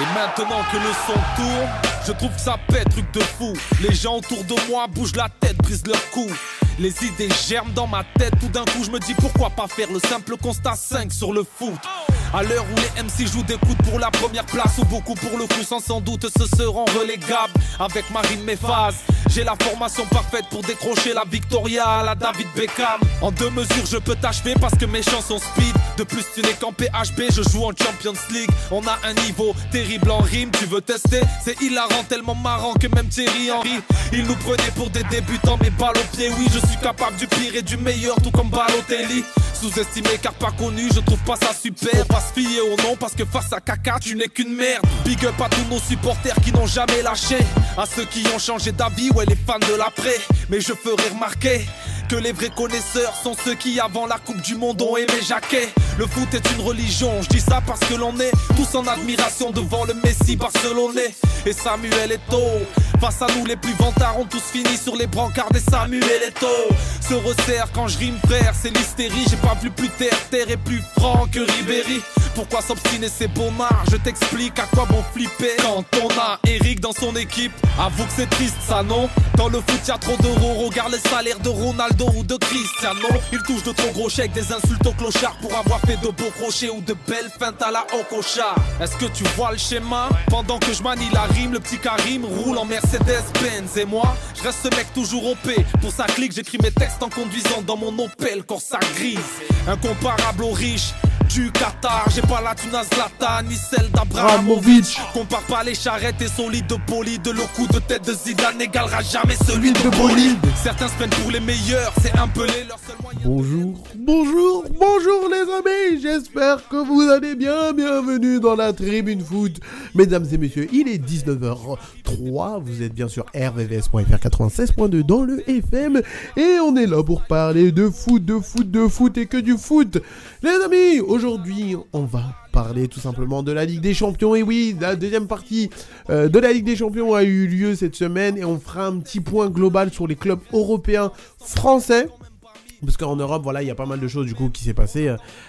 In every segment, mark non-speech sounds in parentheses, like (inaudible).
Et maintenant que le son tourne, je trouve que ça pète, truc de fou. Les gens autour de moi bougent la tête, brisent leur cou. Les idées germent dans ma tête, tout d'un coup je me dis pourquoi pas faire le simple constat 5 sur le foot. À l'heure où les MC jouent des coups pour la première place ou beaucoup pour le coup sans sans doute se seront relégables avec Marine Méphase. J'ai la formation parfaite pour décrocher la Victoria à la David Beckham. En deux mesures je peux t'achever parce que mes chansons speed. De plus tu n'es qu'en PHB, je joue en Champions League. On a un niveau terrible en rime, tu veux tester? C'est hilarant, tellement marrant que même Thierry Henry. Il nous prenait pour des débutants mais balle au pied, oui je suis capable du pire et du meilleur tout comme Balotelli. Sous-estimé car pas connu, je trouve pas ça super. Faut pas se fier au nom parce que face à caca, tu n'es qu'une merde. Big up à tous nos supporters qui n'ont jamais lâché. À ceux qui ont changé d'avis, ouais, les fans de l'après. Mais je ferai remarquer que les vrais connaisseurs sont ceux qui avant la Coupe du Monde ont aimé Jacquet. Le foot est une religion, je dis ça parce que l'on est tous en admiration devant le Messi barcelonais et Samuel Eto'o. Face à nous les plus vantards ont tous fini sur les brancards des Samuel Eto'o. Se resserre quand je rime frère, c'est l'hystérie, j'ai pas vu plus terre, terre est plus franc que Ribéry. Pourquoi s'obstiner c'est bon marre Je t'explique à quoi bon flipper Quand on a Eric dans son équipe Avoue que c'est triste ça non? Dans le foot y'a trop d'euros Regarde les salaires de Ronaldo ou de Cristiano Il touche de trop gros chèques Des insultes aux clochards Pour avoir fait de beaux crochets Ou de belles feintes à la Okocha Est-ce que tu vois le schéma? Pendant que je manie la rime Le petit Karim roule en Mercedes-Benz Et moi je reste ce mec toujours OP Pour sa clique j'écris mes textes en conduisant Dans mon Opel Corsa grise Incomparable aux riches du Qatar. J'ai pas la thune à Zlatan ni celle d'Abramovic. Compare pas les charrettes et solides de poli. De le coup de tête de Zidane n'égalera jamais celui de bolide. Certains se prennent pour les meilleurs, c'est un peu les leurs seuls moyens. Bonjour, bonjour, bonjour les amis, j'espère que vous allez bien, bienvenue dans la tribune foot. Mesdames et messieurs, il est 19h03, vous êtes bien sûr rvvs.fr 96.2 dans le FM et on est là pour parler de foot, de foot, de foot et que du foot. Les amis, aujourd'hui on va parler tout simplement de la Ligue des Champions. Et oui, la deuxième partie euh, de la Ligue des Champions a eu lieu cette semaine et on fera un petit point global sur les clubs européens français. Parce qu'en Europe, voilà, il y a pas mal de choses du coup qui s'est passé.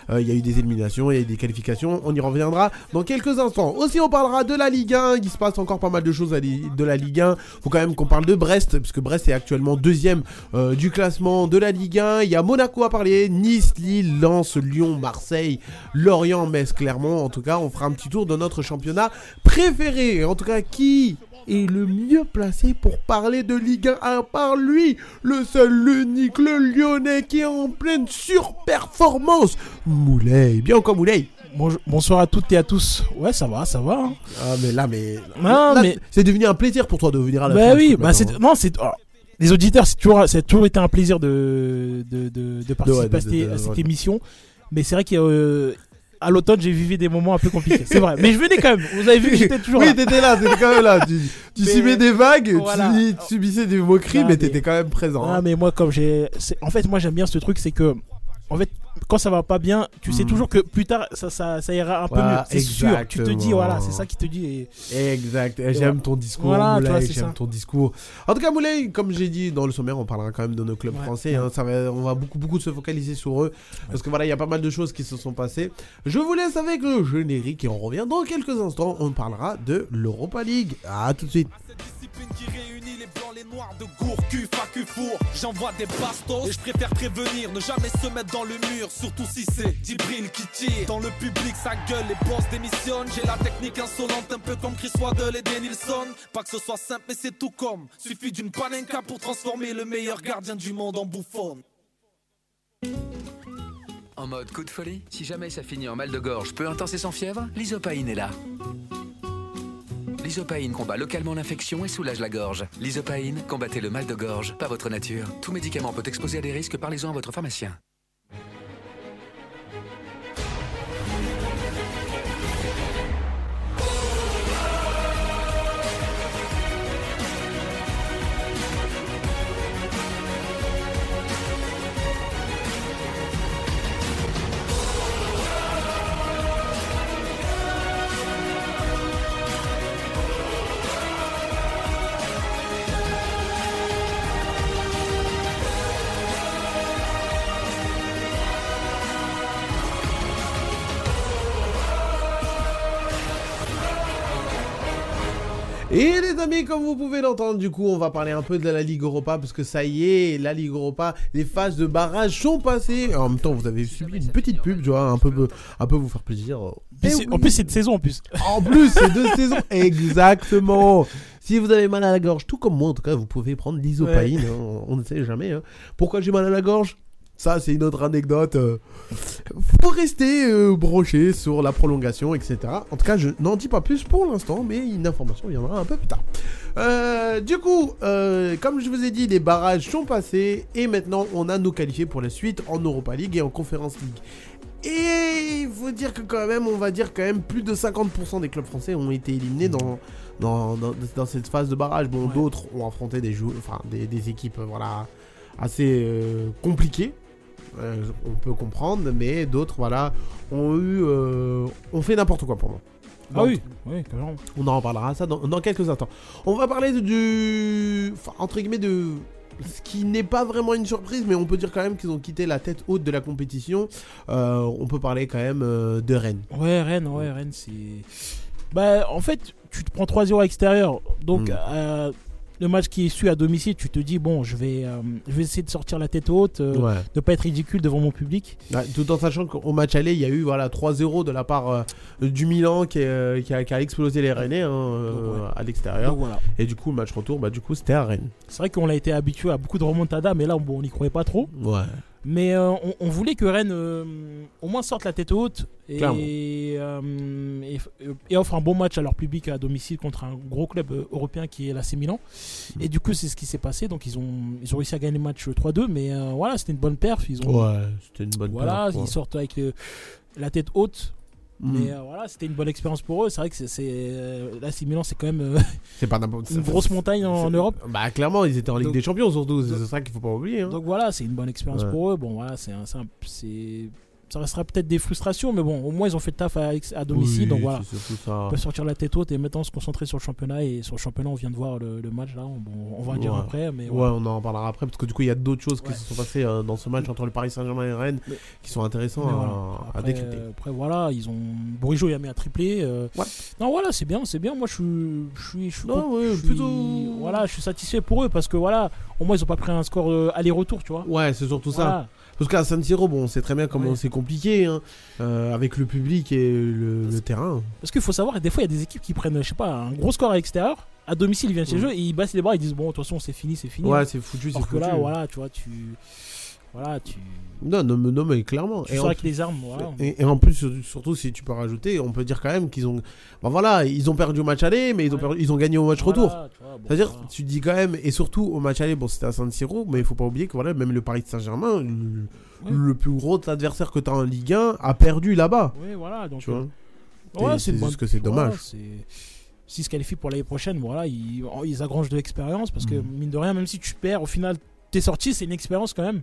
Euh, il y a eu des éliminations, il y a eu des qualifications. On y reviendra dans quelques instants. Aussi, on parlera de la Ligue 1. Il se passe encore pas mal de choses de la Ligue 1. Faut quand même qu'on parle de Brest, puisque Brest est actuellement deuxième euh, du classement de la Ligue 1. Il y a Monaco à parler, Nice, Lille, Lens, Lyon, Marseille, Lorient, Metz, Clermont. En tout cas, on fera un petit tour de notre championnat préféré. En tout cas, qui est le mieux placé pour parler de Ligue 1 à part lui, le seul, l'unique, le lyonnais qui est en pleine surperformance. Moulay, bien encore Moulay. Bonjour- bonsoir à toutes et à tous. Ouais, ça va, ça va. hein. Ah mais là, mais... Non, là, mais- C'est devenu un plaisir pour toi de venir à la Bah oui, bah c'est hein. non, c'est alors, les auditeurs, c'est toujours, c'est toujours été un plaisir de de, de, de participer ouais, à, cette, émission. Mais c'est vrai qu'à à l'automne, j'ai vécu des moments un peu compliqués. C'est vrai. Mais je venais quand même. Vous avez vu que j'étais toujours Oui, là. t'étais là, t'étais quand même là. Tu, tu Mais- subis des vagues, Voilà. tu, tu subissais des moqueries, Ah, mais mais- t'étais quand même présent. Ah hein. mais moi comme j'ai en fait moi j'aime bien ce truc c'est que en fait quand ça va pas bien tu sais Mm. toujours que plus tard ça, ça, ça ira un peu Voilà, mieux c'est sûr tu te dis voilà c'est ça qui te dit et Exact, et j'aime ton discours, Voilà, Moulay, j'aime ça. ton discours. En tout cas, Moulay, comme j'ai dit dans le sommaire, on parlera quand même de nos clubs Ouais. français. hein. ça va, on va beaucoup, beaucoup se focaliser sur eux. Parce que voilà, il y a pas mal de choses qui se sont passées. Je vous laisse avec le générique et on revient dans quelques instants. On parlera de l'Europa League. À tout de suite. Discipline qui de Gourcu, Facu, Four. J'envoie des bastos et je préfère prévenir, ne jamais se mettre dans le mur, surtout si c'est Djibril qui tire. Dans le public, ça gueule, les boss démissionnent. J'ai la technique insolente, un peu comme Chris Waddle et Denilson. Pas que ce soit simple, mais c'est tout comme. Suffit d'une panenka pour transformer le meilleur gardien du monde en bouffon. En mode coup de folie Si jamais ça finit en mal de gorge peu intense et sans fièvre, l'isopaïne est là. L'isopaïne combat localement l'infection et soulage la gorge. L'isopaïne, combattez le mal de gorge, pas votre nature. Tout médicament peut exposer à des risques, parlez-en à votre pharmacien. Amis, comme vous pouvez l'entendre, du coup, on va parler un peu de la Ligue Europa parce que ça y est, la Ligue Europa, les phases de barrage sont passées. En même temps, vous avez subi une petite pub, tu vois, un peu, un peu vous faire plaisir. Puis Eh En plus, c'est de saison en plus. En plus, c'est deux saisons. (laughs) Exactement. Si vous avez mal à la gorge, tout comme moi, en tout cas, vous pouvez prendre l'isopaïne. hein, on- on ne sait jamais. hein. Pourquoi j'ai mal à la gorge? Ça, c'est une autre anecdote. euh. Faut rester euh, branché sur la prolongation, etc. En tout cas, je n'en dis pas plus pour l'instant, mais une information viendra un peu plus tard. Euh, du coup, euh, comme je vous ai dit, les barrages sont passés et maintenant on a nos qualifiés pour la suite en Europa League et en Conference League. Et il faut dire que quand même, on va dire quand même plus de 50% des clubs français ont été éliminés dans, dans, dans, dans cette phase de barrage. Bon, Ouais. d'autres ont affronté des, enfin, des, des équipes voilà, assez euh, compliquées. Euh, on peut comprendre, mais d'autres voilà, ont eu, euh, ont fait n'importe quoi pour moi. Ah Donc, oui, oui, carrément. on en reparlera ça dans, dans quelques instants. On va parler de- du. Enfin, entre guillemets, de. Ce qui n'est pas vraiment une surprise, mais on peut dire quand même qu'ils ont quitté la tête haute de la compétition. Euh, on peut parler quand même euh, de Rennes. Ouais, Rennes, ouais, Rennes, c'est. Bah, en fait, tu te prends 3-0 à l'extérieur. Donc, Mm. Le match qui est su à domicile, tu te dis, bon, je vais, euh, je vais essayer de sortir la tête haute, euh, Ouais. de pas être ridicule devant mon public. Ouais, Tout en sachant qu'au match aller, il y a eu voilà, 3-0 de la part euh, du Milan qui, est, euh, qui a, qui a explosé les Rennais hein, Donc, ouais. à l'extérieur. Voilà. Et du coup, le match retour, bah, du coup, c'était à Rennes. C'est vrai qu'on a été habitué à beaucoup de remontadas, mais là, bon, on n'y croyait pas trop. Ouais. Mais euh, on, on voulait que Rennes euh, au moins sorte la tête haute et, euh, et, et offre un bon match à leur public à domicile contre un gros club européen qui est l'AC Milan. Et du coup, c'est ce qui s'est passé. Donc, ils ont, ils ont réussi à gagner le match 3-2. Mais voilà, c'était une bonne perf. Ils ont, Ouais, c'était une bonne voilà, perf, ils sortent avec la tête haute. Mm. Mais euh, voilà, c'était une bonne expérience pour eux. C'est vrai que c'est, c'est, euh, l'AC Milan, c'est quand même euh, (laughs) C'est pas une grosse montagne en, Europe. Bah, clairement, ils étaient en Ligue Donc- des Champions surtout. C'est ça qu'il faut pas oublier. hein. Donc voilà, c'est une bonne expérience Ouais. pour eux. Bon, voilà, c'est, un- c'est, un- c'est- ça restera peut-être des frustrations, mais bon, au moins ils ont fait le taf à, à domicile. Oui, donc voilà. ça. On peut sortir la tête haute et maintenant se concentrer sur le championnat. Et sur le championnat, on vient de voir le, le match là. On, va en dire Ouais. après. Mais Ouais, on en parlera après parce que du coup, il y a d'autres choses qui se sont passées euh, dans ce match entre le Paris Saint-Germain et Rennes Mais- qui sont intéressants à, voilà. à Après, décrypter. après, voilà, ils ont. Bourigeau, il a mis un triplé. euh, Ouais. Non, voilà, c'est bien, c'est bien. Moi, je suis. Je suis, je suis Non, je suis- plutôt- Voilà, je suis satisfait pour eux parce que voilà, au moins, ils ont pas pris un score euh, aller-retour, tu vois. Ouais, c'est surtout ça. Parce qu'à San Siro, bon, on sait très bien comment Ouais. c'est compliqué hein, euh, avec le public et le, le terrain. Parce qu'il faut savoir, des fois, il y a des équipes qui prennent, je sais pas, un gros score à l'extérieur. À domicile, ils viennent chez eux et ils baissent les bras. Ils disent, bon, de toute façon, c'est fini, c'est fini. Ouais, c'est foutu, c'est foutu. là, voilà, tu vois, tu. Voilà, tu. Non, non, mais- non, mais clairement. Tu Et sors en, avec les armes, voilà. et, et en plus, sur- surtout si tu peux rajouter, on peut dire quand même qu'ils ont. Bah voilà, ils ont perdu au match aller, mais ils ont, perdu- ils ont gagné au match Voilà, retour. bon, C'est-à-dire, voilà. tu dis quand même, et surtout au match aller, bon, c'était à San Siro, mais il faut pas oublier que voilà, même le Paris Saint-Germain, le, Ouais. le plus gros adversaire que tu as en Ligue 1, a perdu là-bas. Oui, voilà. Donc, Tu vois euh, ouais, c'est juste que c'est dommage. S'ils se qualifient pour l'année prochaine, voilà, ils, ils agrangent de l'expérience parce que, Mhm. mine de rien, même si tu perds, au final, t'es sorti, c'est une expérience quand même.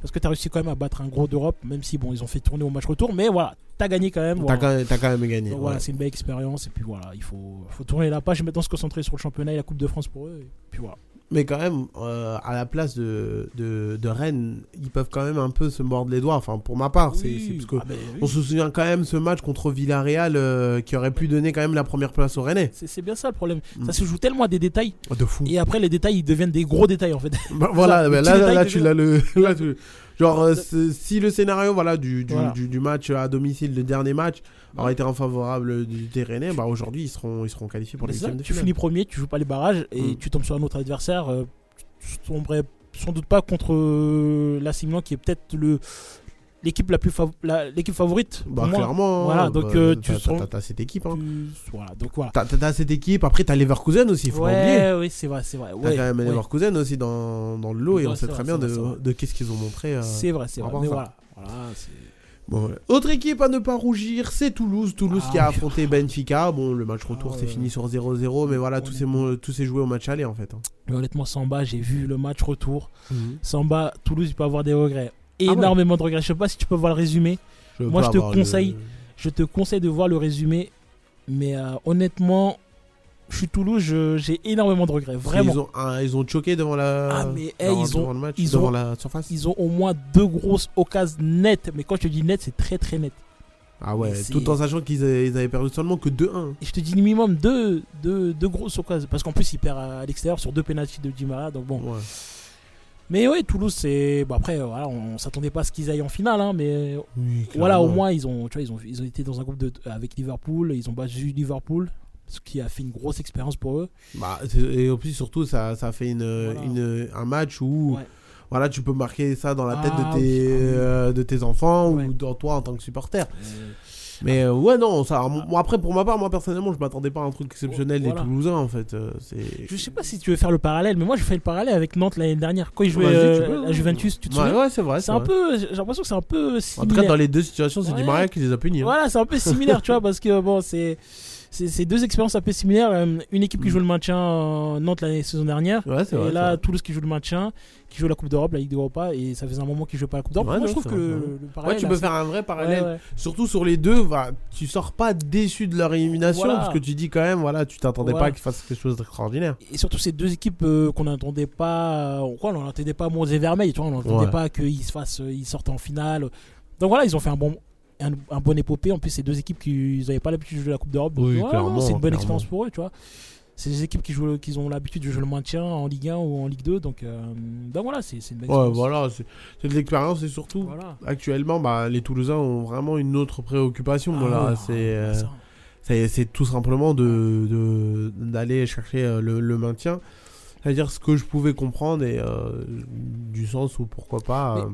Parce que t'as réussi quand même à battre un gros d'Europe, même si, bon, ils ont fait tourner au match retour, mais voilà, t'as gagné quand même. T'as voilà. quand, même- t'as quand même gagné. Donc ouais. voilà, c'est une belle expérience, et puis voilà, il faut, faut tourner la page et maintenant se concentrer sur le championnat et la Coupe de France pour eux, et puis voilà. Mais quand même, euh, à la place de, de, de Rennes, ils peuvent quand même un peu se mordre les doigts. Enfin, pour ma part, c'est Oui, parce que ah ben oui. on se souvient quand même ce match contre Villarreal euh, qui aurait pu donner quand même la première place aux Rennais. C'est bien ça le problème. Mm. Ça se joue tellement à des détails, De fou. et après les détails ils deviennent des gros détails en fait. Bah, voilà, (laughs) bah, là, tu l'as le. (laughs) là, tu- Genre, euh, c'est- si le scénario voilà, du, du, Voilà. du, du match à domicile, le dernier match, aurait été en favorable du Rennais, bah, aujourd'hui, ils seront, ils seront qualifiés pour Mais les huitièmes de tu finale. finis premier, tu joues pas les barrages et Mm. tu tombes sur un autre adversaire. euh, tu tomberais sans doute pas contre euh, qui est peut-être le l'équipe la plus fav- la- l'équipe favorite. Bah, moi. clairement. Voilà, hein, donc, bah, euh, t'as- tu t'as- t'as- t'as cette équipe. Hein. Tu- voilà, donc voilà. T'as t'as cette équipe, après, t'as Leverkusen aussi, faut pas oublier. Ouais, oui, c'est vrai, c'est vrai. T'as Ouais, quand même ouais. Leverkusen aussi dans, dans le lot et on sait très bien de, qu'est-ce qu'ils ont montré. euh, C'est vrai, c'est vrai. Mais voilà, voilà, Bon, voilà. Autre équipe à ne pas rougir, c'est Toulouse. Toulouse Ah, qui a affronté Benfica. Bon, le match retour Ah, c'est ouais. fini sur 0-0, mais voilà, tout s'est mon- s'est joué au match aller en fait. hein. Honnêtement, Samba, j'ai vu le match retour. Mhm. Samba, Toulouse, il peut avoir des regrets. Ouais. Énormément de regrets. Je sais pas si tu peux voir le résumé. Je Moi, je te le- conseille. Je te conseille de voir le résumé. Mais euh, honnêtement, je suis Toulouse, j'ai énormément de regrets. Vraiment. Ils ont, ah, ils ont choqué devant la. Ah, mais, devant- ils ont- devant le match, ils devant ont- la surface. Ils ont au moins deux grosses occasions nettes. Mais quand je te dis net, c'est très très net. Ah ouais, tout en sachant qu'ils avaient, ils perdu seulement que 2-1. Et je te dis minimum deux, deux, deux grosses occasions. Parce qu'en plus, il perd à l'extérieur sur deux pénalties de Di Maria. Donc bon. Ouais. Mais ouais, Toulouse, c'est. Bon, après, euh, voilà, on s'attendait pas à ce qu'ils aillent en finale. Hein, mais Oui, voilà, au moins, ils ont, tu vois, ils, ont, ils ont été dans un groupe de, avec Liverpool. Ils ont battu Liverpool. Ce qui a fait une grosse expérience pour eux. Bah, et en plus, surtout, ça, ça fait une, Voilà. une- un match où Ouais. voilà, tu peux marquer ça dans la tête Ah de, tes, oui, ah oui. euh, de tes enfants Ouais. ou dans toi en tant que supporter. Euh, Mais euh, ouais, non, ça, moi, après, pour ma part, moi personnellement, je m'attendais pas à un truc exceptionnel Voilà. des Toulousains en fait. euh, c'est... je sais pas si tu veux faire le parallèle, mais moi, je fais le parallèle avec Nantes l'année dernière. Quand ils jouaient euh, peux, la ouais. Juventus, tu te Ouais, souviens ouais, c'est vrai. C'est un vrai. peu. J'ai l'impression que c'est un peu En similaire. tout cas, dans les deux situations, c'est Di Ouais. Maria qui les a punis. hein. Voilà, c'est un peu similaire, (laughs) tu vois, parce que bon, c'est. C'est deux expériences un peu similaires. Euh, Une équipe qui Mm. joue le maintien, euh, Nantes la saison dernière. Ouais, et vrai. là. Toulouse qui joue le maintien, qui joue la Coupe d'Europe, la Ligue d'Europa. Et ça faisait un moment qu'ils jouaient pas la Coupe d'Europe. Ouais, Moi, non, je trouve que le, c'est vrai. le Ouais, parallèle. tu peux faire un vrai parallèle. Surtout sur les deux, bah, tu sors pas déçu de leur élimination Voilà. parce que tu dis quand même, voilà, tu t'attendais Voilà. pas qu'ils fassent quelque chose d'extraordinaire. Et surtout ces deux équipes euh, qu'on n'attendait pas, quoi, on n'entendait pas Mons et Vermeil, tu vois, on n'entendait Ouais. pas qu'ils se fassent, ils sortent en finale. Donc voilà, ils ont fait un bon, un, un bon épopée. En plus, ces deux équipes qui n'avaient pas l'habitude de jouer la Coupe d'Europe, Oui, c'est une bonne expérience pour eux, tu vois. C'est des équipes qui jouent, qui ont l'habitude de jouer le maintien en Ligue 1 ou en Ligue 2, donc, euh, donc voilà, c'est c'est une bonne Ouais, expérience. voilà, c'est c'est de l'expérience et surtout, Voilà. actuellement, bah, les Toulousains ont vraiment une autre préoccupation. Ah voilà, c'est ah, euh, c'est c'est tout simplement de d'aller chercher euh, le, le maintien. C'est-à-dire ce que je pouvais comprendre et euh, du sens où pourquoi pas. Euh,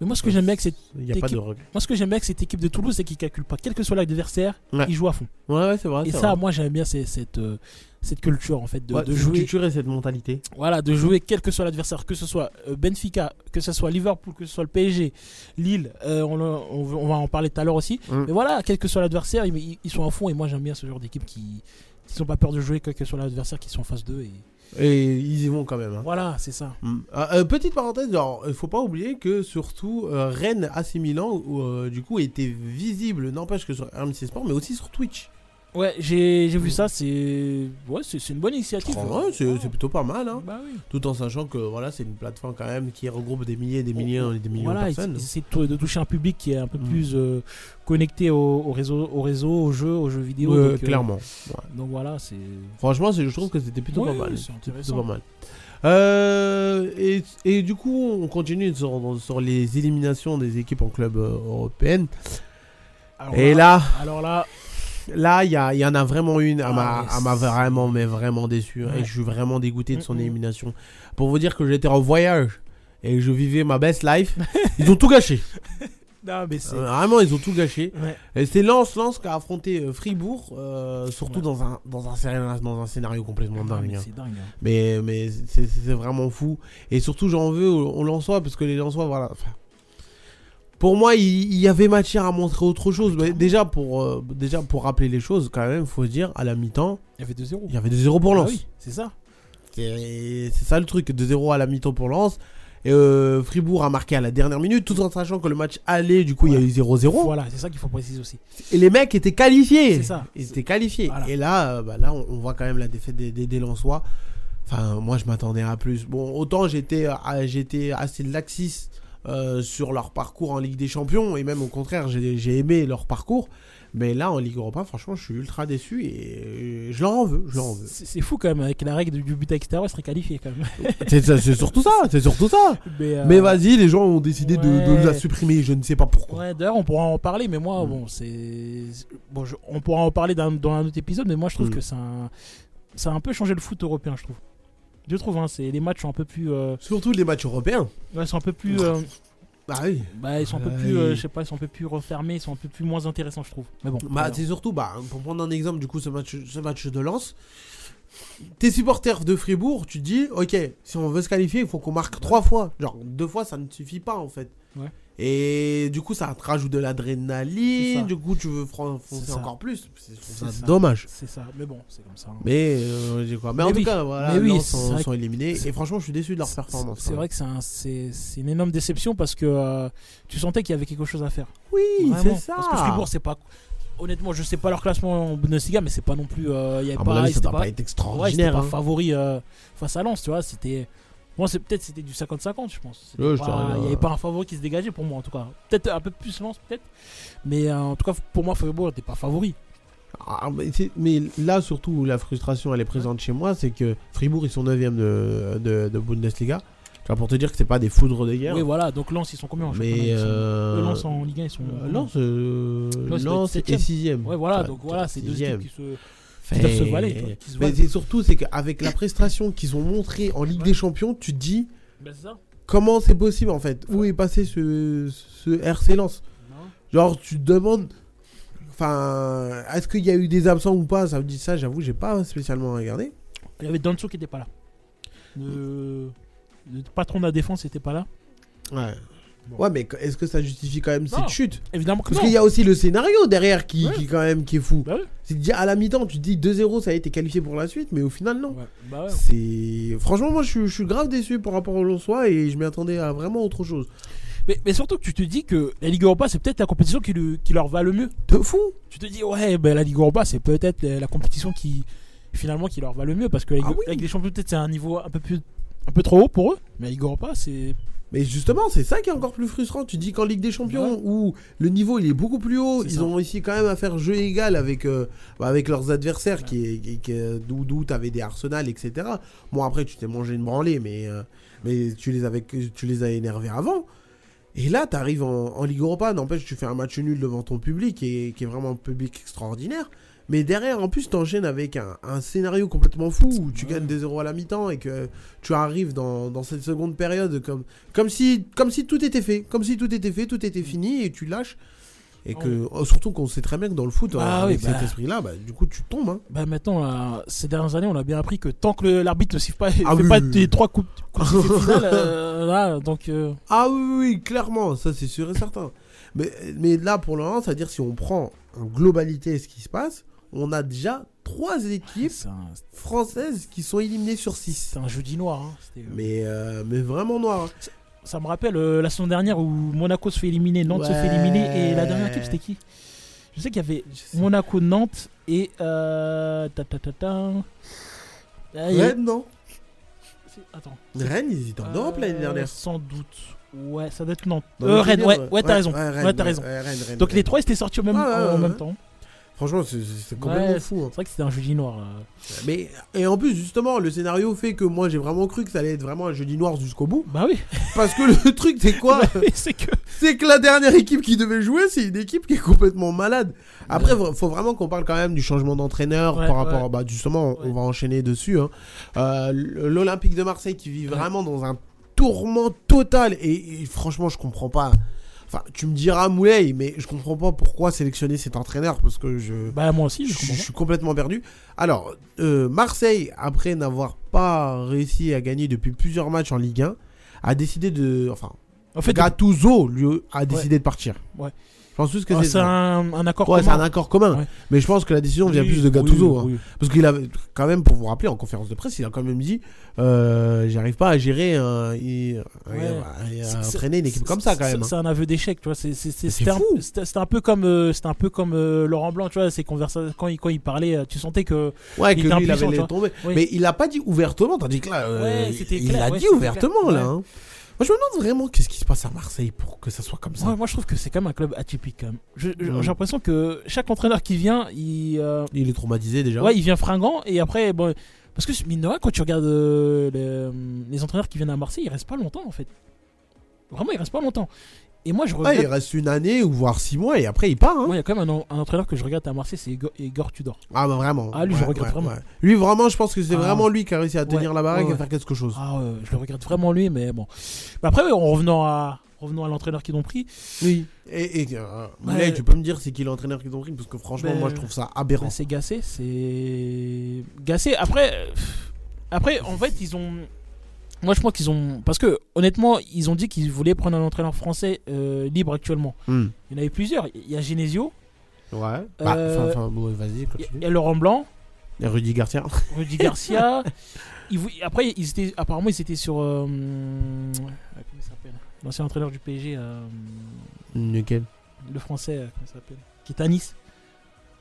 Mais moi, ce que j'aime bien avec cette, a pas équipe- de regret. moi, ce que j'aime bien avec cette équipe de Toulouse, c'est qu'ils calculent pas, quel que soit l'adversaire, Ouais. ils jouent à fond. Ouais, ouais, c'est vrai. Et c'est ça, vrai. moi, j'aime bien cette, euh, cette culture en fait de, Ouais, de cette jouer. culture et cette mentalité. Voilà, de jouer quel que soit l'adversaire, que ce soit euh, Benfica, que ce soit Liverpool, que ce soit le PSG, Lille, euh, on, le- on va- on va en parler tout à l'heure aussi. Mm. Mais voilà, quel que soit l'adversaire, ils, sont à fond et moi j'aime bien ce genre d'équipe qui qui n'ont pas peur de jouer, quel que soit l'adversaire, qui sont en face d'eux. Et Et ils y vont quand même. hein. voilà, c'est ça. Mm. Euh, euh, petite parenthèse, genre, il faut pas oublier que surtout euh, Rennes AC Milan, euh, du coup, était visible, n'empêche que sur RMC Sport, mais aussi sur Twitch. Ouais, j'ai vu ça, c'est ouais, c'est c'est une bonne initiative. Ouais, c'est c'est plutôt pas mal, hein. Bah oui. Tout en sachant que voilà, c'est une plateforme quand même qui regroupe des milliers et des millions et des millions Voilà, de personnes. essaient de, tou- de toucher un public qui est un peu Mm. plus euh, connecté au, au réseau, au réseau, aux jeux, aux jeux vidéo. Donc, euh, clairement. Ouais. donc voilà, c'est. Franchement, c'est- je trouve que c'était plutôt Ouais, pas mal. c'est Plutôt pas mal. Euh, et, et du coup, on continue sur, sur les éliminations des équipes en club européenne. Alors Et là, alors là, Là, il y, en a vraiment une, elle m'a Ah, m'a vraiment, mais vraiment déçu. hein, Ouais. Et je suis vraiment dégoûté de son Mm, mm. élimination. Pour vous dire que j'étais en voyage et je vivais ma best life, (laughs) ils ont tout gâché. non mais c'est. Euh, Vraiment, ils ont tout gâché. Ouais. Et c'est Lens, Lens qui a affronté euh, Fribourg, euh, surtout Ouais. dans, un, dans, un scénario, dans un scénario complètement Ah, dingue. mais hein. dingue. hein. Mais, mais c'est vraiment fou. Et surtout, j'en veux aux Lensois, parce que les Lensois, voilà. Pour moi, il, il y avait matière à montrer autre chose. Mais déjà, pour, euh, déjà, pour rappeler les choses, quand même, faut dire, à la mi-temps, Il y avait 2-0. il y avait 2-0 pour Ah Lens. oui, c'est ça. C'est ça le truc, 2-0 à la mi-temps pour Lens. Et euh, Fribourg a marqué à la dernière minute, tout en sachant que le match allait, du coup, il y a eu 0-0. Voilà, c'est ça qu'il faut préciser aussi. Et les mecs étaient qualifiés. C'est ça. Ils étaient qualifiés. Voilà. Et là, euh, bah, là on, on voit quand même la défaite des, des, des Lensois. Enfin, moi, je m'attendais à plus. Bon, autant j'étais j'étais assez laxiste euh, sur leur parcours en Ligue des Champions. Et même au contraire, j'ai aimé leur parcours. Mais là, en Ligue Europa, franchement, je suis ultra déçu. Et je leur en veux. Je leur en veux. C'est fou quand même, avec la règle du but extérieur, il serait qualifié quand même. (laughs) C'est surtout ça. C'est surtout ça. (laughs) Mais, euh, Mais vas-y, les gens ont décidé de, de la supprimer. Je ne sais pas pourquoi. Ouais, d'ailleurs, on pourra en parler, mais moi, Mm. bon, c'est. Bon, je- on pourra en parler dans, dans un autre épisode, mais moi, je trouve Mm. que ça ça a un peu changé le foot européen, je trouve. Je trouve, hein, c'est les matchs sont un peu plus. euh, Surtout les matchs européens. ouais, sont un peu plus. euh, Ah oui. bah, ils sont un peu plus. euh, je sais pas, ils sont un peu plus refermés, ils sont un peu plus moins intéressants, je trouve. Mais bon. Bah, c'est surtout, bah, pour prendre un exemple, du coup, ce match, ce match de Lens, t'es supporter de Fribourg, tu te dis, ok, si on veut se qualifier, il faut qu'on marque trois fois. Genre, deux fois, ça ne suffit pas, en fait. Ouais. Et du coup, ça te rajoute de l'adrénaline, du coup, tu veux foncer encore plus. C'est dommage. C'est ça, mais bon, c'est comme ça. hein. Mais, euh, quoi. mais, Mais en tout cas, voilà, Mais oui, c'est sont, éliminés. Et franchement, je suis déçu de leur performance. C'est hein. vrai que c'est un- c'est c'est une énorme déception parce que euh, tu sentais qu'il y avait quelque chose à faire. Oui, c'est ça. Parce que Fribourg, c'est pas. Honnêtement, je sais pas leur classement en Bundesliga, mais c'est pas non plus. euh, il y avait pas, avis, ça pas, pas ouais, c'était extraordinaire. pas hein. favori euh, face à Lens, tu vois. C'était. Moi, c'est peut-être c'était du 50-50, je pense. Ouais. Il n'y avait pas un favori qui se dégageait pour moi, en tout cas. Peut-être un peu plus Lens, peut-être. Mais euh, en tout cas, pour moi, Fribourg n'était pas favori. Ah, mais, là, surtout, où la frustration elle est présente chez moi, c'est que Fribourg, ils sont 9ème de, de, de Bundesliga. Vois, pour te dire que c'est pas des foudres de guerre. Oui, voilà. Donc Lens, ils sont combien en mais euh, Eux, Lens en Ligue 1, ils sont. euh, Lens, euh, Lens Lens est septième. 6ème. Ouais, voilà. Donc voilà, c'est deux équipes qui se. Fait- doivent se valaient, toi, qui se Mais c'est surtout, c'est qu'avec la prestation qu'ils ont montrée en Ligue Ouais. des Champions, tu te dis Ben, ça. comment c'est possible en fait Où est passé ce, ce RC Lens? Genre, tu te demandes. Enfin, est-ce qu'il y a eu des absents ou pas? Ça me dit ça, j'avoue, j'ai pas spécialement regardé. Il y avait Danso qui n'était pas là. Le... le patron de la défense n'était pas là. Ouais. Bon. Ouais, mais est-ce que ça justifie quand même Non. cette chute? Évidemment que Parce qu'il y a aussi le scénario derrière qui, Ouais. qui quand même qui est fou. Bah ouais. C'est déjà à la mi-temps, tu te dis 2-0, ça a été qualifié pour la suite, mais au final, non. Ouais. Bah. C'est franchement moi je suis, je suis grave déçu par rapport au Lensois et je m'y attendais à vraiment autre chose. Mais, mais surtout que tu te dis que la Ligue Europa, c'est peut-être la compétition qui, leur va le mieux. De fou. Tu te dis, ouais, ben, la Ligue Europa, c'est peut-être la la compétition qui, finalement, qui leur va le mieux. Parce que Ah oui. Ligue des Champions, peut-être, c'est un niveau un peu, plus, un peu trop haut pour eux. Mais la Ligue Europa, c'est. Mais justement, c'est ça qui est encore plus frustrant. Tu dis qu'en Ligue des Champions Ouais. où le niveau il est beaucoup plus haut, ils ça. ont réussi quand même à faire jeu égal avec euh, bah, avec leurs adversaires qui est, qui, qui est- d'où d'où t'avais des Arsenal etc. Bon après tu t'es mangé une branlée mais euh, mais tu les avais tu les as énervés avant. Et là, tu arrives en, en Ligue Europa, n'empêche, tu fais un match nul devant ton public, est, qui est vraiment un public extraordinaire. Mais derrière, en plus, tu enchaînes avec un, un scénario complètement fou où tu Ouais. gagnes des 0 à la mi-temps et que tu arrives dans, dans cette seconde période comme, comme, si, comme si tout était fait. Comme si tout était fait, tout était fini et tu lâches. Et que, oh, surtout qu'on sait très bien que dans le foot, Ah avec oui, bah. cet esprit-là, bah, du coup, tu tombes. Hein. Bah, maintenant, ces dernières années, on a bien appris que tant que l'arbitre ne siffle pas, il Ah fait oui, pas oui, oui. trois coups, coups de euh, (laughs) là, donc. euh, Ah oui, clairement, ça c'est sûr et certain. Mais, mais là, pour le moment, c'est-à-dire si on prend en globalité ce qui se passe, on a déjà trois équipes un, françaises qui sont éliminées sur 6. c'est un jeudi noir. hein. Euh, Mais, euh, mais vraiment noir. hein. Ça me rappelle euh, la saison dernière où Monaco se fait éliminer, Nantes se fait éliminer et la dernière équipe c'était qui? Je sais qu'il y avait Monaco, Nantes et euh, ta, ta, ta, ta. Ah, il Rennes, non? Attends. Rennes, ils étaient en Europe l'année Euh, dernière. Sans doute. Ouais, ça doit être Nantes. Euh, Rennes, ouais, ouais, t'as raison. Rennes, Ouais, t'as raison. Donc les trois étaient sortis au même, Ah, en même ouais. temps. Franchement, c'est complètement Ouais, fou. hein. C'est vrai que c'était un jeudi noir. euh. Mais, et en plus, justement, le scénario fait que moi j'ai vraiment cru que ça allait être vraiment un jeudi noir jusqu'au bout. Bah oui. Parce que le (laughs) truc, c'est quoi (laughs) Bah oui, c'est que. La dernière équipe qui devait jouer, c'est une équipe qui est complètement malade. Après, il faut vraiment qu'on parle quand même du changement d'entraîneur Ouais, par rapport, ouais. bah, justement, on Ouais. va enchaîner dessus. hein. Euh, L'Olympique de Marseille qui vit vraiment dans un tourment total et, et franchement, je comprends pas. Enfin, tu me diras Moulay, mais je comprends pas pourquoi sélectionner cet entraîneur parce que je. Bah moi aussi, Je, je suis- comprends. je suis complètement perdu. Alors, euh, Marseille, après n'avoir pas réussi à gagner depuis plusieurs matchs en Ligue 1, a décidé de. Enfin, En fait, Gattuso, lui, a décidé de partir. Ouais. Je pense plus que ah, c'est c'est un, un accord Ouais, c'est commun. un accord commun. Ouais. Mais je pense que la décision vient plus de oui, Gattuso. hein. oui. Parce qu'il avait, quand même, pour vous rappeler, en conférence de presse, il a quand même dit euh, J'arrive pas à gérer un, et- Ouais. à C'est- entraîner une équipe c'est- comme ça, quand c'est- même. hein. C'est un aveu d'échec, tu vois. c'est- c'est- c'est- C'est C'était un, un peu comme, euh, un peu comme euh, Laurent Blanc, tu vois. Ses conversations quand il, quand il parlait, tu sentais que. Ouais, que il lui, était il avait les. Mais il a pas dit ouvertement, tandis que là, il a dit ouvertement, là. Moi, je me demande vraiment qu'est-ce qui se passe à Marseille pour que ça soit comme ça. Ouais, moi, je trouve que c'est quand même un club atypique. J'ai l'impression que chaque entraîneur qui vient, il, euh, Il est traumatisé déjà. ouais, il vient fringant et après, bon, parce que mine de rien, quand tu regardes euh, les, les entraîneurs qui viennent à Marseille, ils restent pas longtemps en fait. Vraiment, ils restent pas longtemps. Et moi, je Ouais, regrette. il reste une année ou voire six mois et après il part. hein. Moi, il y a quand même un, un entraîneur que je regarde à Marseille, c'est Igor, Igor Tudor. Ah bah vraiment. Ah, lui, je regrette vraiment. Lui vraiment, je pense que c'est Ah. vraiment lui qui a réussi à tenir la baraque et ouais. faire quelque chose. Ah, ouais, je le regrette vraiment lui, mais bon. Mais après, en revenant à, revenons à l'entraîneur qu'ils ont pris. Oui. Et, et euh, Ouais. Tu peux me dire c'est qui l'entraîneur qu'ils ont pris? Parce que franchement Mais- moi je trouve ça aberrant. bah, c'est Gassé, c'est Gassé. Après, euh, après, en fait, ils ont. Moi, je pense qu'ils ont. Parce que, honnêtement, ils ont dit qu'ils voulaient prendre un entraîneur français euh, libre actuellement. Hmm. Il y en avait plusieurs. Il y a Genesio, Ouais. Bah, Euh, enfin, enfin, bon, vas-y, continue. il y a Laurent Blanc, Et Rudy Garcia. (laughs) Rudy Garcia. Ils vou- après, ils étaient, apparemment, ils étaient sur. euh, hum, comment il s'appelle? L'ancien entraîneur du PSG, euh, Lequel le français, euh, comment il s'appelle? Qui est à Nice.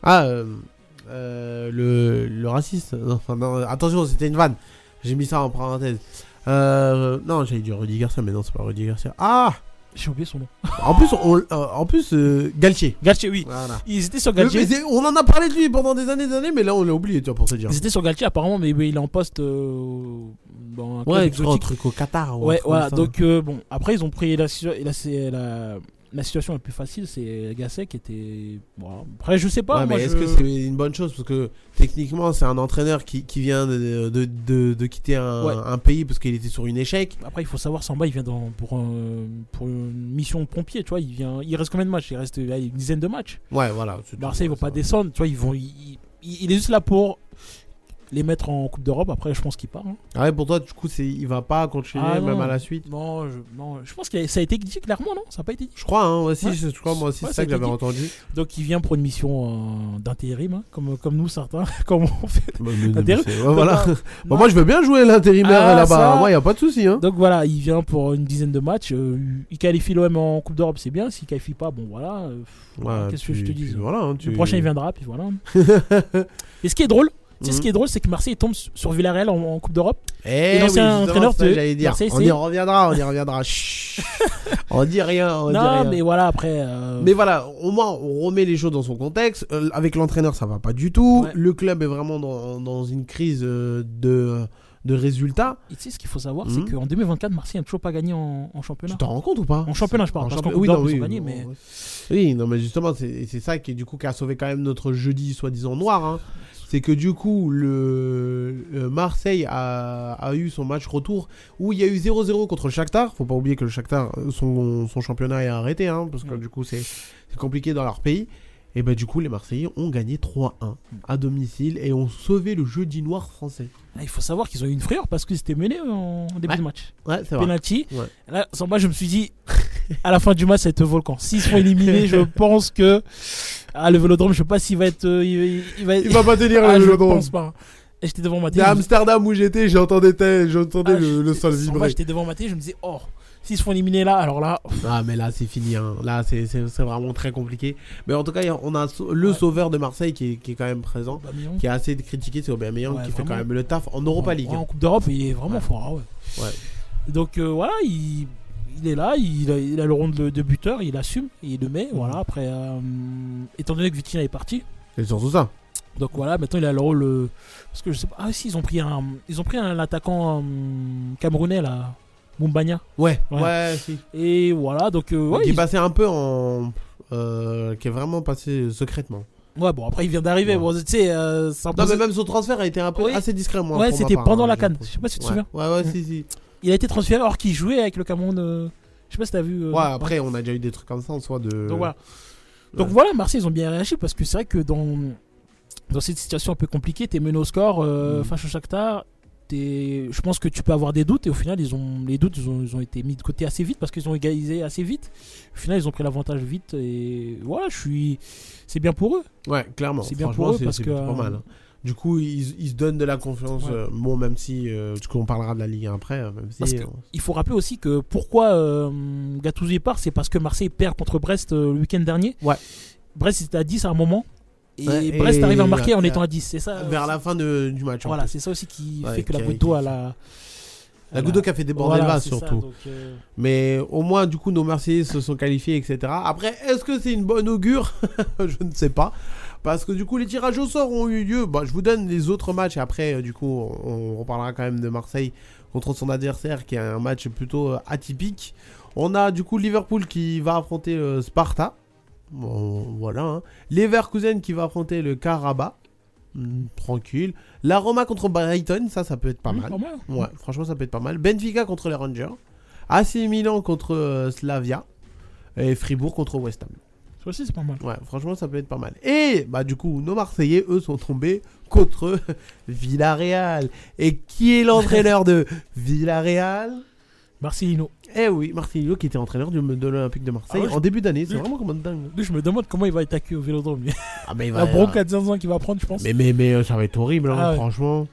Ah, euh, euh, le, le raciste. (laughs) Non, attention, c'était une vanne. J'ai mis ça en parenthèse. Euh, non, j'allais dire Rudy Garcia, mais non, c'est pas Rudy Garcia. Ah J'ai oublié son nom. En plus, on, euh, en plus euh, Galtier. Galtier, oui. Voilà. Ils étaient sur Le- Galtier. mais on en a parlé de lui pendant des années et des années, mais là on l'a oublié, tu vois, pour te dire. Ils étaient sur Galtier apparemment, mais, mais il est en poste euh, dans un club Ouais, un truc au Qatar. ou un Ouais, truc comme voilà. ça. Donc, euh, bon, après, ils ont pris la, la, la, la situation la plus facile, c'est Gasset qui était. Bon, après, je sais pas. Ouais, moi, mais est-ce je- que c'est une bonne chose? Parce que techniquement, c'est un entraîneur qui, qui vient de, de, de, de quitter un, Ouais. un pays parce qu'il était sur une échec. Après, il faut savoir, Samba, il vient dans, pour, un- pour une mission de pompier, tu vois. Il, vient, il reste combien de matchs? Il reste une dizaine de matchs. Ouais, voilà. Marseille, ils vont pas descendre, tu vois. Ils vont, il, il- il est juste là pour les mettre en Coupe d'Europe. Après, je pense qu'il part. hein. Ah ouais, pour toi, du coup, c'est il va pas continuer Ah, même non. à la suite. Non, je, non, je pense que ça a été dit clairement, non? Ça n'a pas été dit. Je crois, hein, aussi, Ouais. je, je crois, moi aussi, Ouais, c'est ça que j'avais entendu. Donc, il vient pour une mission euh, d'intérim, hein, comme, comme nous, certains. (laughs) comme on fait. Bah, Intérim. voilà. (laughs) Bah, moi, je veux bien jouer l'intérimaire Ah, là-bas. ça. Moi, y a pas de souci. Hein. Donc voilà, il vient pour une dizaine de matchs. euh, il qualifie l'OM en Coupe d'Europe, c'est bien. S'il qualifie pas, bon voilà. euh, Qu'est-ce que je te dis? voilà, tu- Le prochain il viendra, puis voilà. (laughs) Et ce qui est drôle, tu sais, ce Mhm. qui est drôle, c'est que Marseille tombe sur Villarreal en, en Coupe d'Europe. Eh Et l'ancien oui, entraîneur ça de dire. Marseille, on y reviendra, on y (laughs) reviendra. Chut. on dit rien, on dit non, rien. mais voilà, après. euh, Mais voilà, au moins on remet les choses dans son contexte. Euh, avec l'entraîneur, ça va pas du tout. Ouais. Le club est vraiment dans, dans une crise euh, de, de résultats. et tu sais, ce qu'il faut savoir, c'est qu'en 2024, Marseille n'a toujours pas gagné en, en championnat. Tu t'en rends compte ou pas En championnat, je parle, En parce Coupe oui, non, ils ont oui, gagné, non, mais-. Oui, non, mais justement, c'est ça qui, du coup, qui a sauvé quand même notre jeudi soi-disant noir. hein. C'est que du coup, le, le Marseille a, a eu son match retour où il y a eu 0-0 contre le Shakhtar. Faut pas oublier que le Shakhtar, euh, son, son championnat est arrêté, hein, parce que Ouais. du coup, c'est c'est compliqué dans leur pays. Et ben du coup, les Marseillais ont gagné 3-1 à domicile et ont sauvé le jeudi noir français. Il faut savoir qu'ils ont eu une frayeur parce qu'ils étaient menés en début Ouais. de match. Ouais, c'est vrai. Penalty. Ouais. Là, sans moi, je me suis dit, à la fin du match, ça va être volcan. S'ils sont éliminés, je (laughs) pense que. Ah, le vélodrome, je sais pas s'il va être. euh, il, il va, Il va pas tenir Ah, le je Vélodrome. pense pas. Et j'étais devant ma télé. à je Amsterdam où j'étais, j'entendais j'entendais Ah, le, sol moi, vibrer. J'étais devant ma télé, je me disais, oh, s'ils se font éliminer là, alors là. Ah mais là c'est fini, hein. là c'est vraiment très compliqué. Mais en tout cas on a le Ouais. sauveur de Marseille qui est, qui est quand même présent, qui est assez critiqué, c'est Aubameyang Ouais, qui fait quand même le taf en Europa League. En, en Coupe d'Europe, il est vraiment Ouais. fort. ouais. Ouais. Donc euh, voilà, il, il est là, il a, il a le rôle de, de buteur, il assume, et il le met. Mhm. Voilà, après, euh, étant donné que Vitinha est parti, C'est surtout ça. donc voilà, maintenant il a le rôle. euh, parce que je sais pas. Ah, si, ils ont pris un, ils ont pris un attaquant camerounais là, Mumbanya. Ouais, ouais, Ouais. si. Et voilà, donc euh, ouais, qui est passé un peu en... euh, qui est vraiment passé secrètement. ouais, bon, après il vient d'arriver. Ouais. Bon, tu sais, euh, ça Non impose- mais même son transfert a été un peu Oui. assez discret moi. Ouais, pour ma c'était part, pendant hein, la j'ai CAN. l'impression. Je sais pas si tu te Ouais. souviens. Ouais, ouais, Mm. si, si. Il a été transféré alors qu'il jouait avec le Cameroun. euh, Je sais pas si t'as vu. euh, Ouais, après on a déjà eu des trucs comme ça en soi de... Donc voilà. Ouais. Donc voilà, Marseille, ils ont bien réagi parce que c'est vrai que dans, dans cette situation un peu compliquée, t'es mené au score euh, Mhm. face au Shakhtar. Je pense que tu peux avoir des doutes et au final, ils ont, les doutes ils ont, ils ont été mis de côté assez vite parce qu'ils ont égalisé assez vite. Au final, ils ont pris l'avantage vite et voilà, je suis. C'est bien pour eux. Ouais, clairement. C'est bien pour eux parce que, pas euh, mal. hein. Du coup, ils, ils se donnent de la confiance. Ouais. euh, bon, même si, euh, du coup, on parlera de la Ligue 1 après. euh, Même si, Parce que- euh, Il faut rappeler aussi que pourquoi euh, Gattuso part, c'est parce que Marseille perd contre Brest euh, le week-end dernier. Ouais. Brest était à 10 à un moment. Et Ouais, Brest et- arrive à marquer en étant à 10. C'est ça. vers la fin de- du match. Voilà, c'est ça aussi qui Ouais, fait que la qui a- la. La qui a fait déborder Voilà, le ça, surtout. donc, euh, Mais au moins, du coup, nos Marseillais se sont qualifiés, etc. Après, est-ce que c'est une bonne augure? (laughs) Je ne sais pas. Parce que du coup, les tirages au sort ont eu lieu. Bah, je vous donne les autres matchs après, euh, du coup, on, on reparlera quand même de Marseille contre son adversaire qui est un match plutôt euh, atypique. On a du coup Liverpool qui va affronter euh, Sparta. Bon, voilà. Hein. Leverkusen qui va affronter le Karabakh. Hmm, tranquille. La Roma contre Brighton, ça, ça peut être pas oui, mal. pas mal. Ouais, franchement, ça peut être pas mal. Benfica contre les Rangers. AC Milan contre euh, Slavia. Et Fribourg contre West Ham. Ça aussi, c'est pas mal. Ouais, franchement, ça peut être pas mal. Et bah, du coup, nos Marseillais, eux, sont tombés (laughs) contre Villarreal. Et qui est l'entraîneur de Villarreal? Marcelino. Eh oui, Marcelino qui était entraîneur du, de l'Olympique de Marseille Ah ouais, en début d'année. C'est Oui. vraiment comme un dingue. Je me demande comment il va être accueilli au vélodrome. lui. Ah, mais il (laughs) La bronca de 15 ans qu'il va prendre, je pense. Mais, mais, mais euh, ça va être horrible, hein, Ah ouais. franchement.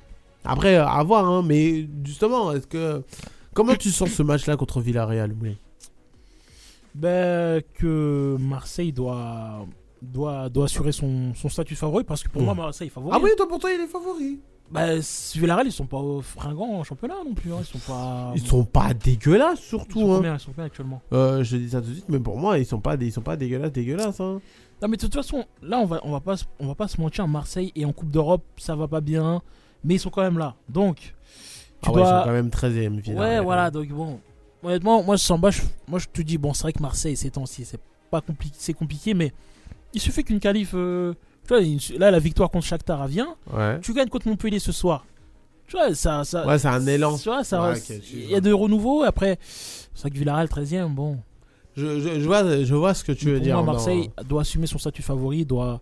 Après, euh, à voir, hein, mais justement, est-ce que. Comment tu sens ce match-là contre Villarreal Moulay Ben, que Marseille doit, doit, doit assurer son, son statut favori parce que pour Ouais. moi, Marseille est favori. Ah oui, toi pourtant il est favori. Bah, Villarreal, ils sont pas fringants en championnat non plus. hein. Ils sont pas. Ils sont pas dégueulasses Ils surtout. sont hein. combien, ils sont combien actuellement? Euh, je dis ça tout de suite, mais pour moi, ils sont pas, ils sont pas dégueulasses, dégueulasses. Hein. Non, mais de toute façon, là, on va, on va pas, se- on va pas se mentir. Marseille et en Coupe d'Europe, ça va pas bien, mais ils sont quand même là. Donc, tu Ah ouais, ils sont quand même 13 e Ouais, voilà, donc bon. Honnêtement, moi, je sens bas, je, moi, je te dis, bon, c'est vrai que Marseille, ces temps-ci, c'est pas compliqué, c'est compliqué, mais il suffit qu'une qualif. euh, tu vois, une- là, la victoire contre Shakhtar vient. Ouais. Tu gagnes contre Montpellier ce soir. Tu vois, ça. ça Ouais, c'est un élan. Tu vois, ça, Ouais, ok, c'est- je il y a de renouveau. Après, c'est vrai que Villarreal, 13ème, bon. Je, je, je vois, je vois ce que tu veux dire. moi, non. Marseille doit assumer son statut favori, doit,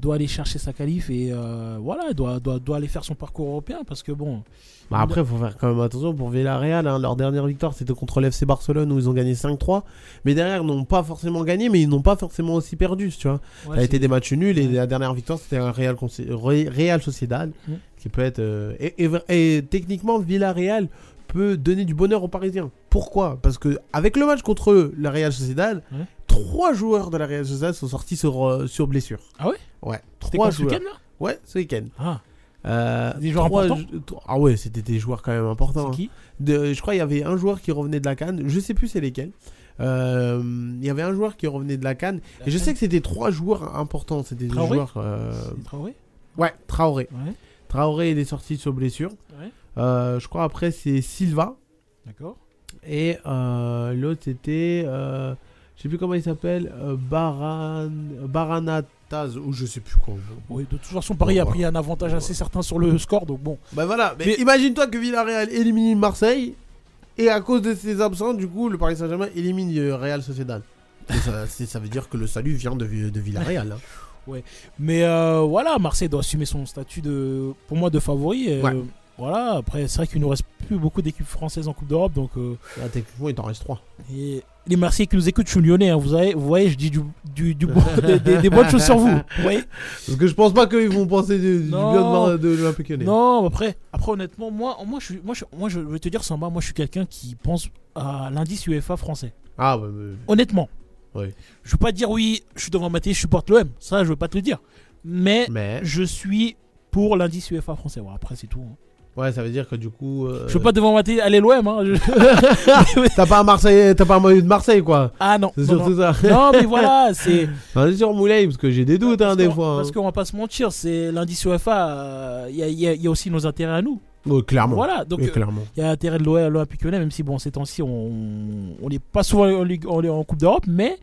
doit aller chercher sa qualif et euh, voilà, doit, doit, doit aller faire son parcours européen parce que bon. Bah après, faut faire quand même attention pour Villarreal. hein. Leur dernière victoire, c'était contre l'FC Barcelone où ils ont gagné 5-3. Mais derrière, ils n'ont pas forcément gagné, mais ils n'ont pas forcément aussi perdu, tu vois. ouais, ça a été des matchs nuls et la dernière victoire, c'était un Real, Real Sociedad Mm. qui peut être. euh, et, et- et techniquement, Villarreal peut donner du bonheur aux Parisiens. Pourquoi? Parce que avec le match contre la Real Sociedad, Ouais. trois joueurs de la Real Sociedad sont sortis sur, euh, sur blessure. Ah ouais? Ouais, trois quand ce joueurs. week-end là Ouais, ce week-end. Ah, Euh, Des joueurs importants Ah ouais, c'était des joueurs quand même importants. c'est hein. qui De- je crois qu'il y avait un joueur qui revenait de la canne. Je sais plus c'est lesquels. Euh, Il y avait un joueur qui revenait de la canne. Et je sais que c'était trois joueurs importants. C'était des Traoré joueurs. euh, C'est Traoré Ouais, Traoré. Ouais, Traoré, il est sorti sur blessure. ouais, Euh, je crois après c'est Silva. d'accord. Et euh, l'autre c'était. Euh, je sais plus comment il s'appelle. euh, Baran... Ou je sais plus quoi. Oui, de toute façon, Paris a pris un avantage assez certain sur le score, donc bon. Bah voilà, mais, Mais- imagine-toi que Villarreal élimine Marseille et à cause de ses absents, du coup, le Paris Saint-Germain élimine euh, Real Sociedad. (laughs) Ça, veut dire que le salut vient de, Vi- de Villarreal. hein. Mais euh, voilà, Marseille doit assumer son statut de, pour moi, de favori. Ouais. Voilà, après, c'est vrai qu'il nous reste plus beaucoup d'équipes françaises en Coupe d'Europe, donc. euh, Là, techniquement, il t'en reste 3. et les Marseillais qui nous écoutent, je suis lyonnais, hein, vous, avez, vous voyez, je dis du, du, du bon- (laughs) des, des- des bonnes choses sur vous. Vous voyez Parce que je pense pas qu'ils vont penser du, du Non. bien de, l'Olympique Lyonnais. Non, après, après honnêtement, moi, moi, je, moi, je, moi, je vais te dire, Samba, moi, je suis quelqu'un qui pense à l'indice UEFA français. Ah, ouais, mais- Honnêtement. Oui. Je veux pas dire oui, je suis devant ma télé, je supporte l'OM. Ça, je veux pas te le dire. Mais mais. je suis pour l'indice UEFA français. Après, c'est tout. hein. Ouais, ça veut dire que du coup. euh, Je veux pas devant ma télé aller l'OM. Hein. je- (laughs) T'as pas un Marseille, t'as pas un maillot de Marseille, quoi. Ah non. C'est surtout ça. Non, mais voilà, c'est. (laughs) Enfin, c'est sur Moulay, parce que j'ai des doutes, hein, des fois. Parce qu'on va pas se mentir, c'est l'indice UEFA. Il y, a, y a- y a aussi nos intérêts à nous. hein. Ouais, clairement. Voilà, donc Oui, euh, il y a intérêt de l'OM à l'Olympique Lyonnais, même si bon, ces temps-ci, on on n'est pas souvent en, Ligue- en, en Coupe d'Europe, mais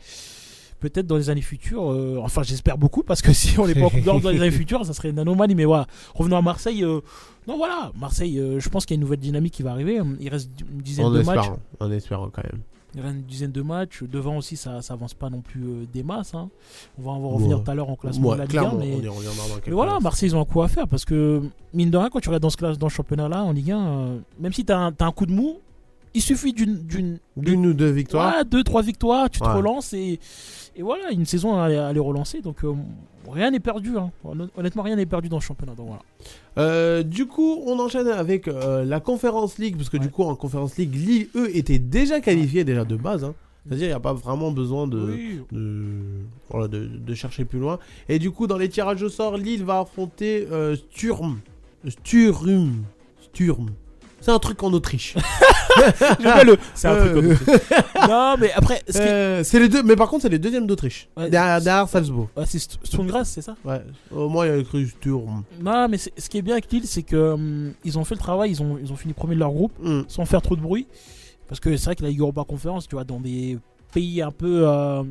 peut-être dans les années futures, euh, enfin j'espère beaucoup, parce que (laughs) si on n'est pas en Coupe d'Europe dans les années futures, ça serait une anomalie, mais voilà. Revenons à Marseille. euh, non, voilà, Marseille, euh, je pense qu'il y a une nouvelle dynamique qui va arriver. Il reste une dizaine En de matchs. en espérant quand même. Il reste une dizaine de matchs. Devant aussi, ça ça avance pas non plus euh, des masses. hein. On va en revenir Ouais. tout à l'heure en classement Ouais, de la Ligue 1, clairement, mais on dans mais voilà. Marseille, ils ont un coup à faire parce que, mine de rien, quand tu regardes dans ce, classe, dans ce championnat-là, en Ligue 1, euh, même si tu as, un coup de mou, il suffit d'une. ou deux victoires. voilà, deux, trois victoires, tu te Ouais. relances et, et voilà, une saison à, aller relancer. Donc, euh, rien n'est perdu. hein. Honn- Honnêtement, rien n'est perdu dans ce championnat. Donc, voilà. Euh, du coup, on enchaîne avec euh, la Conference League, parce que du coup, en Conference League, Lille, eux, étaient déjà qualifiés déjà de base. hein. C'est-à-dire, il n'y a pas vraiment besoin de, Oui. de, voilà, de, de chercher plus loin. Et du coup, dans les tirages au sort, Lille va affronter Sturm. Sturm. Sturm. C'est un truc en Autriche. (laughs) Le- C'est un truc. comme- (laughs) non, mais après, ce qui- Euh, c'est les deux, mais par contre, c'est les deuxièmes d'Autriche. Ouais, derrière, derrière Salzbourg. Ouais, c'est St- Sturmgrass, c'est ça Ouais. Au moins, il y a écrit Sturm. Non, mais c'est- ce qui est bien avec Lille, c'est que hum, ils ont fait le travail, ils ont, ils ont fini premier de leur groupe. Hmm. sans faire trop de bruit. Parce que c'est vrai que la Ligue Europa Conférence, tu vois, dans des pays un peu, euh,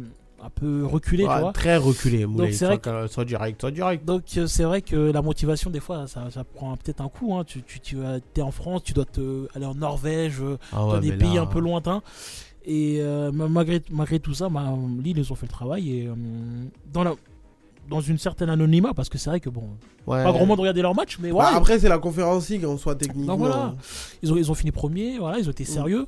un peu reculés, Ouais, tu vois. très reculé. Moulay. c'est vrai soit, soit direct, soit direct. Donc euh, c'est vrai que la motivation, des fois, ça, ça prend peut-être un coup. Hein. Tu, tu, tu es en France, tu dois te, aller en Norvège, euh, Ah dans ouais, des pays là- un peu lointains. Et euh, ma- malgré, malgré tout ça, bah, Lille, ils ont fait le travail. Et euh, dans, la, dans une certaine anonymat, parce que c'est vrai que bon, Ouais. pas grand monde regardait leur match, mais Bah, voilà, après, c'est la conférence League en soi, techniquement. Voilà. Ils ont, ils ont fini premier, voilà, ils ont été sérieux.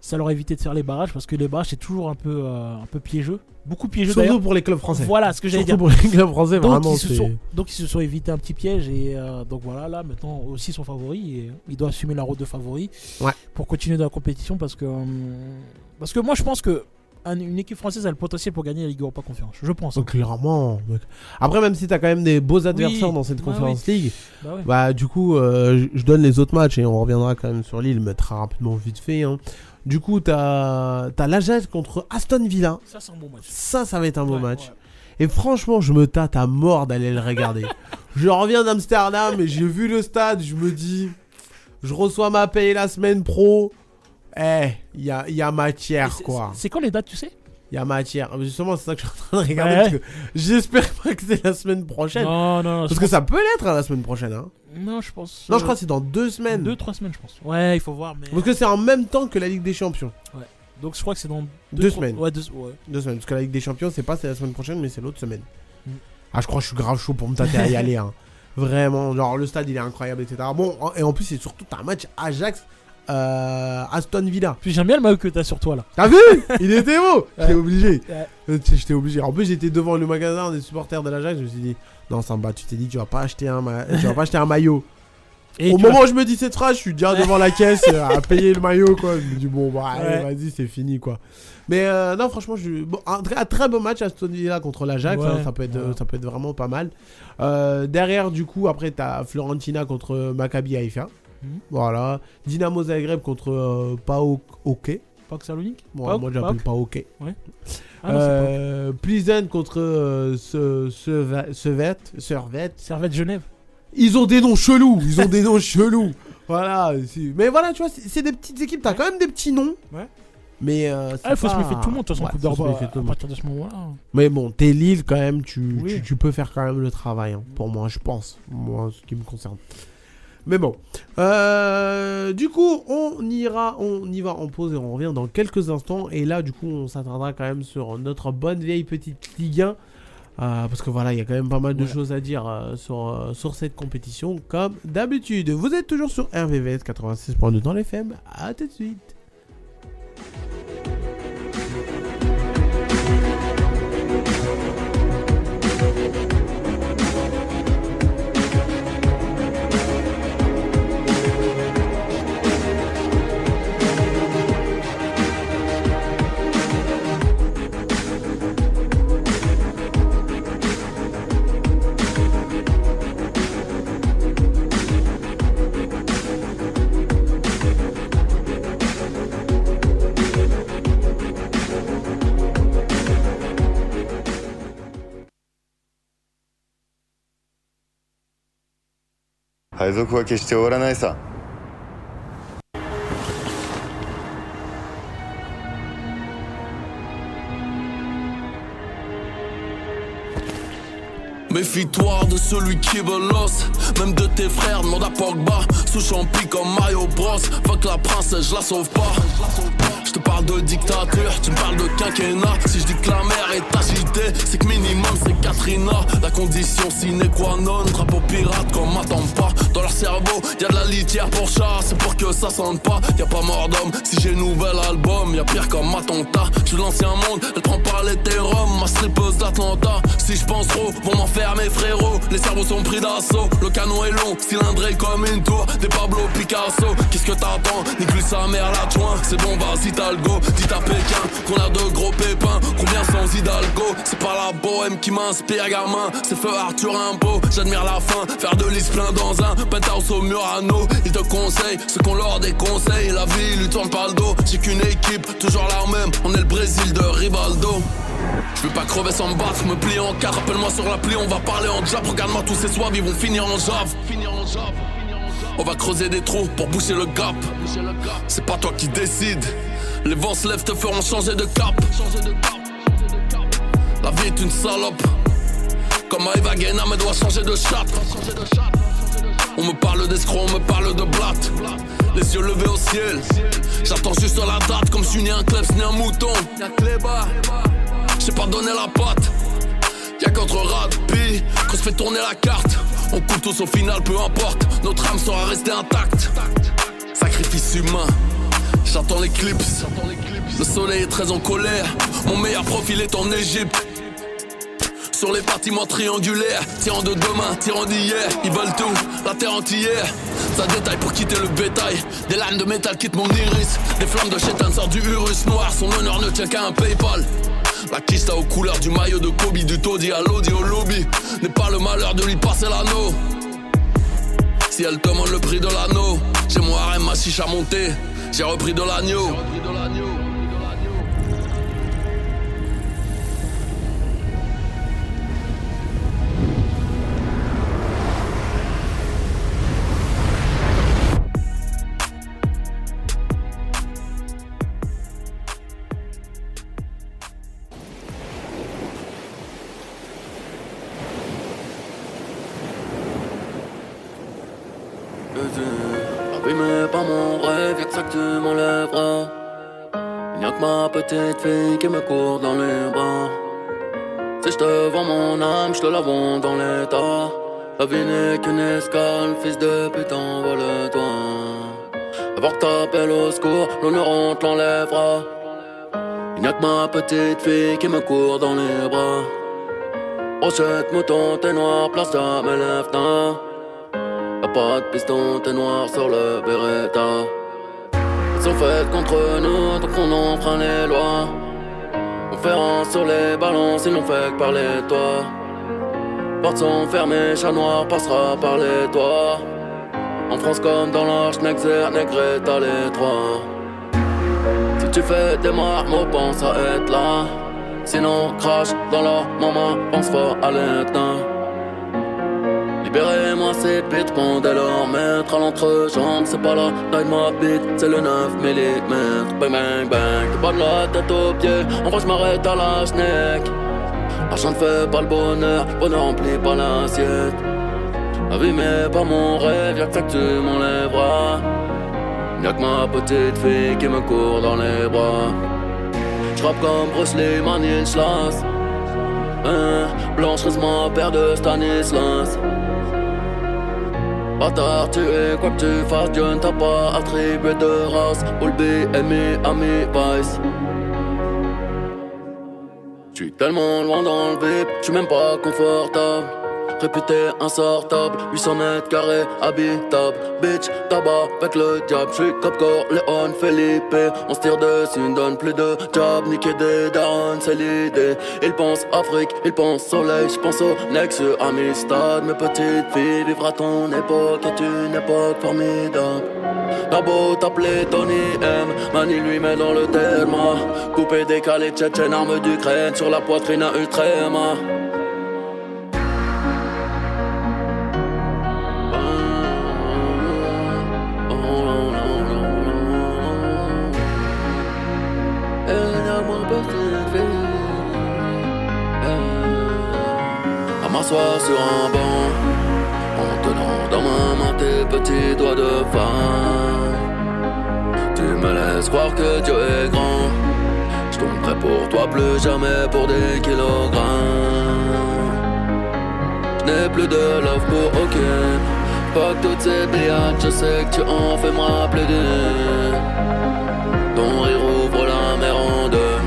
Ça leur a évité de faire les barrages parce que les barrages c'est toujours un peu, euh, un peu piégeux. Beaucoup piégeux Surtout pour les clubs français. Voilà ce que j'allais Surtout dire. pour les clubs français, Donc vraiment. ils, se sont, donc ils se sont évité un petit piège et euh, donc voilà là maintenant aussi son favori et il doit assumer la route de favori Ouais. pour continuer dans la compétition parce que euh, parce que moi je pense que un- une équipe française a le potentiel pour gagner la Ligue Europa Confiance. Je pense. Donc, clairement. Après, même si t'as quand même des beaux adversaires Oui. dans cette Ouais, Conference League, Bah ouais. bah du coup, euh, je- donne les autres matchs et on reviendra quand même sur Lille, mais très rapidement, vite fait. hein. Du coup, t'as as, l'Ajax contre Aston Villa. Ça, c'est un bon match. Ça, ça va être un beau match. ouais. Et franchement, je me tâte à mort d'aller le regarder. (laughs) je reviens d'Amsterdam et j'ai vu le stade. Je me dis, je reçois ma paye la semaine pro. Eh, il y a, y matière, quoi. C'est quand les dates, tu sais? Il y a matière. Justement, c'est ça que je suis en train de regarder. Ouais. J'espère pas que c'est la semaine prochaine. Non, non, non. parce que ça peut l'être hein, la semaine prochaine. Hein. Non, je pense. Non, euh, je crois que c'est dans deux semaines. Deux, trois semaines, je pense. Ouais, il faut voir. Mais... Parce que c'est en même temps que la Ligue des Champions. Donc, je crois que c'est dans Deux trois- semaines. Ouais, deux, ouais. Deux semaines. Parce que la Ligue des Champions, c'est pas c'est la semaine prochaine, mais c'est l'autre semaine. Mm. Ah, je crois que je suis grave chaud pour me tâter à y (laughs) aller. hein. Vraiment, genre le stade il est incroyable, etc. Bon, et en plus, c'est surtout un match Ajax euh, Aston Villa. Puis j'aime bien le maillot que t'as sur toi là. T'as vu (laughs) Il était beau J'étais obligé. Ouais. Euh, J'étais obligé. En plus, j'étais devant le magasin des supporters de l'Ajax. Je me suis dit, non, Samba, tu t'es dit, tu vas pas acheter un, ma- tu vas pas acheter un maillot. (laughs) Et Au moment où je me dis cette phrase, je suis déjà devant la caisse euh, à payer le maillot, quoi. Je me dis, bon, bah, allez, Ouais. vas-y, c'est fini, quoi. Mais euh, non, franchement, je... bon, un, très, un très beau match Aston Villa contre l'Ajax. Ouais, hein, ça, peut être, ouais. ça peut être vraiment pas mal. Euh, derrière, du coup, après, t'as Florentina contre Maccabi Haïfa. Mhm. Voilà. Dynamo Zagreb contre euh, PAOK. Ok. Que Salonique Moi, moi j'appelle PAOK. Ah non, c'est Euh, Plizen contre euh, ce, ce, Servet. Servet. pas. Servette Genève. Ils ont des noms chelous. Ils ont des noms chelous. Voilà. Mais voilà, tu vois, c'est des petites équipes. T'as quand même des petits noms. Ouais. Mais euh, Ah, il faut se méfier de tout le monde. De toute façon, Ouais, Coupe d'Europe, tout à partir de ce moment-là. Mais bon, t'es Lille quand même. Tu, Oui. tu, tu peux faire quand même le travail. hein, pour moi, je pense. Moi, ce qui me concerne. Mais bon. Euh, du coup, on ira, on y va en pause et on revient dans quelques instants. Et là, du coup, on s'attardera quand même sur notre bonne vieille petite Ligue 1. Euh, parce que voilà, il y a quand même pas mal de choses à dire euh, sur, sur cette compétition, comme d'habitude. Vous êtes toujours sur RVVS 86.2 dans l'FM. À tout de suite.「配属は決して終わらないさ」 Méfie-toi de celui qui veut l'os Même de tes frères, demande à Pogba Sous champi comme Mario Bros Fuck la princesse, je la sauve pas Je te parle de dictature, tu me parles de quinquennat. Si je dis que la mer est agitée C'est que minimum c'est Katrina. La condition sine qua non Drapeau pirate qu'on m'attend pas Dans leur cerveau, y a de la litière pour chat C'est pour que ça sente pas, y a pas mort d'homme Si j'ai nouvel album, y a pire comme attentat Je l'ancien monde, elle prend pas l'hétérum Ma strippeuse d'Atlanta Si je pense trop, vont m'en faire mes frérots Les cerveaux sont pris d'assaut, le canon est long Cylindré comme une tour, des Pablo Picasso Qu'est-ce que t'attends, nique sa mère la joint C'est bon vas-y t'as le go, dis à Pékin Qu'on a de gros pépins, combien sans Hidalgo? C'est pas la bohème qui m'inspire gamin. C'est feu Arthur Rimbaud, j'admire la fin. Faire de l'is plein dans un penthouse au Murano. Ils te conseillent ce qu'on leur déconseille. La vie lui tourne pas le dos, j'ai qu'une équipe Toujours la même, on est le Brésil de Rivaldo. Je veux pas crever sans me battre, me plier en quatre, rappelle-moi sur l'appli, on va parler en jab, regarde-moi tous ces soirs, ils vont finir en jave. On va creuser des trous pour boucher le gap. C'est pas toi qui décide. Les vents se lèvent, te feront changer de cap. La vie est une salope. Comme Eva Guéna me doit changer de chatte. On me parle d'escroc, on me parle de blatte. Les yeux levés au ciel. J'attends juste la date, comme je suis né un klebs, né un mouton. J'ai pas donné la patte. Y'a qu'entre Radpi qu'on se fait tourner la carte. On coule tous au final, peu importe. Notre âme sera restée intacte. Sacrifice humain. J'attends l'éclipse. Le soleil est très en colère. Mon meilleur profil est en Égypte. Sur les bâtiments triangulaires, tirant de demain, tirant d'hier, ils veulent tout. la terre entière. Ça détaille pour quitter le bétail. Des lames de métal quittent mon iris. Des flammes de chétan sortent du Urus noir. Son honneur ne tient qu'à un Paypal. La kista aux couleurs du maillot de Kobe, du taudis à l'audi au lobby. N'est pas le malheur de lui passer l'anneau. Si elle demande le prix de l'anneau, j'ai mon harem, ma chiche à monter. J'ai repris de l'agneau. T'appelles au secours, l'honneur on te l'enlèvera. Il n'y a que ma petite fille qui me court dans les bras. Rochette, mouton, t'es noir, place à mes lèvres, Y'a pas de piston, t'es noir sur le Beretta. Ils sont faites contre nous, donc on enfreint les lois. On fait sur les ballons, ils n'ont fait que parler toi. Portes sont fermées, chat noir passera par les toits. En France comme dans l'Arche, Nexer, Negreta, les trois. Si tu fais des marmots, pense à être là. Sinon, crache dans la maman, pense fort à l'éteint. Libérez-moi ces pits, dès leur maître à l'entrejambe, c'est pas la taille de ma bite, c'est le 9 mm. Bang bang bang, t'es pas de la tête aux pieds, en vrai je m'arrête à la schneck. L'argent ne fait pas le bonheur, bonheur remplit pas l'assiette. Vie mais pas mon rêve, y'a que ça que tu m'enlèveras. Y'a que ma petite fille qui me court dans les bras. J'rappe comme Bruce Lee, Schloss. Hein, Blanche reste ma paire de Stanislas. Bâtard, tu es quoi que tu fasses, Dieu ne t'a pas attribué de race. Olby, Amy, Ami, Vice. J'suis tellement loin dans le vip, j'suis même pas confortable. Réputé insortable, 800 mètres carrés, habitable. Bitch, tabac avec le diable. J'suis Cap Léon, Felipe. On se tire dessus, ne donne plus de job. Niquer des darons, c'est l'idée. Il pense Afrique, il pense soleil. J'pense au Nexus, Amistad. Mes petites filles, vivre à ton époque est une époque formidable. T'as beau t'appeler Tony M, Mani lui met dans le terme. Coupé, décalé, tchétchène, arme d'Ukraine sur la poitrine à Ultrema. Sur un banc En tenant dans ma main tes petits doigts de femme. Tu me laisses croire que Dieu est grand. Je tomberai pour toi plus jamais pour des kilogrammes. Je n'ai plus de love pour aucun Pas toutes ces billades, je sais que tu en fais me rappeler Ton rire ouvre la mer en deux.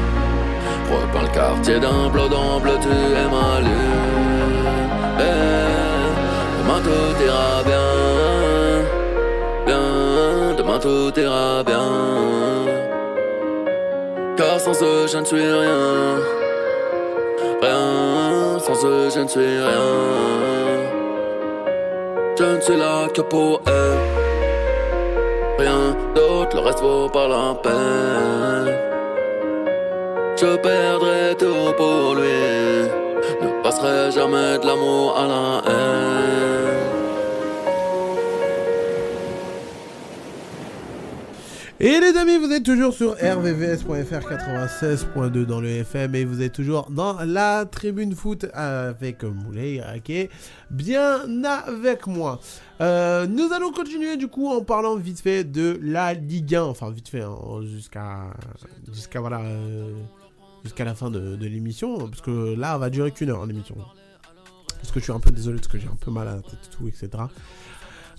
Repeins le quartier d'un bleu, tu es ma lune. Tout ira bien, bien, demain tout ira bien. Car sans eux je ne suis rien, rien, sans eux je ne suis rien. Je ne suis là que pour eux, rien d'autre, le reste vaut pas la peine. Je perdrai tout pour lui. Jamais de l'amour à la. Et les amis, vous êtes toujours sur rvvs.fr 96.2 dans le FM et vous êtes toujours dans la tribune foot avec Moulay Raquet, bien avec moi. Euh, nous allons continuer du coup en parlant vite fait de la Ligue 1, enfin vite fait hein, jusqu'à jusqu'à voilà euh, jusqu'à la fin de, l'émission, parce que là, on va durer qu'une heure l'émission. Parce que je suis un peu désolé, parce que j'ai un peu mal à la tête et tout, etc.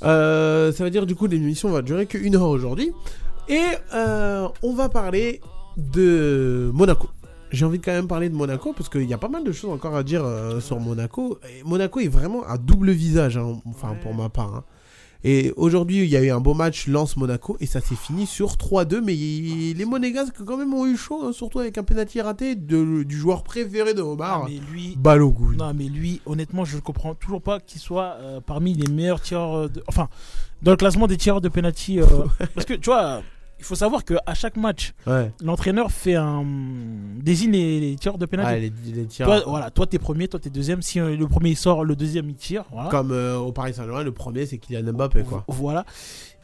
Euh, ça veut dire du coup l'émission va durer qu'une heure aujourd'hui. Et euh, on va parler de Monaco. j'ai envie de quand même parler de Monaco parce qu'il y a pas mal de choses encore à dire euh, sur Monaco. Monaco est vraiment à double visage, hein, enfin pour ma part. hein. Et aujourd'hui, il y a eu un beau match Lance-Monaco et ça s'est fini sur 3-2. Mais il- les Monégasques quand même ont eu chaud, hein, surtout avec un penalty raté de, du joueur préféré de Omar. Ah, mais lui, Balogun. non, mais lui, honnêtement, je ne comprends toujours pas qu'il soit euh, parmi les meilleurs tireurs. de- Enfin, dans le classement des tireurs de penalty. euh, (laughs) parce que tu vois, il faut savoir qu'à chaque match, Ouais. l'entraîneur fait un désigne les, les tireurs de penalty. Ah, les, les tirs. Toi, voilà, toi t'es premier, toi t'es deuxième. Si euh, le premier il sort, le deuxième il tire. Voilà. Comme euh, au Paris Saint-Germain, le premier c'est Kylian Mbappé quoi. Voilà.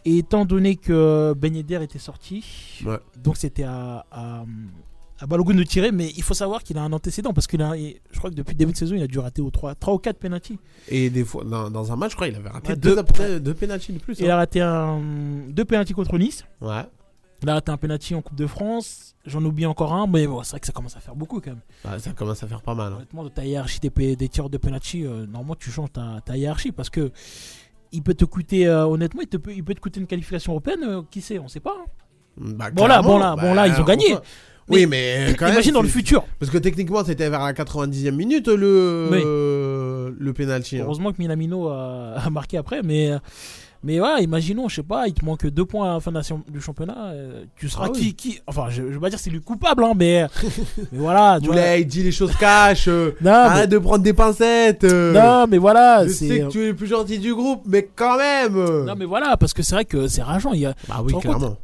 Et étant donné que Ben Yedder était sorti, Ouais. donc c'était à, à, à Balogun de tirer, mais il faut savoir qu'il a un antécédent parce qu'il a, je crois que depuis le début de saison, il a dû rater au 3, 3 ou 4 penalty. Et des fois, dans, dans un match, je crois, il avait raté Ouais, deux, deux- deux, deux pénaltys de plus. Il hein. a raté un, deux penalty contre Nice. Ouais. A raté un penalty en Coupe de France. J'en oublie encore un, mais bon, c'est vrai que ça commence à faire beaucoup quand même. Ah, ça commence à faire pas mal. hein. Honnêtement, de ta hiérarchie des, des tireurs de penalty, euh, normalement tu changes ta, ta hiérarchie parce que il peut te coûter, euh, honnêtement, il, te peut, il peut te coûter une qualification européenne, euh, qui sait, on sait pas. hein. Bah, Bon, là, bon, là, bon, là, ils ont gagné. Oui, mais quand même, Imagine dans le futur. Parce que techniquement, c'était vers la 90e minute le, Oui. le penalty. hein. Heureusement que Minamino a, (laughs) a marqué après, mais, mais voilà, imaginons, je sais pas, il te manque deux points à la fin de la ch- du championnat, euh, tu seras Ah qui, oui. qui Enfin, je, je veux pas dire c'est lui coupable, hein, mais, (laughs) mais voilà. tu vois. Il dit les choses cash. euh, (laughs) Non, mais, arrête de prendre des pincettes. euh, non, mais voilà, je c'est. sais que tu es le plus gentil du groupe, mais quand même. Non, mais voilà, parce que c'est vrai que c'est rageant. Il, y a, Bah oui, compte, clairement.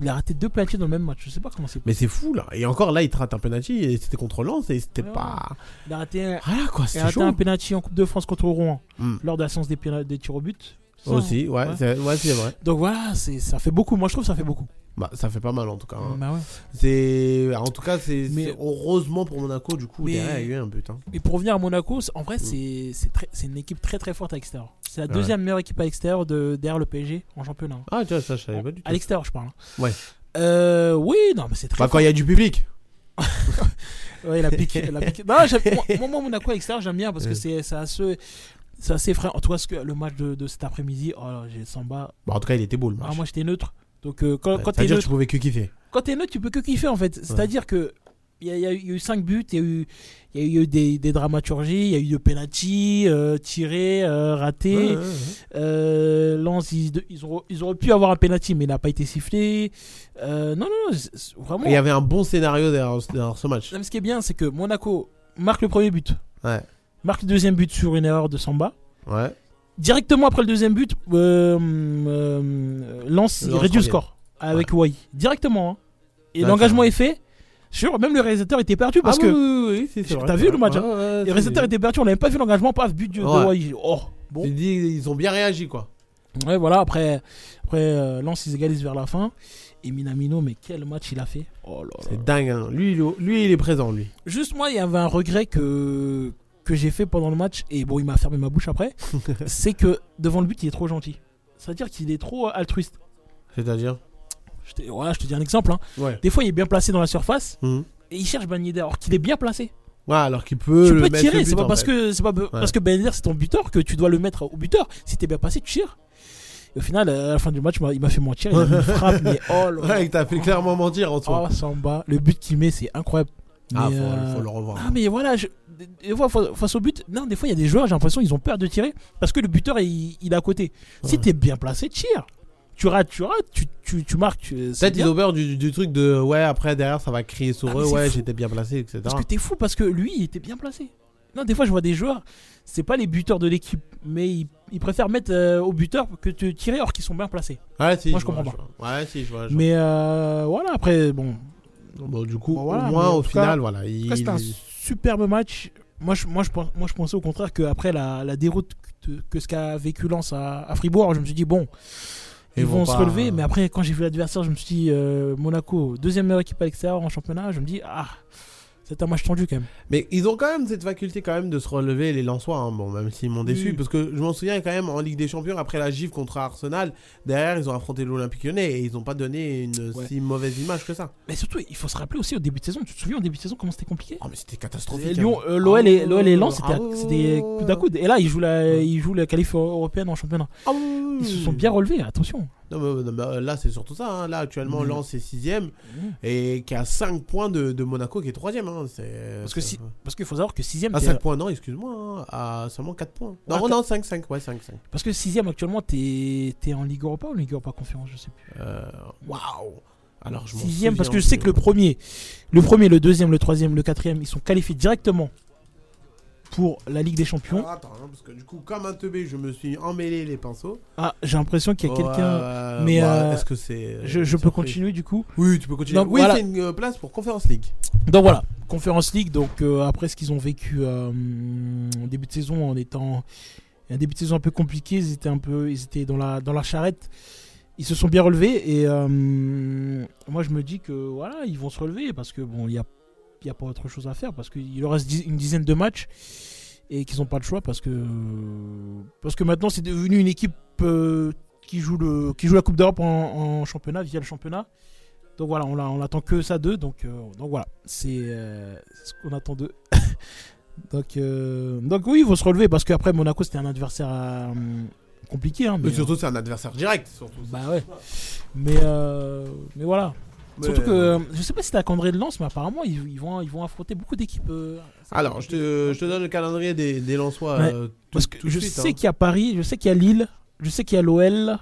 il a raté deux penalties dans le même match. Je sais pas comment c'est. Mais c'est fou là. Et encore là, il te rate un penalty et c'était contre Lens et c'était Ouais, pas. Il a raté, un- quoi, il a raté chaud. un penalty en Coupe de France contre Rouen Hmm. lors de la séance des tirs au but. Aussi, ouais, Ouais. c'est ouais, vrai. Donc voilà, ça fait beaucoup. Moi, je trouve que ça fait beaucoup. Bah, ça fait pas mal en tout cas. hein. Bah ouais. C'est en tout cas c'est Mais- heureusement pour Monaco du coup Mais- derrière il y a eu un but. hein. Et pour revenir à Monaco, en Mm. vrai, c'est, c'est, très, une équipe très très forte à l'extérieur. C'est la deuxième meilleure équipe à l'extérieur de, derrière le PSG en championnat. Ah tu vois ça je savais pas du tout. À l'extérieur, je parle. hein. Ouais. Euh, oui, non, mais c'est très Bah fort. quand il y a du public. (laughs) Ouais, la pique. la pique. Non, moi, moi, Monaco à l'extérieur, j'aime bien parce que (laughs) c'est assez. C'est assez frais. En tout cas, ce que le match de, de cet après-midi, oh j'ai Samba. Bah en tout cas il était beau le match. Ah, moi, j'étais neutre. Donc, euh, quand, Ouais, quand t'es neutre, tu pouvais que kiffer. quand t'es neutre, tu peux que kiffer en fait. C'est-à-dire que il y, a- il y a eu- il y a eu 5 buts, il y a eu, il y a eu des, des dramaturgies, il y a eu de penalty, euh, tiré, euh, raté. Euh, Lens, ils, ils, auraient, ils auraient pu avoir un penalty, mais il n'a pas été sifflé. Euh, non, non, vraiment. Il y avait un bon scénario derrière, derrière ce match. Non, mais ce qui est bien, c'est que Monaco marque le premier but, Ouais. Marque le deuxième but sur une erreur de Samba. Ouais. Directement après le deuxième but, euh, euh, il Lens réduit le score avec Wai. Directement. hein. Et Ouais, l'engagement est fait. Sûr, même le réalisateur était perdu parce ah, que. oui, T'as vu le match, hein Ouais, ouais, Le réalisateur était perdu, on n'avait pas vu l'engagement, paf, but de, de Ouais. Wai. Oh, bon. Dit, ils ont bien réagi quoi. Ouais, voilà, après, après euh, Lens, ils égalisent vers la fin. Et Minamino, mais quel match il a fait. Oh. C'est dingue. Hein. Lui, est- lui il est présent lui. Juste moi, il y avait un regret que, que j'ai fait pendant le match, et bon, il m'a fermé ma bouche après, (laughs) c'est que devant le but, il est trop gentil. C'est-à-dire qu'il est trop altruiste. C'est-à-dire. Je te, voilà, je te dis un exemple. hein. Ouais. Des fois, il est bien placé dans la surface, Mhm. et il cherche Ben Yedder, alors qu'il est bien placé. Ouais, alors qu'il peut. tu le peux mettre tirer, c'est pas parce que, c'est pas parce que Ben Yedder, c'est ton buteur que tu dois le mettre au buteur. Si t'es bien passé, tu tires. Et au final, à la fin du match, il m'a- fait mentir, il a mis une (laughs) frappe, mais oh là. Ouais, t'as fait clairement mentir en soi. Oh, Samba, le but qu'il met, c'est incroyable. ah, Mais, faut, euh, faut le revoir. Ah mais voilà, je- des- fois fa- face au but, non des fois il y a des joueurs j'ai l'impression ils ont peur de tirer parce que le buteur il, il est à côté. Si Ouais. t'es bien placé, tire. Tu rates, tu rates, tu, tu, tu marques. Peut-être ils ont peur du, du truc de ouais après derrière ça va crier sur Ah, eux ouais j'étais bien placé etc. Parce que t'es fou parce que lui il était bien placé. Non des fois je vois des joueurs, c'est pas les buteurs de l'équipe, mais ils, ils préfèrent mettre euh, au buteur que de tirer alors qu'ils sont bien placés. Ouais si. Moi, je comprends vois. Ouais si je vois. je Mais euh, voilà après bon. Bon du coup Bon, voilà, au moins au final cas- voilà il. cas, superbe match. Moi je, moi, je, moi, je pensais au contraire qu'après la, la déroute que, que ce qu'a vécu Lens à, à Fribourg, je me suis dit, bon, ils, Ils vont, vont se pas- relever. Mais après, quand j'ai vu l'adversaire, je me suis dit, euh, Monaco, deuxième meilleure équipe à l'extérieur en championnat, je me dis, ah, c'est un match tendu quand même. Mais ils ont quand même cette faculté quand même de se relever les Lensois, hein. bon même s'ils m'ont déçu, Oui. parce que je m'en souviens quand même en Ligue des Champions après la gifle contre Arsenal, derrière ils ont affronté l'Olympique Lyonnais et ils n'ont pas donné une Ouais. si mauvaise image que ça. Mais surtout, il faut se rappeler aussi au début de saison. Tu te souviens au début de saison comment c'était compliqué? Oh mais c'était catastrophique. Hein. euh, l'OL et, Ah l'OL et Lens, c'était coude à coude. Et là, ils jouent la, ils jouent la qualif européenne en championnat. Ah oui, oui, oui. Ils se sont bien relevés, attention. Non, mais, non, mais, là, c'est surtout ça. hein. Là, actuellement, Mhm. Lens est 6ème Mhm. et qui a 5 points de, de Monaco qui est 3ème. Parce que si- Parce qu'il faut savoir que 6ème. À 5 points, non, excuse-moi. hein, À seulement 4 points. Non, Ouais, non, 5, 5. Ouais, 5, 5. Parce que 6ème actuellement, t'es es en Ligue Europa ou Ligue Europa Conférence, je sais plus. Euh, Waouh Alors, je Sixième, parce que je sais que le premier, le premier, le deuxième, le troisième, le quatrième, ils sont qualifiés directement pour la Ligue des Champions. Alors, attends, hein, parce que du coup, comme un teubé, je me suis emmêlé les pinceaux. Ah, j'ai l'impression qu'il y a quelqu'un. Mais, bah, euh, Est-ce que c'est. Je, je peux continuer du coup. Oui, tu peux continuer. Donc, oui, voilà. c'est une euh, place pour Conference League. Donc voilà, Conference League. Donc euh, après ce qu'ils ont vécu euh, en début de saison en étant un début de saison un peu compliqué, ils étaient un peu, ils étaient dans la dans la charrette. Ils se sont bien relevés et euh, moi je me dis que voilà ils vont se relever parce que bon il y a il y a pas autre chose à faire parce qu'il leur reste une dizaine de matchs et qu'ils n'ont pas le choix parce que parce que maintenant c'est devenu une équipe euh, qui joue le qui joue la Coupe d'Europe en, en championnat via le championnat. Donc voilà, on, on attend que ça d'eux. Donc, euh, donc voilà, c'est euh, ce qu'on attend d'eux. (laughs) donc, donc oui, il faut se relever parce qu'après Monaco c'était un adversaire compliqué. Hein, mais, Mais surtout, c'est un adversaire direct. Surtout. bah ouais. Mais, euh, mais voilà. Surtout que euh, je sais pas si t'as calendrier de lance, mais apparemment ils, ils vont, ils vont affronter beaucoup d'équipes. euh, Alors, je te, je te donne le calendrier des, des Lensois. Ouais, euh, tout- parce que tout je suite, sais hein. qu'il y a Paris, je sais qu'il y a Lille, je sais qu'il y a l'OL,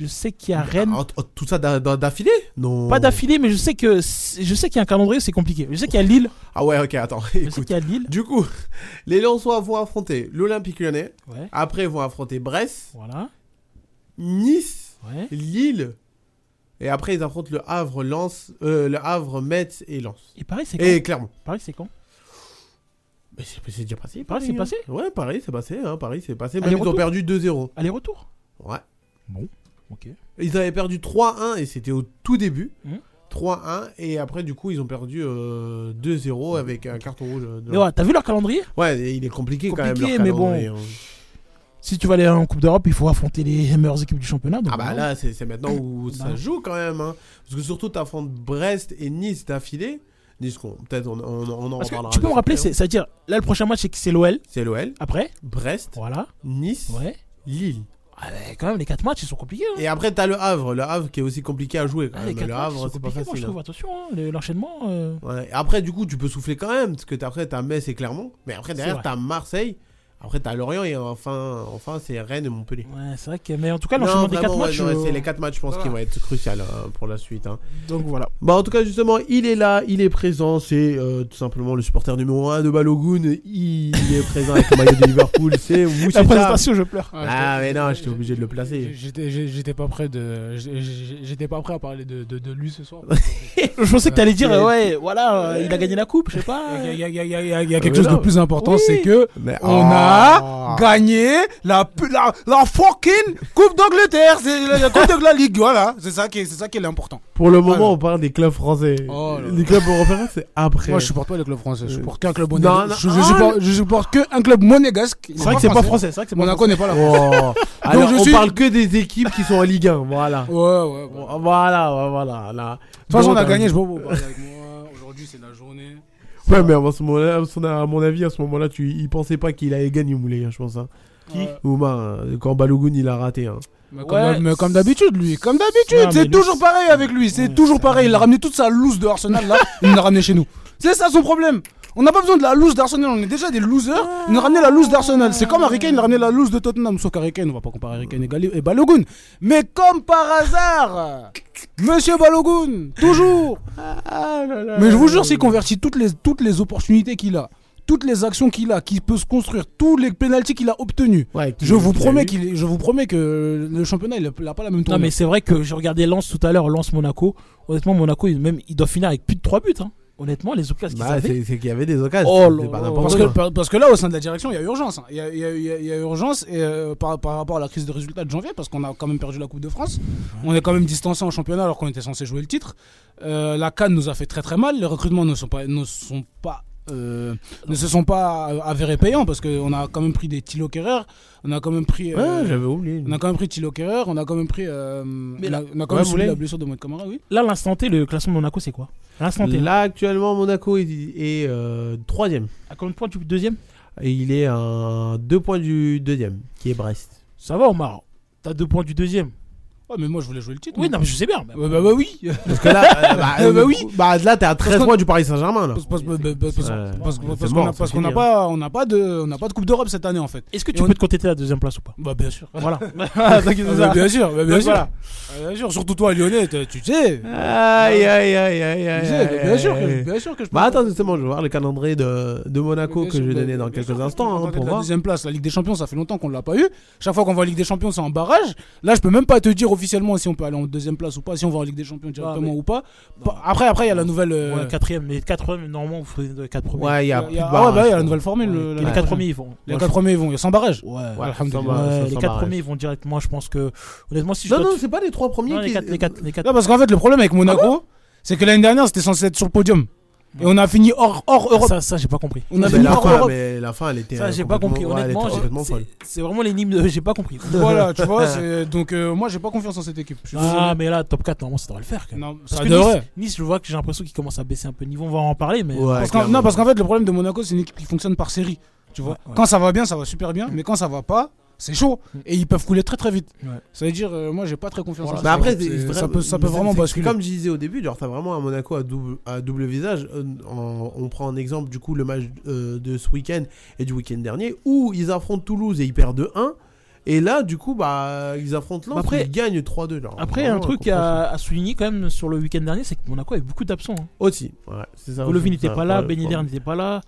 je sais qu'il y a Rennes. Ah, oh, tout ça d'a- d'a- d'affilée? Non. Pas d'affilée, mais je sais que je sais qu'il y a un calendrier, c'est compliqué. Je sais qu'il y a Lille. Ah ouais, ok, attends. Je sais qu'il y a Lille. Du coup, (laughs) les Lensois vont affronter l'Olympique lyonnais. Ouais. Après, ils vont affronter Brest, Voilà. Nice, Ouais. Lille. Et après, ils affrontent le Havre, Lens, euh, le Havre, Metz et Lens. Et Paris, c'est quand? Et Clermont. Paris, c'est quand? Mais c'est c'est déjà passé. Paris, c'est hein. passé Ouais, Paris, c'est passé. Hein, Paris, c'est passé. Même ils ont perdu 2-0. Aller-retour? Ouais. Ok. Ils avaient perdu 3-1 et c'était au tout début. Mhm. 3-1 et après du coup ils ont perdu euh, 2-0 avec un carton rouge. euh, de- Mais voilà, t'as vu leur calendrier? Ouais, il est compliqué, quand même. Compliqué, leur mais bon. calendrier, hein. Si tu vas aller en Coupe d'Europe, il faut affronter les meilleures équipes du championnat. donc Ah bah là c'est maintenant où ça Bah. joue quand même. hein. Parce que surtout t'affrontes Brest et Nice d'affilée. Nice, peut-être on, on, on en Parce que tu peux me rappeler, c'est- c'est-à-dire, là, le prochain match, c'est l'OL. hein. C'est l'OL, Après, Brest, voilà. Nice, Ouais. Lille. Ah, mais quand même, les 4 matchs, ils sont compliqués. hein. Et après t'as le Havre. Le Havre qui est aussi compliqué à jouer quand Ah, les même. 4 Le Havre c'est pas moi, je facile. trouve. hein. Attention, hein, le- l'enchaînement. euh, Ouais. Après, du coup, tu peux souffler quand même, parce que t'as- après, t'as Metz et Clermont. Mais après, derrière, t'as Marseille. Après, t'as Lorient et enfin, enfin c'est Rennes et Montpellier. Ouais, c'est vrai que. Mais en tout cas, Non, l'enchaînement des 4 vraiment, ouais, matchs. non, euh, c'est les 4 matchs, je pense, voilà. qui vont être cruciaux hein, pour la suite. hein. Donc voilà. Bah, en tout cas, justement, il est là, il est présent. C'est euh, tout simplement le supporter numéro 1 de Balogun. Il est présent avec le maillot de Liverpool. C'est (laughs) La présentation, je pleure. Ah, mais non, j'étais obligé de le placer. J'étais j'étais pas prêt de j'étais pas prêt à parler de, de, de lui ce soir. (laughs) Je pensais que t'allais dire, Ouais. ouais, voilà, il a gagné la coupe, je sais pas. Il y a, y a- y a- y a- a quelque mais chose de plus important, Oui. c'est que Mais- on Ah. A gagné la, pu- la, la fucking Coupe d'Angleterre, c'est la, la Coupe de la Ligue, voilà, c'est ça qui est, c'est ça qui est l'important. Pour le moment, Voilà. on parle des clubs français. Oh là là. les clubs européens, c'est après. Moi, je supporte pas les clubs français, je Euh, supporte qu'un club monégasque. non, Je, je ah, supporte, je supporte qu'un club monégasque. C'est vrai que c'est pas français, c'est vrai que c'est pas Monaco n'est pas là. (laughs) Oh. Alors, je on suis- parle que des équipes qui sont en Ligue 1. Voilà. Ouais, ouais, ouais. De Voilà, ouais, voilà. Là. toute façon, on a gagné, euh, je parler avec moi. Aujourd'hui, c'est la journée. Ouais, mais à, ce moment-là, à son- à mon avis, à ce moment-là, tu, il pensait pas qu'il allait gagner Moulay, hein, je pense. Hein. Qui Ouma, hein, quand Balogun il a raté. Hein. Mais comme, d'habitude, lui. Comme d'habitude, c'est toujours pareil avec lui. C'est Ouais, toujours pareil. Il a ramené toute sa loose de Arsenal là. il nous l'a ramené chez nous. C'est ça son problème. On n'a pas besoin de la loose d'Arsenal. On est déjà des losers. Il nous a ramené la loose d'Arsenal. C'est comme Harry Kane, il a ramené la loose de Tottenham. Sauf qu'Harry Kane, on va pas comparer Harry Kane et, Balogun. Mais comme par hasard, Monsieur Balogun, toujours. Mais je vous jure, s'il convertit toutes les, toutes les opportunités qu'il a, toutes les actions qu'il a, qu'il peut se construire, tous les pénalties qu'il a obtenus. Ouais, Je vous promets qu'il je vous promets que le championnat il a, il a pas la même Non, tournure. mais c'est vrai que j'ai regardé Lens tout à l'heure, Lens Monaco. Honnêtement, Monaco, ils, même, ils doivent finir avec plus de 3 buts. Hein. Honnêtement, les occasions qu'ils Bah, avaient. c'est qu'il y avait des occasions. Oh parce, que, par- parce que là, au sein de la direction, il y a urgence. hein. Il y, a, il y a- il y a- il y a urgence et, euh, par, par rapport à la crise de résultats de janvier, parce qu'on a quand même perdu la Coupe de France. On est quand même distancé en championnat alors qu'on était censé jouer le titre. Euh, la Cannes nous a fait très très mal. Les recrutements ne sont pas, ne sont pas, euh, ne se sont pas euh, avérés payants parce qu'on a quand même pris des Thilo Kerrer. On a quand même pris. euh, Ouais, j'avais oublié. on a quand même pris Thilo Kerrer, on a quand même pris. euh, on, a, là- on a quand Ouais, même subi la blessure de Mohamed Camara, oui. Là, l'instant T, le classement de Monaco, c'est quoi? L'instant T. Là, actuellement, Monaco est, est euh, troisième. À combien de points du deuxième? Et il est à deux points du deuxième, qui est Brest. Ça va, Omar? T'as deux points du deuxième. Ouais, mais moi je voulais jouer le titre. Oui, non, mais je sais bien. mais- Ouais, bah, bah oui. Parce que là, (laughs) euh, bah, Euh, bah euh, oui. bah, là, t'es à 13 que- points du Paris Saint-Germain, là. Parce, parce- parce- parce- parce- Ouais. parce- C'est parce mort, qu'on c'est n'a hein. pas, on n'a pas de, on n'a pas de Coupe d'Europe cette année en fait. Est-ce que Et tu on- peux te contenter de la deuxième place ou pas? Bah bien sûr. (laughs) Voilà. (laughs) Ah, T'inquiète bah, bien sûr, bah, bien Donc, sûr. voilà. Ah, Bien sûr, surtout toi Lyonnais, t'es- tu sais. Aïe, aïe, aïe, aïe, Tu aïe. sais, aïe, bien sûr, que, bien sûr que je peux. Bah attends, justement, je vais voir le calendrier de, de Monaco Bien que sûr, je vais donner dans bien quelques que instants je hein, peux la voir. deuxième place, la Ligue des Champions, ça fait longtemps qu'on l'a pas eu. Chaque fois qu'on va en Ligue des Champions, c'est en barrage. Là, je peux même pas te dire officiellement si on peut aller en deuxième place ou pas, si on va en Ligue des Champions directement mais- ou pas. Pa- Après, après, il y a la nouvelle. euh, Ouais, quatrième. Les quatre premiers, normalement, vous ferez les quatre premiers. Ouais, il y a il plus y de a- ah barrage, ouais, bah, il y a la nouvelle formule. Les la- quatre premiers, ils vont. Les quatre premiers, ils vont. Il y a sans barrage. Ouais. Les quatre premiers, ils vont directement. Je pense que, honnêtement, si je Non, dois non, c'est pas les trois premiers Non, les qui. quatre, les quatre, les quatre. Non, parce qu'en fait, le problème avec Monaco, c'est que l'année dernière, c'était censé être sur le podium. Et on a fini hors, hors Europe. Ça, ça, j'ai pas compris. On a Mais fini la hors fin, Europe. mais la fin, elle était. Ça, euh, j'ai pas compris. ouais, Honnêtement, c'est- folle. c'est vraiment l'énigme de. J'ai pas compris. (laughs) Voilà, tu vois. c'est- Donc, euh, moi, j'ai pas confiance en cette équipe. Ah, mais là, top 4, normalement, ça devrait le faire. Quand même. Non, Parce ça que devrait. nice, nice, je vois que j'ai l'impression qu'ils commencent à baisser un peu de niveau. On va en parler, mais. Ouais. Parce non, parce qu'en fait, le problème de Monaco, c'est une équipe qui fonctionne par série. Tu vois, Ouais, ouais. quand ça va bien, ça va super bien, mais quand ça va pas, c'est chaud. Mm. Et ils peuvent couler très très vite. Ouais. Ça veut dire, euh, moi, j'ai pas très confiance Voilà. en Bah ça. après, C'est- c'est- ça peut, ça peut vraiment basculer. Comme je disais au début, genre, t'as vraiment un Monaco à double, à double visage. Euh, en- on prend en exemple, du coup, le match euh, de ce week-end et du week-end dernier, où ils affrontent Toulouse et ils perdent 2-1. Et là, du coup, bah, ils affrontent Lens, après- ils gagnent 3-2. genre. Après, un truc à, à souligner quand même sur le week-end dernier, c'est que Monaco avait beaucoup d'absents. hein. Aussi, ouais, c'est ça. Golovin aussi, n'était pas là, Ben n'était pas là.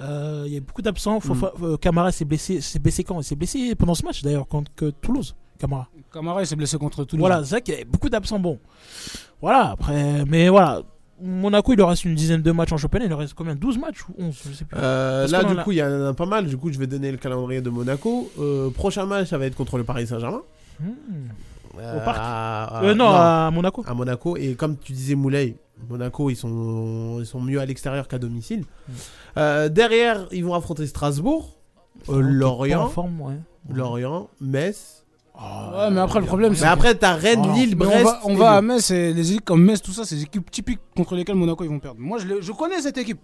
Euh, Il y a beaucoup d'absents. Mm. euh, Camara s'est blessé, s'est blessé quand? Il s'est blessé pendant ce match d'ailleurs contre que Toulouse. Camara. Camara, il s'est blessé contre Toulouse. Voilà, c'est vrai qu'il y avait beaucoup d'absents. Bon, voilà. Après, mais voilà. Monaco, il leur reste une dizaine de matchs en championnat. Il leur reste combien? 12 matchs ou 11 Je sais plus. Euh, là, du a- coup, il y en a pas mal. Du coup, je vais donner le calendrier de Monaco. Euh, prochain match, ça va être contre le Paris Saint-Germain. Hmm. Euh, parc? à- à- Euh, non, à Monaco. à Monaco. Et comme tu disais, Moulay, Monaco, ils sont, ils sont mieux à l'extérieur qu'à domicile. Mm. Euh, derrière, ils vont affronter Strasbourg, euh, Lorient, forme, ouais. Lorient, Metz. Ouais, mais après, le problème, c'est. Mais après, t'as Rennes, Oh. Lille, Brest. on va, on et va à. Metz, et les équipes comme Metz, tout ça, c'est des équipes typiques contre lesquelles Monaco ils vont perdre. Moi, je, connais cette équipe.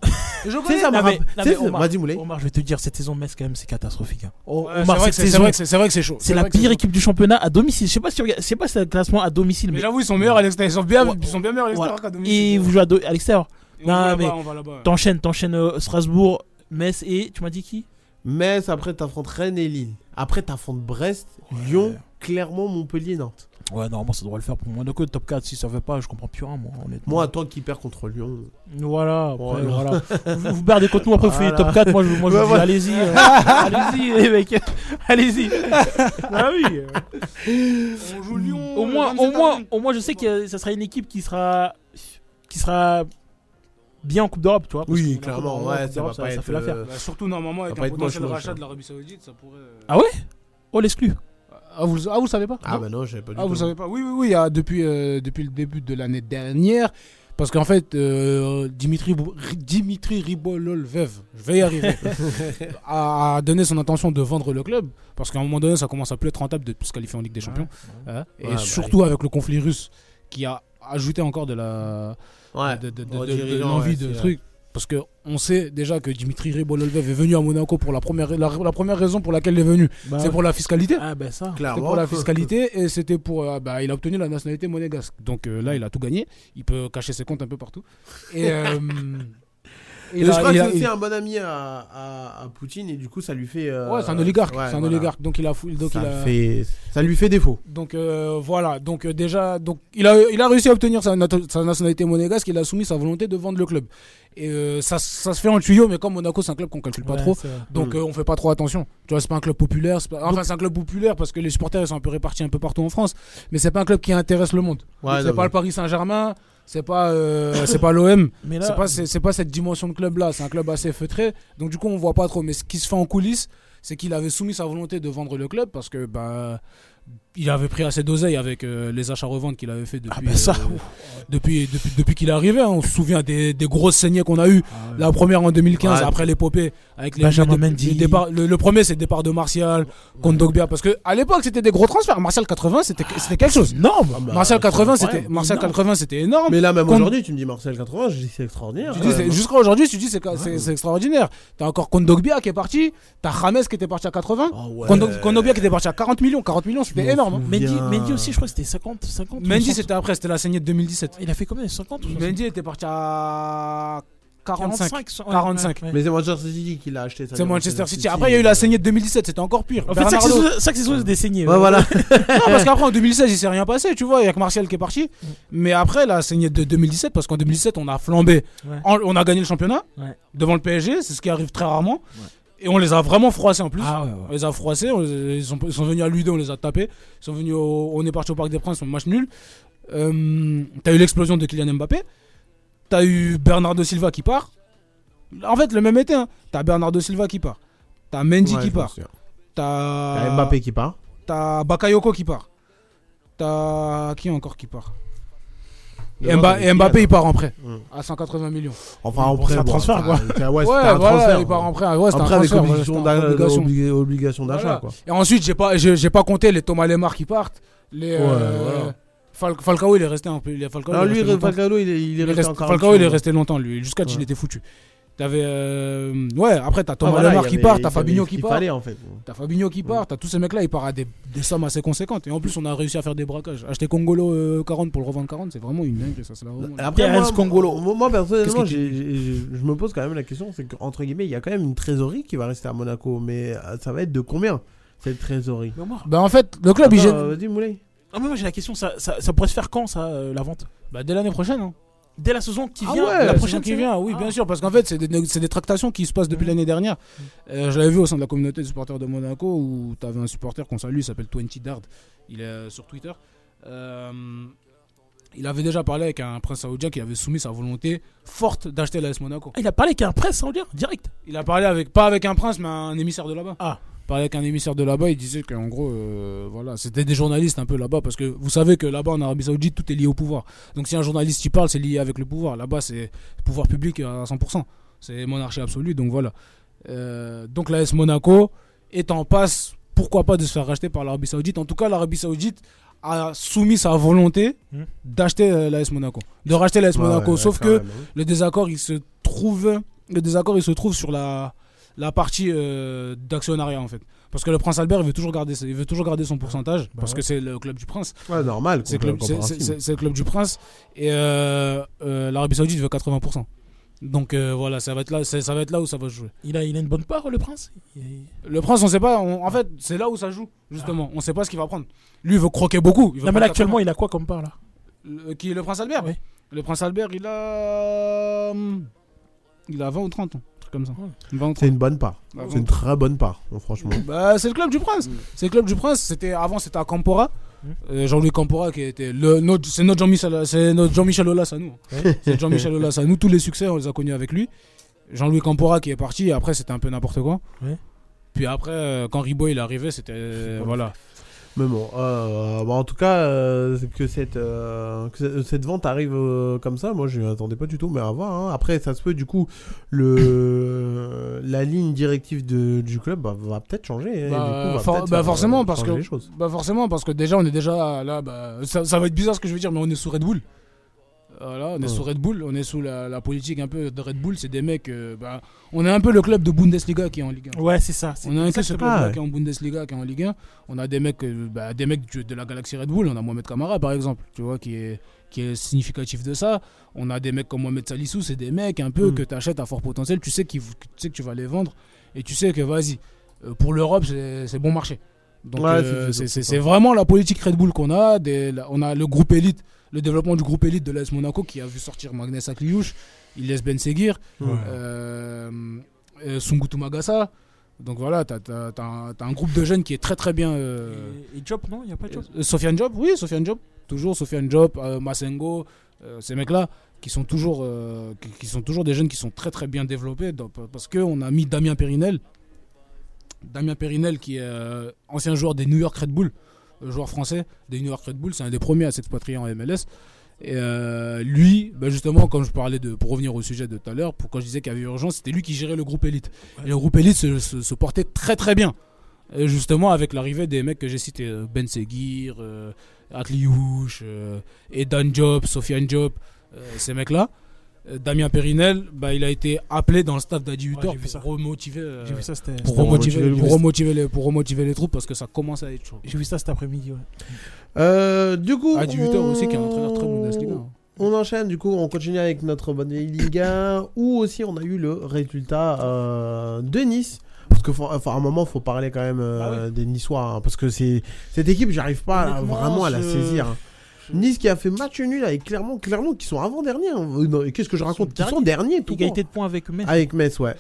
Je (laughs) Tu sais, connais. ça Non, mais- non, mais Omar- Vas-y, Moulay. Omar, je vais te dire, cette saison de Metz, quand même, c'est catastrophique. hein. Oh, Ouais, c'est Omar, vrai que c'est- vrai vrai que chaud. c'est la pire équipe du championnat à domicile. Je sais pas si, je sais pas si c'est le classement à domicile, Mais mais. j'avoue, ils sont meilleurs à l'extérieur. Ils sont bien, ils sont bien meilleurs à l'extérieur qu'à domicile. Et vous jouez à l'extérieur. Et on va Non, mais. T'enchaînes, t'enchaînes euh, Strasbourg, Metz et tu m'as dit qui? Metz, après, t'affrontes Rennes et Lille. Après, t'affrontes Brest, Lyon, Clermont, Montpellier, Nantes. Ouais, normalement ça devrait le faire pour Monaco. Top 4, si ça fait pas, je comprends plus rien, moi, honnêtement. Moi, toi qui perds contre Lyon. Voilà, après, Voilà. (laughs) voilà. vous, vous perdez contre nous, après vous faites Voilà. top 4. Moi, je, moi, je Ouais, vous dis, voilà. allez-y. euh, (laughs) allez-y, les mecs. (laughs) allez-y. ah oui. On joue Lyon. Au moins, 27 au moins, au moins, je sais que euh, ça sera une équipe qui sera, qui sera bien en Coupe d'Europe, tu vois. parce Oui, que clairement, ouais, ça va d'Europe, pas ça être. fait l'affaire. euh, Bah, surtout, normalement, avec un potentiel moche, rachat hein. de l'Arabie Saoudite, ça pourrait. euh, Ah ouais? Oh l'exclu. Ah, vous, ah, vous savez pas? Ah, Non bah non, je savais pas du Ah, tout. vous savez pas Oui, oui, oui. depuis, euh, depuis le début de l'année dernière. Parce qu'en fait, euh, Dimitri, Dimitri Ribololvev, je vais y arriver, (laughs) a donné son intention de vendre le club. Parce qu'à un moment donné, ça commence à plus être rentable de se qualifier en Ligue des Champions. Hein. Et Ouais, bah, surtout avec le conflit russe qui a ajouté encore de la, Ouais, de, de- l'envie de truc. Parce que on sait déjà que Dimitri Ribololvev est venu à Monaco pour la première, la, la première raison pour laquelle il est venu, Bah, c'est pour la fiscalité. Ah ben ça. Clairement. pour la fiscalité et c'était pour. euh, bah, il a obtenu la nationalité monégasque. Donc euh, là, il a tout gagné. Il peut cacher ses comptes un peu partout. Et. (laughs) euh, Et il je a- crois que c'est aussi un bon ami à, Poutine et du coup ça lui fait. euh, Ouais, c'est un oligarque. c'est un oligarque. Donc il a. Donc ça, il a- fait... ça lui fait défaut. Donc euh, voilà, donc euh, déjà, donc il a, il a réussi à obtenir sa, nat- sa nationalité monégasque, il a soumis sa volonté de vendre le club. Et ça, ça se fait en tuyau, mais comme Monaco c'est un club qu'on calcule pas trop, donc Mm. on fait pas trop attention. Tu vois, c'est pas un club populaire, enfin c'est un club populaire parce que les supporters ils sont un peu répartis un peu partout en France, mais c'est pas un club qui intéresse le monde. C'est pas le Paris Saint-Germain, c'est pas, euh, c'est pas l'OM, (coughs) c'est pas, c'est, c'est pas cette dimension de club là, c'est un club assez feutré, donc du coup on voit pas trop. Mais ce qui se fait en coulisses, c'est qu'il avait soumis sa volonté de vendre le club parce que bah il avait pris assez d'oseille avec euh, les achats-reventes qu'il avait fait depuis, Ah ben ça, euh, depuis, depuis, depuis qu'il est arrivé. hein. On se souvient des, des grosses saignées qu'on a eues. Ah ouais. La première en 2015, Ouais. après l'épopée, avec les Benjamin le, Mendy. le départ- le, le premier, c'est le départ de Martial, Kondogbia. Parce que à l'époque, c'était des gros transferts. Martial 80, c'était c'était quelque chose. énorme. bah, Martial c'est 80, incroyable. c'était Martial Énorme. 80, c'était énorme. Mais là, même aujourd'hui, tu me dis Marcel 80, je dis c'est extraordinaire. Tu dis, Ouais, c'est- non. Jusqu'à aujourd'hui, tu dis c'est c'est- c'est extraordinaire. T'as encore Kondogbia qui est parti, t'as James qui était parti à 80, Ah ouais. Kondo- Kondogbia qui était parti à 40 millions. 40 millions, C'était m'en énorme. hein. Mendy. Mendy aussi, je crois que c'était 50, 50. Mendy, 60. c'était après, c'était la saignée de 2017. Il a fait combien 50 ou 60 Mendy était parti à 45. 45. ouais, 45. ouais, ouais. Mais c'est Manchester City qui l'a acheté. C'est Manchester City. Après, il y a eu la saignée de 2017, c'était encore pire. En fait, Bernardo- saison, chaque saison, c'est des saignées. Ouais, voilà. (laughs) Non, parce qu'après en 2016 il s'est rien passé, tu vois, il y a que Martial qui est parti. Mais après la saignée de 2017, parce qu'en 2017 on a flambé. En- on a gagné le championnat Ouais. devant le PSG, c'est ce qui arrive très rarement. Et on les a vraiment froissés en plus. Ah ouais, On les a froissés, on les- ils, sont, ils sont venus à Ludo, on les a tapés. Ils sont venus au- on est parti au Parc des Princes, on match nul. Euh, T'as eu l'explosion de Kylian Mbappé. T'as eu Bernardo Silva qui part. En fait, le même été, hein. t'as Bernardo Silva qui part. T'as Mendy Ouais, qui je part. T'as Mbappé qui part. T'as Bakayoko qui part. T'as qui encore qui part? Et, Non, Mbappé Kylian. il part en prêt Mm. à 180 millions. Enfin, en prêt, c'est un bon, transfert, c'est- Ouais, Ouais, c'était un voilà, transfert. il part en prêt. Ouais, Après, avec voilà, obligation d'achat, Voilà. quoi. Et ensuite, j'ai pas, j'ai, pas compté les Thomas Lemar qui partent. Les, Ouais, euh, voilà. Fal- Falcao, il est resté un peu. il est- Falcao, Alors il est lui. Falcao, il est, il est resté Falcao, il est resté longtemps, lui. Jusqu'à Ouais. il était foutu. T'avais. euh, Ouais, après, t'as Ah, Thomas voilà, Lemar il y qui part, il t'as Fabinho qui part. fallait, en fait. T'as Fabinho qui part, t'as tous ces mecs-là, ils partent à des, des sommes assez conséquentes. Et en plus, on a réussi à faire des braquages. Acheter Congolo euh, 40 pour le revendre 40, c'est vraiment une dinguerie, ça. C'est la vraiment- Après, Terence moi, Congolo. moi, moi, personnellement, je me pose quand même la question, c'est qu'entre guillemets, il y a quand même une trésorerie qui va rester à Monaco, mais euh, ça va être de combien cette trésorerie? Moi, Bah, en fait, le club, il Attends, gère- euh, Vas-y, Moulay. ah, mais moi j'ai la question, ça, ça, ça pourrait se faire quand ça, euh, la vente? Bah, dès l'année prochaine. Hein. Dès la saison qui Ah vient ouais, La prochaine qui vient, oui, Ah. bien sûr, parce qu'en fait, c'est des, des tractations qui se passent depuis Mhm. l'année dernière. Euh, je l'avais vu au sein de la communauté de supporters de Monaco où tu avais un supporter qu'on salue, il s'appelle 20 Dard, il est euh, sur Twitter. Euh, il avait déjà parlé avec un prince saoudien qui avait soumis sa volonté forte d'acheter l'AS Monaco. Ah, Il a parlé qu'un presse saoudien, direct. Il a parlé avec, pas avec un prince, mais un émissaire de là-bas. Ah. Parlait avec un émissaire de là-bas, il disait qu'en gros, euh, voilà, c'était des journalistes un peu là-bas, parce que vous savez que là-bas en Arabie Saoudite, tout est lié au pouvoir. Donc si un journaliste y parle, c'est lié avec le pouvoir. Là-bas, c'est pouvoir public à 100%. C'est monarchie absolue, donc voilà. Euh, donc l'AS Monaco est en passe, pourquoi pas, de se faire racheter par l'Arabie Saoudite. En tout cas, l'Arabie Saoudite a soumis sa volonté Hmm. d'acheter euh, l'AS Monaco. De racheter l'AS Monaco, ouais, sauf que même, le désaccord il se trouve le désaccord il se trouve sur la la partie euh, d'actionnariat en fait. Parce que le prince Albert il veut toujours garder il veut toujours garder son pourcentage parce ouais. que c'est le club du prince. Ouais, normal. c'est c'est le club du prince. Et euh, euh, l'Arabie Saoudite veut 80% donc euh, voilà ça va être là c'est- ça va être là où ça va se jouer. Il a, il a une bonne part, le prince? Le prince on sait pas on- en fait c'est là où ça joue justement. On sait pas ce qu'il va prendre. Lui il veut croquer beaucoup. Il veut Non, mais là, actuellement, il a quoi comme part là? 80. Le- qui est le prince Albert? Oui. le prince Albert il a hum, il a 20 ou 30 ans truc comme ça Ouais. 20 ou 30. C'est une bonne part. Bah, C'est une très bonne part, hein, franchement. Bah, c'est le club du Prince. C'est le club du Prince. C'était avant, c'était à Campora. Mm. Euh, Jean-Louis Campora qui était le notre, c'est notre Jean-Michel, c'est notre Jean-Michel Aulas à nous. C'est Jean-Michel Aulas à nous. Tous les succès, on les a connus avec lui. Jean-Louis Campora qui est parti. Et après, c'était un peu n'importe quoi. Ouais. Puis après, euh, quand Ribo il est arrivé, c'était euh, voilà. Mais bon, euh, bah, en tout cas, euh, que, cette, euh, que cette vente arrive euh, comme ça, moi je m'attendais pas du tout, mais à voir. hein. Après, ça se peut, du coup, le, (coughs) la ligne directive de, du club bah, va peut-être changer. hein, Bah, du coup, va for- peut-être bah, faire, forcément euh, parce que les choses. bah forcément parce que déjà on est déjà là. Bah, ça, ça va être bizarre ce que je vais dire, mais on est sous Red Bull. Voilà, on est Ouais. sous Red Bull, on est sous la, la politique un peu de Red Bull. C'est des mecs, euh, bah, on est un peu le club de Bundesliga qui est en Ligue 1. Ouais, c'est ça. On a un club Ah ouais. qui est en Bundesliga, qui est en Ligue 1. On a des mecs, euh, bah, des mecs de la galaxie Red Bull. On a Mohamed Kamara, par exemple, tu vois, qui est, qui est significatif de ça. On a des mecs comme Mohamed Salissou, c'est des mecs un peu Mm. que tu achètes à fort potentiel. Tu sais, tu sais que tu vas les vendre et tu sais que, vas-y, euh, pour l'Europe, c'est bon marché. Donc, Ouais, euh, c'est- vraiment la politique Red Bull qu'on a. Des- la- on a le groupe élite, le développement du groupe élite de l'AS Monaco qui a vu sortir Magnès Akliouche, Ilyes Ben Seguir, Ouais. euh, euh, Sungutu Magasa. Donc voilà, t'as as, un, groupe de jeunes qui est très très bien. euh, Et, et Job, non Il n'y a pas de Job euh, Sofiane Job, oui, Sofiane Job, toujours Sofiane Job, euh, Masengo, euh, ces mecs-là qui sont toujours qui, qui sont toujours des jeunes qui sont très très bien développés donc, parce que on a mis Damien Périnel, Damien Périnel qui est ancien joueur des New York Red Bull, joueur français des New York Red Bull, c'est un des premiers à s'expatrier en MLS. Et euh, lui, bah justement, quand je parlais de, pour revenir au sujet de tout à l'heure, quand je disais qu'il y avait urgence, c'était lui qui gérait le groupe élite. Et le groupe élite se, se- se portait très très bien. Et justement, avec l'arrivée des mecs que j'ai cités, euh, Ben Seguir, euh, Atliouche, euh, Edan Job, Sofiane Job, euh, ces mecs-là, Damien Périnel, bah, il a été appelé dans le staff d'Adi Hutter Ouais, j'ai vu ça. pour remotiver, euh, ça, c'était. pour remotiver, remotiver pour remotiver les, pour remotiver les troupes parce que ça commence à être chaud. J'ai vu ça cet après-midi, ouais. Euh, du coup, Adi Hutter on- aussi qui est un entraîneur très Bundesliga. hein. On enchaîne, du coup, on continue avec notre bonne vieille Liga, où aussi on a eu le résultat euh, de Nice. Parce que, faut- enfin, à un moment, faut parler quand même euh, Ah des Niçois, hein, parce que c'est cette équipe, j'arrive pas à- vraiment à la saisir. Hein. Nice qui a fait match nul avec Clermont, Clermont qui sont avant derniers. Qu'est-ce que je raconte Qui sont derniers tout Égalité de points avec Metz. Avec Metz, ouais.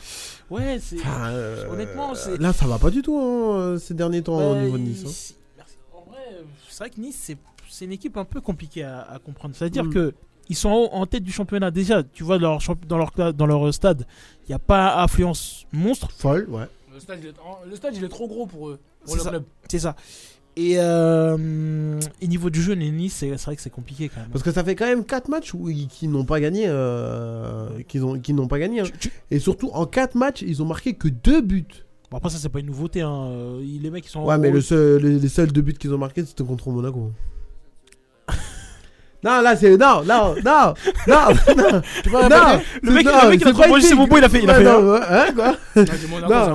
Ouais, c'est. Enfin, euh, Honnêtement, c'est- là, ça va pas du tout hein, ces derniers temps au niveau de Nice. hein. En vrai, euh, c'est vrai que Nice, c'est, c'est une équipe un peu compliquée à, à comprendre. C'est-à-dire Mm. que ils sont en, en tête du championnat. Déjà, tu vois, dans leur, champ- dans leur, dans leur stade, il n'y a pas affluence monstre. Folle, ouais. Le stade, il est, le stade, il est trop gros pour eux. Ça. C'est ça. Et, euh, et niveau du jeu, Nice, c'est, vrai que c'est compliqué quand même. Parce que ça fait quand même 4 matchs où ils, qui n'ont pas gagné. euh, qui n'ont pas gagné. hein. Tu- tu- Et surtout, en 4 matchs, ils ont marqué que 2 buts. Bon, après, ça, c'est pas une nouveauté. Hein. Euh, Les mecs, ils sont. Ouais, mais le seul, les, les seuls 2 buts qu'ils ont marqués, c'était contre Monaco. Non, là, c'est. Non, non, non, non, non. (laughs) Tu vois, non, le mec- non, le mec, il a c'est trop mangé pique. bonbons, il a fait- il a fait non, ouais, hein, quoi Non,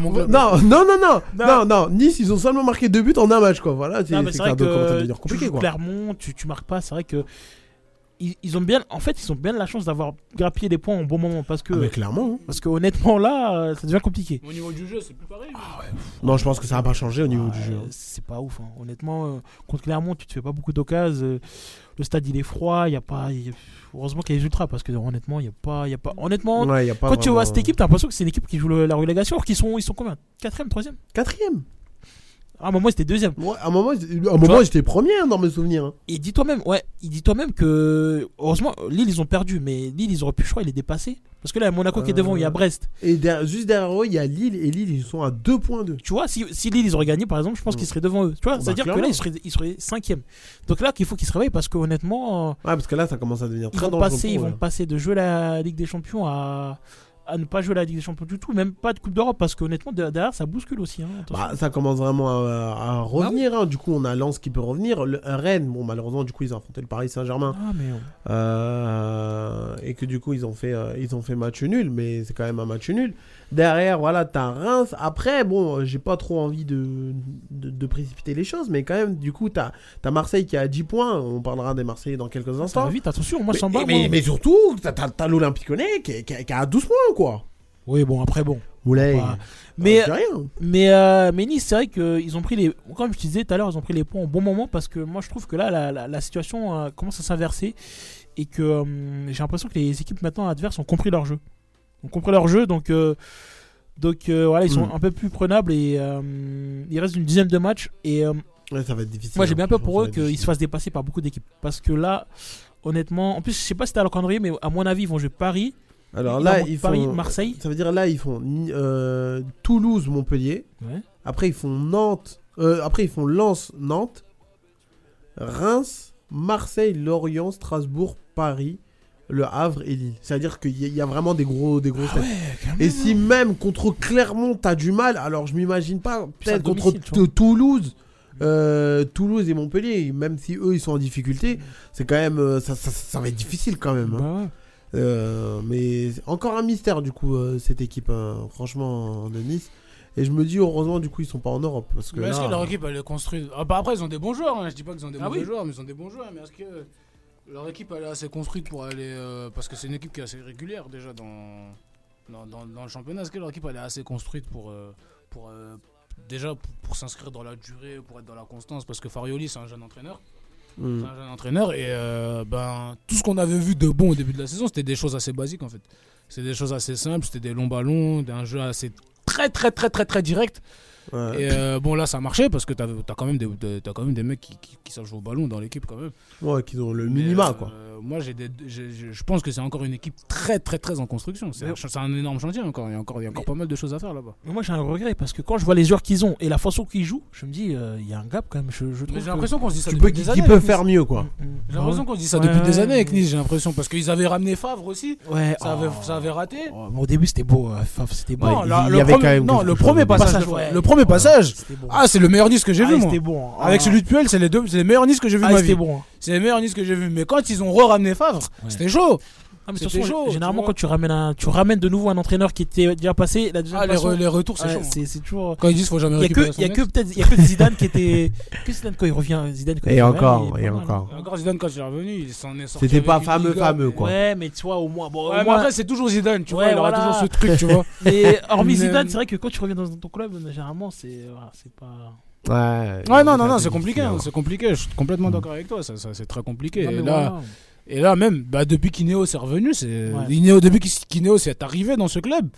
mon. Non, non, non, non, non, Non. non, Nice, ils ont seulement marqué 2 buts en un match, quoi. Voilà, c'est c'est c'est devenir tu compliqué, quoi. Clermont, tu, tu marques pas. C'est vrai que ils, ils ont bien, en fait, ils ont bien la chance d'avoir grappillé les points au bon moment parce que, Ah, mais clairement. hein. parce que honnêtement là, euh, ça devient compliqué. Au niveau du jeu, c'est plus pareil. Non, je pense que ça va pas changer au niveau du jeu. Euh, C'est pas ouf, hein. honnêtement. euh, contre Clermont, tu te fais pas beaucoup d'occasions. euh, le stade il est froid, il y a pas. il y a- Heureusement qu'il y a les ultras parce que honnêtement, il y a pas, il y a pas. Honnêtement, Ouais, y a pas quand tu vois cette équipe, t'as l'impression que c'est une équipe qui joue la relégation, alors qu'ils sont, ils sont combien? Quatrième, troisième? Quatrième? À un moment, c'était deuxième. Ouais, à un moment, à un moment j'étais premier hein, dans mes souvenirs. hein. Et dis toi-même, ouais, il dit toi-même que heureusement Lille ils ont perdu, mais Lille ils auraient pu, je crois, les dépasser. Parce que là, il y a Monaco qui est devant, il y a Euh. Brest. Et derrière- juste derrière eux, il y a Lille et Lille, ils sont à 2.2. Tu vois, si, si Lille ils auraient gagné, par exemple, je pense Mm. qu'ils seraient devant eux. Tu vois, Bah, c'est-à-dire que là, ils seraient, ils seraient cinquième. Donc là, qu'il faut qu'ils se réveillent parce que honnêtement, euh, Ouais, parce que là, ça commence à devenir ils très vont dangereux. passer, ils vont passer de jouer la Ligue des Champions à, à ne pas jouer la Ligue des Champions du tout, même pas de Coupe d'Europe, parce que honnêtement, de- derrière, ça bouscule aussi. hein. Bah, ça commence vraiment à, à revenir. hein. Du coup, on a Lens qui peut revenir. Le Rennes, bon, malheureusement, du coup, ils ont affronté le Paris Saint-Germain. ah, mais Euh, et que du coup, ils ont, fait, euh, ils ont fait match nul. Mais c'est quand même un match nul. Derrière, voilà, t'as Reims. Après, bon, j'ai pas trop envie de, de, de précipiter les choses. Mais quand même, du coup, t'as as Marseille qui a 10 points. On parlera des Marseillais dans quelques instants. vite, attention, moi je mais, mais, mais surtout, t'as- l'Olympique Lyonnais qui, qui, qui a 12 points, quoi. Oui, bon, après, bon. Oulay. Bah, mais, rien. Mais, euh, mais Nice, c'est vrai qu'ils ont pris les. Comme je te disais tout à l'heure, ils ont pris les points au bon moment parce que moi je trouve que là, la, la- la situation euh, commence à s'inverser et que euh, j'ai l'impression que les équipes maintenant adverses ont compris leur jeu. Ont compris leur jeu, donc, euh, donc euh, voilà, ils sont Mm. un peu plus prenables et euh, il reste une dizaine de matchs. Et Ouais, ça va être difficile. moi j'ai hein, bien peur pour eux qu'ils se fassent dépasser par beaucoup d'équipes parce que là, honnêtement, en plus, je sais pas si c'était à le calendrier, mais à mon avis, ils vont jouer Paris. Alors là, ils Paris, font. Marseille. Ça veut dire là, ils font euh, Toulouse, Montpellier. Ouais. Après, ils font Nantes. euh, après, ils font Lens, Nantes. Reims, Marseille, Lorient, Strasbourg, Paris, Le Havre et Lille. C'est-à-dire qu'il y, a- il y a vraiment des gros, des gros Ah ouais, Et même, si même contre Clermont, t'as du mal, alors je m'imagine pas, peut-être contre Toulouse. euh, Toulouse et Montpellier, même si eux ils sont en difficulté, c'est quand même euh, ça, ça, ça va être difficile quand même. hein. Bah ouais. Euh, mais encore un mystère du coup euh, cette équipe hein, franchement de Nice et je me dis heureusement du coup ils sont pas en Europe parce que Mais est-ce là, que leur équipe elle est construite? Ah, bah Après, ils ont des bons joueurs. hein. Je dis pas qu'ils ont des Ah mauvais oui. joueurs, mais ils ont des bons joueurs. Mais est-ce que leur équipe elle est assez construite pour aller. euh, parce que c'est une équipe qui est assez régulière déjà dans, dans, dans- dans le championnat. Est-ce que leur équipe elle est assez construite pour. euh, pour euh, déjà pour, pour s'inscrire dans la durée, pour être dans la constance? Parce que Farioli c'est un jeune entraîneur. hmm. C'est un jeune entraîneur et euh, ben, tout ce qu'on avait vu de bon au début de la saison, c'était des choses assez basiques en fait. C'était des choses assez simples, c'était des longs ballons, un jeu assez très très très très très direct. Ouais. Et euh, bon là ça a marché parce que t'as as quand même des quand même des mecs qui, qui, qui savent jouer au ballon dans l'équipe quand même. Ouais, qu'ils ont le minima euh, quoi Moi j'ai des j'ai- je pense que c'est encore une équipe très très très en construction. C'est un, ch- c'est un énorme chantier encore. Il y a encore il y a encore pas mal de choses à faire là-bas. Mais moi j'ai un regret parce que quand je vois les joueurs qu'ils ont et la façon qu'ils jouent, je me dis euh, il y a un gap quand même. Je, je trouve Mais j'ai que- l'impression qu'on se dit ça tu depuis peux des qu'ils années. peuvent avec faire Nice. mieux quoi. J'ai l'impression qu'on se dit ça Ouais, depuis des années avec Nice. J'ai l'impression parce qu'ils avaient ramené Favre aussi. Ouais, Ça avait oh. ça avait raté. Oh, au début c'était beau, euh, Faf, c'était beau. Non, il le avait premier- quand même non, quelque le chose premier de- passage, le premier passage. C'était. Ah, c'est le meilleur Nice que j'ai Ah, vu moi. c'était bon. Avec celui de Puel, c'est les deux, c'est les meilleurs Nice que j'ai vu de Ah, ma c'était vie. bon. C'est les meilleurs Nice que j'ai vu. Mais quand ils ont re-ramené Favre, Ouais. c'était chaud. Ah, mais de toute C'était façon, chaud, généralement, quand tu ramènes, un, tu ramènes de nouveau un entraîneur qui était déjà passé, la deuxième Ah, les, re- les retours, c'est ouais, chaud. c'est c'est toujours. Quand ils disent faut jamais Il y a récupérer il y a que peut-être, il y a que Zidane qui était. (laughs) Que Zidane quand il revient, Zidane quand il Et revient, encore, il est et pas mal. encore. Encore Zidane, quand il est revenu, il s'en est sorti. C'était pas fameux, Liga, fameux, quoi. Ouais, mais tu vois, au moins. Bon, Ouais, au mais moins après, c'est toujours Zidane, tu vois. Il aura toujours ce truc, tu vois. (laughs) mais hormis Zidane, c'est vrai que quand tu reviens dans ton club, généralement, c'est pas. Ouais, Ouais, non, non, non, c'est compliqué. hein. C'est compliqué. Je suis complètement d'accord avec toi. Ça, ça, c'est très compliqué. Non, Et là, voilà. Et là même, bah, depuis qu'Ineos est revenu, c'est Ouais. Ineos- depuis qu'Ineos est arrivé dans ce club,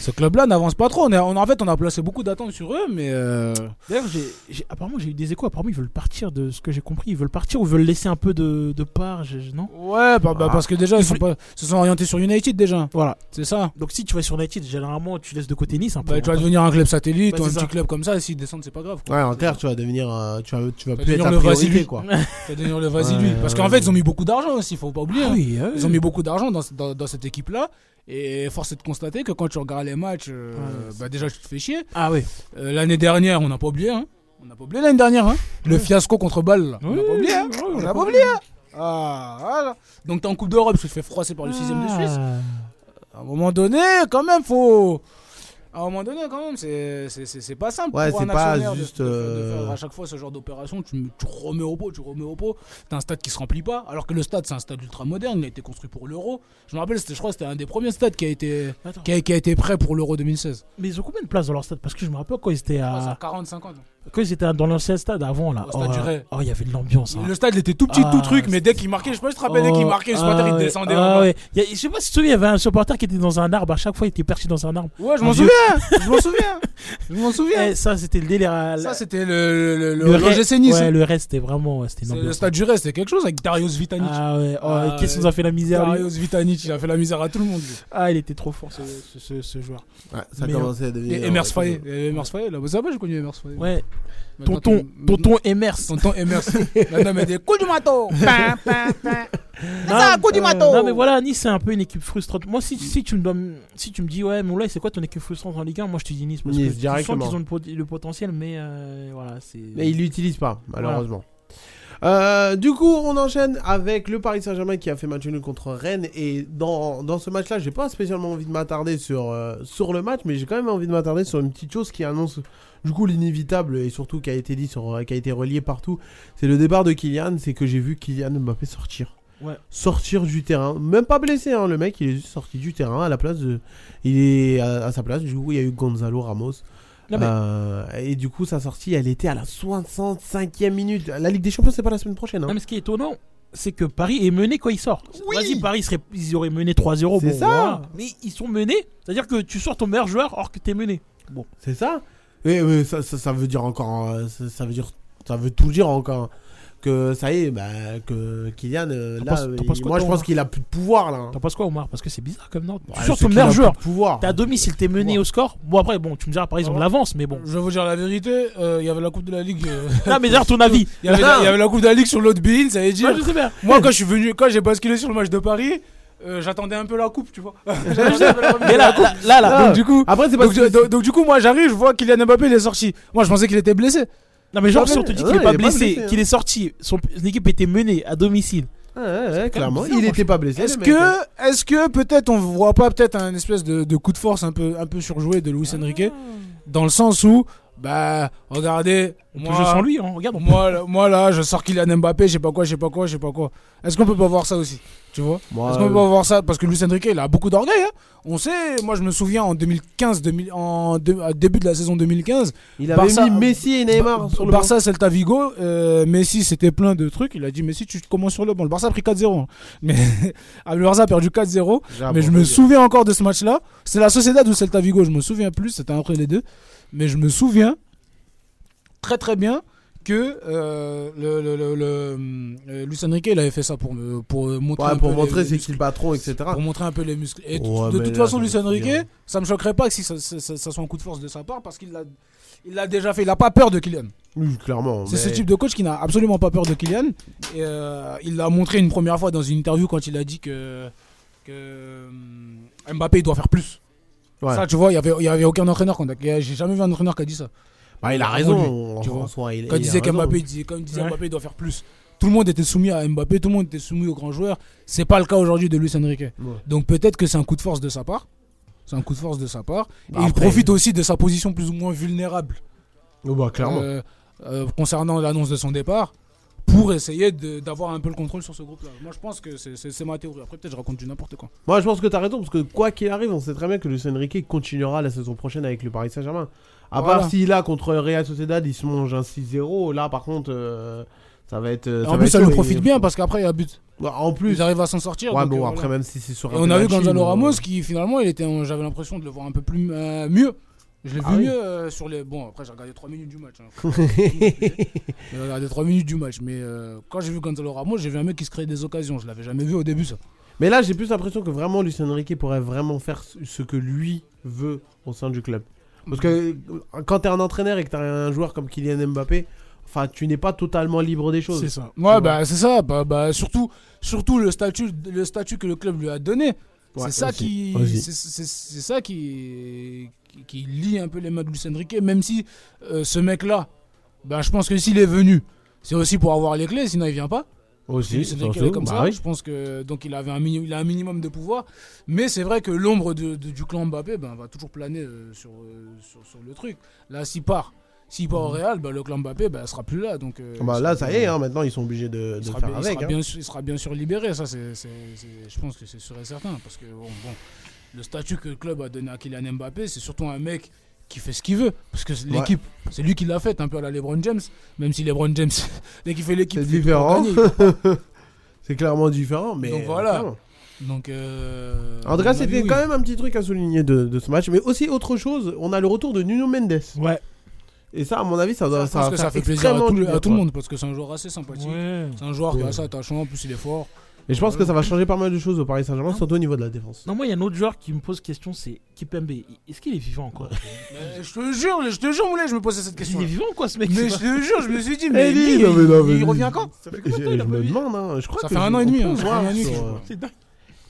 ce club-là n'avance pas trop. On est- on- en fait, on a placé beaucoup d'attentes sur eux, mais euh, D'ailleurs, j'ai- j'ai- apparemment, j'ai eu des échos. Apparemment, ils veulent partir de ce que j'ai compris. Ils veulent partir ou ils veulent laisser un peu de, de part. je- je- non? Ouais, bah, bah, Ah. parce que déjà ils Ils sont pas, se sont orientés sur United déjà. Voilà. C'est ça. Donc, si tu vas sur United, généralement, tu laisses de côté Nice un peu. Bah, tu vas devenir un club satellite ou un petit club comme ça. S'ils descendent, c'est pas grave. quoi. Ouais, en clair, tu vas devenir. euh, tu vas, tu vas plus être le priorité, Vasily. quoi. (laughs) Tu vas devenir le vas-y lui. Parce qu'en fait, ils ont mis beaucoup d'argent aussi. Faut pas oublier. Ah hein. Ils ont mis beaucoup d'argent dans cette équipe-là. Et force est de constater que quand tu regardes les matchs, euh, Ouais, bah, déjà, tu te fais chier. Ah oui. Euh, l'année dernière, on n'a pas oublié. Hein. On n'a pas oublié l'année dernière. Hein. Le fiasco contre Bâle. là. On n'a Oui, pas oublié. Hein. on n'a pas oublié. hein. Ah, voilà. Donc t'es en Coupe d'Europe, tu te fais froisser par le 6 de Suisse. Ah. À un moment donné, quand même, faut. À un moment donné, quand même, c'est c'est- c'est- c'est pas simple Ouais, pour c'est un pas actionnaire de- juste, de, de euh, faire à chaque fois ce genre d'opération. Tu, tu remets au pot, tu remets au pot. T'as un stade qui se remplit pas, alors que le stade, c'est un stade ultra moderne. Il a été construit pour l'Euro. Je me rappelle, c'était- je crois que c'était un des premiers stades qui a été, qui a, qui a été prêt pour l'Euro 2016. Mais ils ont combien de places dans leur stade? Parce que je me rappelle quand ils étaient, à 40-50. Quand ils étaient dans l'ancien stade avant là. Oh, oh, il y avait de l'ambiance. hein. Le stade, il était tout petit, Ah, tout truc, mais dès qu'il marquait, je sais pas si tu te rappelles, dès qu'il Oh, marquait, le supporter, ah il ouais, descendait. ah ouais. Il y a- je sais pas si tu te souviens, il y avait un supporter qui était dans un arbre. À chaque fois, il était perché dans un arbre. Ouais, je m'en souviens. (laughs) Je m'en souviens. Je m'en souviens. Eh, ça, c'était le délire. à- Ça, c'était le, le, le, le reste- Nice. Ouais, le reste, c'était vraiment. ouais, C'était le stade du reste, c'était quelque chose avec Darius Vitanic. Ah ouais, oh, Ah qu'est-ce qu'il nous a fait la misère Darius Vitanic, il a fait la misère à tout le monde. Ah, il était trop fort ce, joueur. Ça commençait à devenir. Et Emers Faye. Et Emers Faye, là, vous savez, j'ai connu Emers Faye. Ouais, tonton, tonton Emers. Tonton Emers. Maintenant, mais des coups du mato. Pin, pin, pin. Non, Ça, coup du euh, mato. Non mais voilà, Nice c'est un peu une équipe frustrante. Moi si, si tu me donnes, si tu me dis ouais Moulay c'est quoi ton équipe frustrante en Ligue 1 Moi je te dis Nice parce Nice, que directement. sens qu'ils ont le, pot- le potentiel mais euh, voilà c'est. Mais il l'utilise pas, malheureusement. Euh, du coup, on enchaîne avec le Paris Saint-Germain qui a fait match nul contre Rennes. Et dans, dans ce match-là, j'ai pas spécialement envie de m'attarder sur, euh, sur le match, mais j'ai quand même envie de m'attarder sur une petite chose qui annonce du coup l'inévitable et surtout qui a été dit sur, qui a été relié partout. C'est le départ de Kylian. C'est que j'ai vu Kylian Mbappé sortir. Ouais. Sortir du terrain, même pas blessé, hein, le mec il est juste sorti du terrain à la place de. Il est à, à sa place, du coup il y a eu Gonzalo Ramos. Non, mais- Euh, et du coup, sa sortie, elle était à la 65e minute. La Ligue des Champions, c'est pas la semaine prochaine. hein. Non mais ce qui est étonnant c'est que Paris est mené quand il sort. Oui. Vas-y Paris serait, ils auraient mené 3-0. C'est bon, ça. voilà. Mais ils sont menés, c'est-à-dire que tu sors ton meilleur joueur or que t'es mené. Bon. C'est ça Et, mais ça, ça, ça veut dire encore. Ça, ça veut dire. Ça veut tout dire encore. Que ça y est, bah, que Kylian, euh, là, penses- t'en il- penses quoi, moi je pense qu'il a plus de pouvoir là. T'en penses quoi Omar? Parce que c'est bizarre comme non. Tu c'est ton qu'il meilleur joueur. plus de pouvoir. T'es à domicile, t'es mené au score. Bon après bon tu me diras ont de l'avance mais bon. Je vais vous dire la vérité, euh, il y avait la Coupe de la Ligue. euh, Non mais d'ailleurs ton avis. (laughs) Il y, avait la, il y avait la Coupe de la Ligue sur l'autre bin, ça veut dire. Moi je sais bien. Moi, quand je suis venu, quand j'ai basculé sur le match de Paris, euh, j'attendais un peu la coupe, tu vois. (laughs) (laughs) Mais là, là, là, là. Donc, du coup, Après, c'est parce donc, que. donc- donc, du coup, moi, j'arrive, je vois Kylian Mbappé, il est sorti. Moi, je pensais qu'il était blessé. Non mais genre si on te dit qu'il est pas est blessé, hein. qu'il est sorti, son équipe était menée à domicile. Ouais, ouais, clairement, bizarre, il était pas blessé. Est-ce mec, hein. que, est-ce que peut-être on voit pas peut-être un espèce de, de coup de force un peu, un peu surjoué de Luis Enrique, dans le sens où, bah, regardez, On peut moi, jouer sans lui, hein. regarde. peut- moi, là- moi là, je sors Kylian Mbappé, je sais pas quoi, je sais pas quoi, je sais pas quoi. Est-ce qu'on peut pas voir ça aussi, tu vois? Est-ce qu'on peut euh, pas voir ça? Parce que Luis Enrique, il a beaucoup d'orgueil. Hein. On sait, moi je me souviens en 2015, 2000, en début de la saison 2015, il avait Barça- mis Messi et Neymar Ba- sur le Barça Celta Vigo, euh, Messi c'était plein de trucs. Il a dit Messi, tu commences sur le banc. Le Barça a pris 4-0. hein. Mais (laughs) le Barça a perdu 4-0. banc. J'ai mais je me souviens encore de ce match-là. C'est la Sociedad ou Celta Vigo, je me souviens plus. C'était entre les deux. Mais je me souviens très très bien que euh, le, le, le, le- euh, Luis Enrique il avait fait ça pour, me, pour montrer Ouais, un pour peu montrer les- c'est les qui le patron, etc. pour montrer un peu les muscles. Et Ouais, de toute là, façon, Luis Enrique, dire- ça me choquerait pas que si ça, ça- ça- ça soit un coup de force de sa part parce qu'il l'a il l'a déjà fait. Il a pas peur de Kylian. Oui, clairement. C'est mais- ce type de coach qui n'a absolument pas peur de Kylian. Et, euh, il l'a montré une première fois dans une interview quand il a dit que, que hum, Mbappé il doit faire plus. Ouais. Ça, tu vois, il y avait, il y avait aucun entraîneur. J'ai jamais vu un entraîneur qui a dit ça. Bah, il a raison. lui, tu vois. soi, il- Quand il il disait qu'Mbappé, il il Ouais. Mbappé il doit faire plus. tout le monde était soumis à Mbappé, tout le monde était soumis aux grands joueurs. C'est pas le cas aujourd'hui de Luis Enrique. Donc peut-être que c'est un coup de force de sa part. C'est un coup de force de sa part. Bah, et il après- profite aussi de sa position plus ou moins vulnérable Oh, bah, clairement. euh, euh, concernant l'annonce de son départ pour essayer d'avoir un peu le contrôle sur ce groupe-là. Moi, je pense que c'est- ma théorie. Après, peut-être je raconte du n'importe quoi. Moi, je pense que t'as raison, parce que quoi qu'il arrive, on sait très bien que Luis Enrique continuera la saison prochaine avec le Paris Saint-Germain. À Voilà. part s'il a contre Real Sociedad, il se mange un 6-0. Là, par contre, euh, ça va être. euh, Et ça en va plus, être ça lui profite et- bien parce qu'après, il y a but. Ouais, En plus. Ils arrivent à s'en sortir. Ouais, donc, bon, euh, après, voilà. même si c'est sur Et un on a vu Gonzalo Ramos qui finalement, il était, j'avais l'impression de le voir un peu plus euh, mieux. Je l'ai Ah vu oui. mieux euh, sur les. Bon, après, j'ai regardé 3 minutes du match. hein. (laughs) j'ai regardé 3 minutes du match. Mais euh, quand j'ai vu Gonzalo Ramos, j'ai vu un mec qui se créait des occasions. Je l'avais jamais vu au début, ça. Mais là, j'ai plus l'impression que vraiment Luis Enrique pourrait vraiment faire ce- que lui veut au sein du club. Parce que euh, quand t'es un entraîneur et que t'as un joueur comme Kylian Mbappé, enfin, tu n'es pas totalement libre des choses. C'est ça. Ouais, bah c'est ça. Bah, bah, surtout, surtout le statut, le statut que le club lui a donné. Ouais, c'est ça qui, c'est ça qui, qui, qui lie un peu les mains de Luis Enrique. Même si euh, ce mec-là, bah, je pense que s'il est venu, c'est aussi pour avoir les clés. Sinon, il vient pas. Aussi, Luis Enrique, il est comme bah ça. oui. Je pense que donc il avait un il a un minimum de pouvoir. Mais c'est vrai que l'ombre de- de- du clan Mbappé, ben, va toujours planer euh, sur, euh, sur, sur le truc. Là, s'il part, s'il part au Real, ben, le clan Mbappé, ben, sera plus là. Donc euh, bah, là, ça y est, hein, maintenant ils sont obligés de, de faire bien, il avec. sera hein. bien il sera bien sûr libéré, ça, c'est, c'est- c'est- je pense que c'est sûr et certain. Parce que bon, bon, le statut que le club a donné à Kylian Mbappé, c'est surtout un mec qui fait ce qu'il veut. Parce que l'équipe, c'est lui qui l'a fait, un peu à la LeBron James. Même si LeBron James, (laughs) dès qu'il fait l'équipe, C'est différent. (laughs) C'est clairement différent, mais. Donc voilà. clairement. Donc, euh, En tout à cas, mon c'était oui. quand même un petit truc à souligner de, de ce match. Mais aussi, autre chose, on a le retour de Nuno Mendes. Ouais. Et ça, à mon avis, ça doit ça fait plaisir à tout, le, bien, à tout le quoi. monde parce que c'est un joueur assez sympathique. Ouais. C'est un joueur qui est assez attachant, en plus il est fort. Et je pense que ça va changer pas mal de choses au Paris Saint-Germain, Non. surtout au niveau de la défense. Non, moi, il y a un autre joueur qui me pose question, c'est Kipembe. Est-ce qu'il est vivant encore? Mais je te jure, je te jure, Moulay, je me posais cette question. Il est vivant quoi, ce mec? Mais je te jure, je me suis dit, (laughs) Eh, mais dis, lui, non, mais non, il, mais il lui- revient quand? Ça fait Je, combien de temps il a je pas me vu demande, hein, je crois Ça que fait un an et demi, on hein, peut ça fait voir un an et demi sur, qu'il euh. C'est dingue.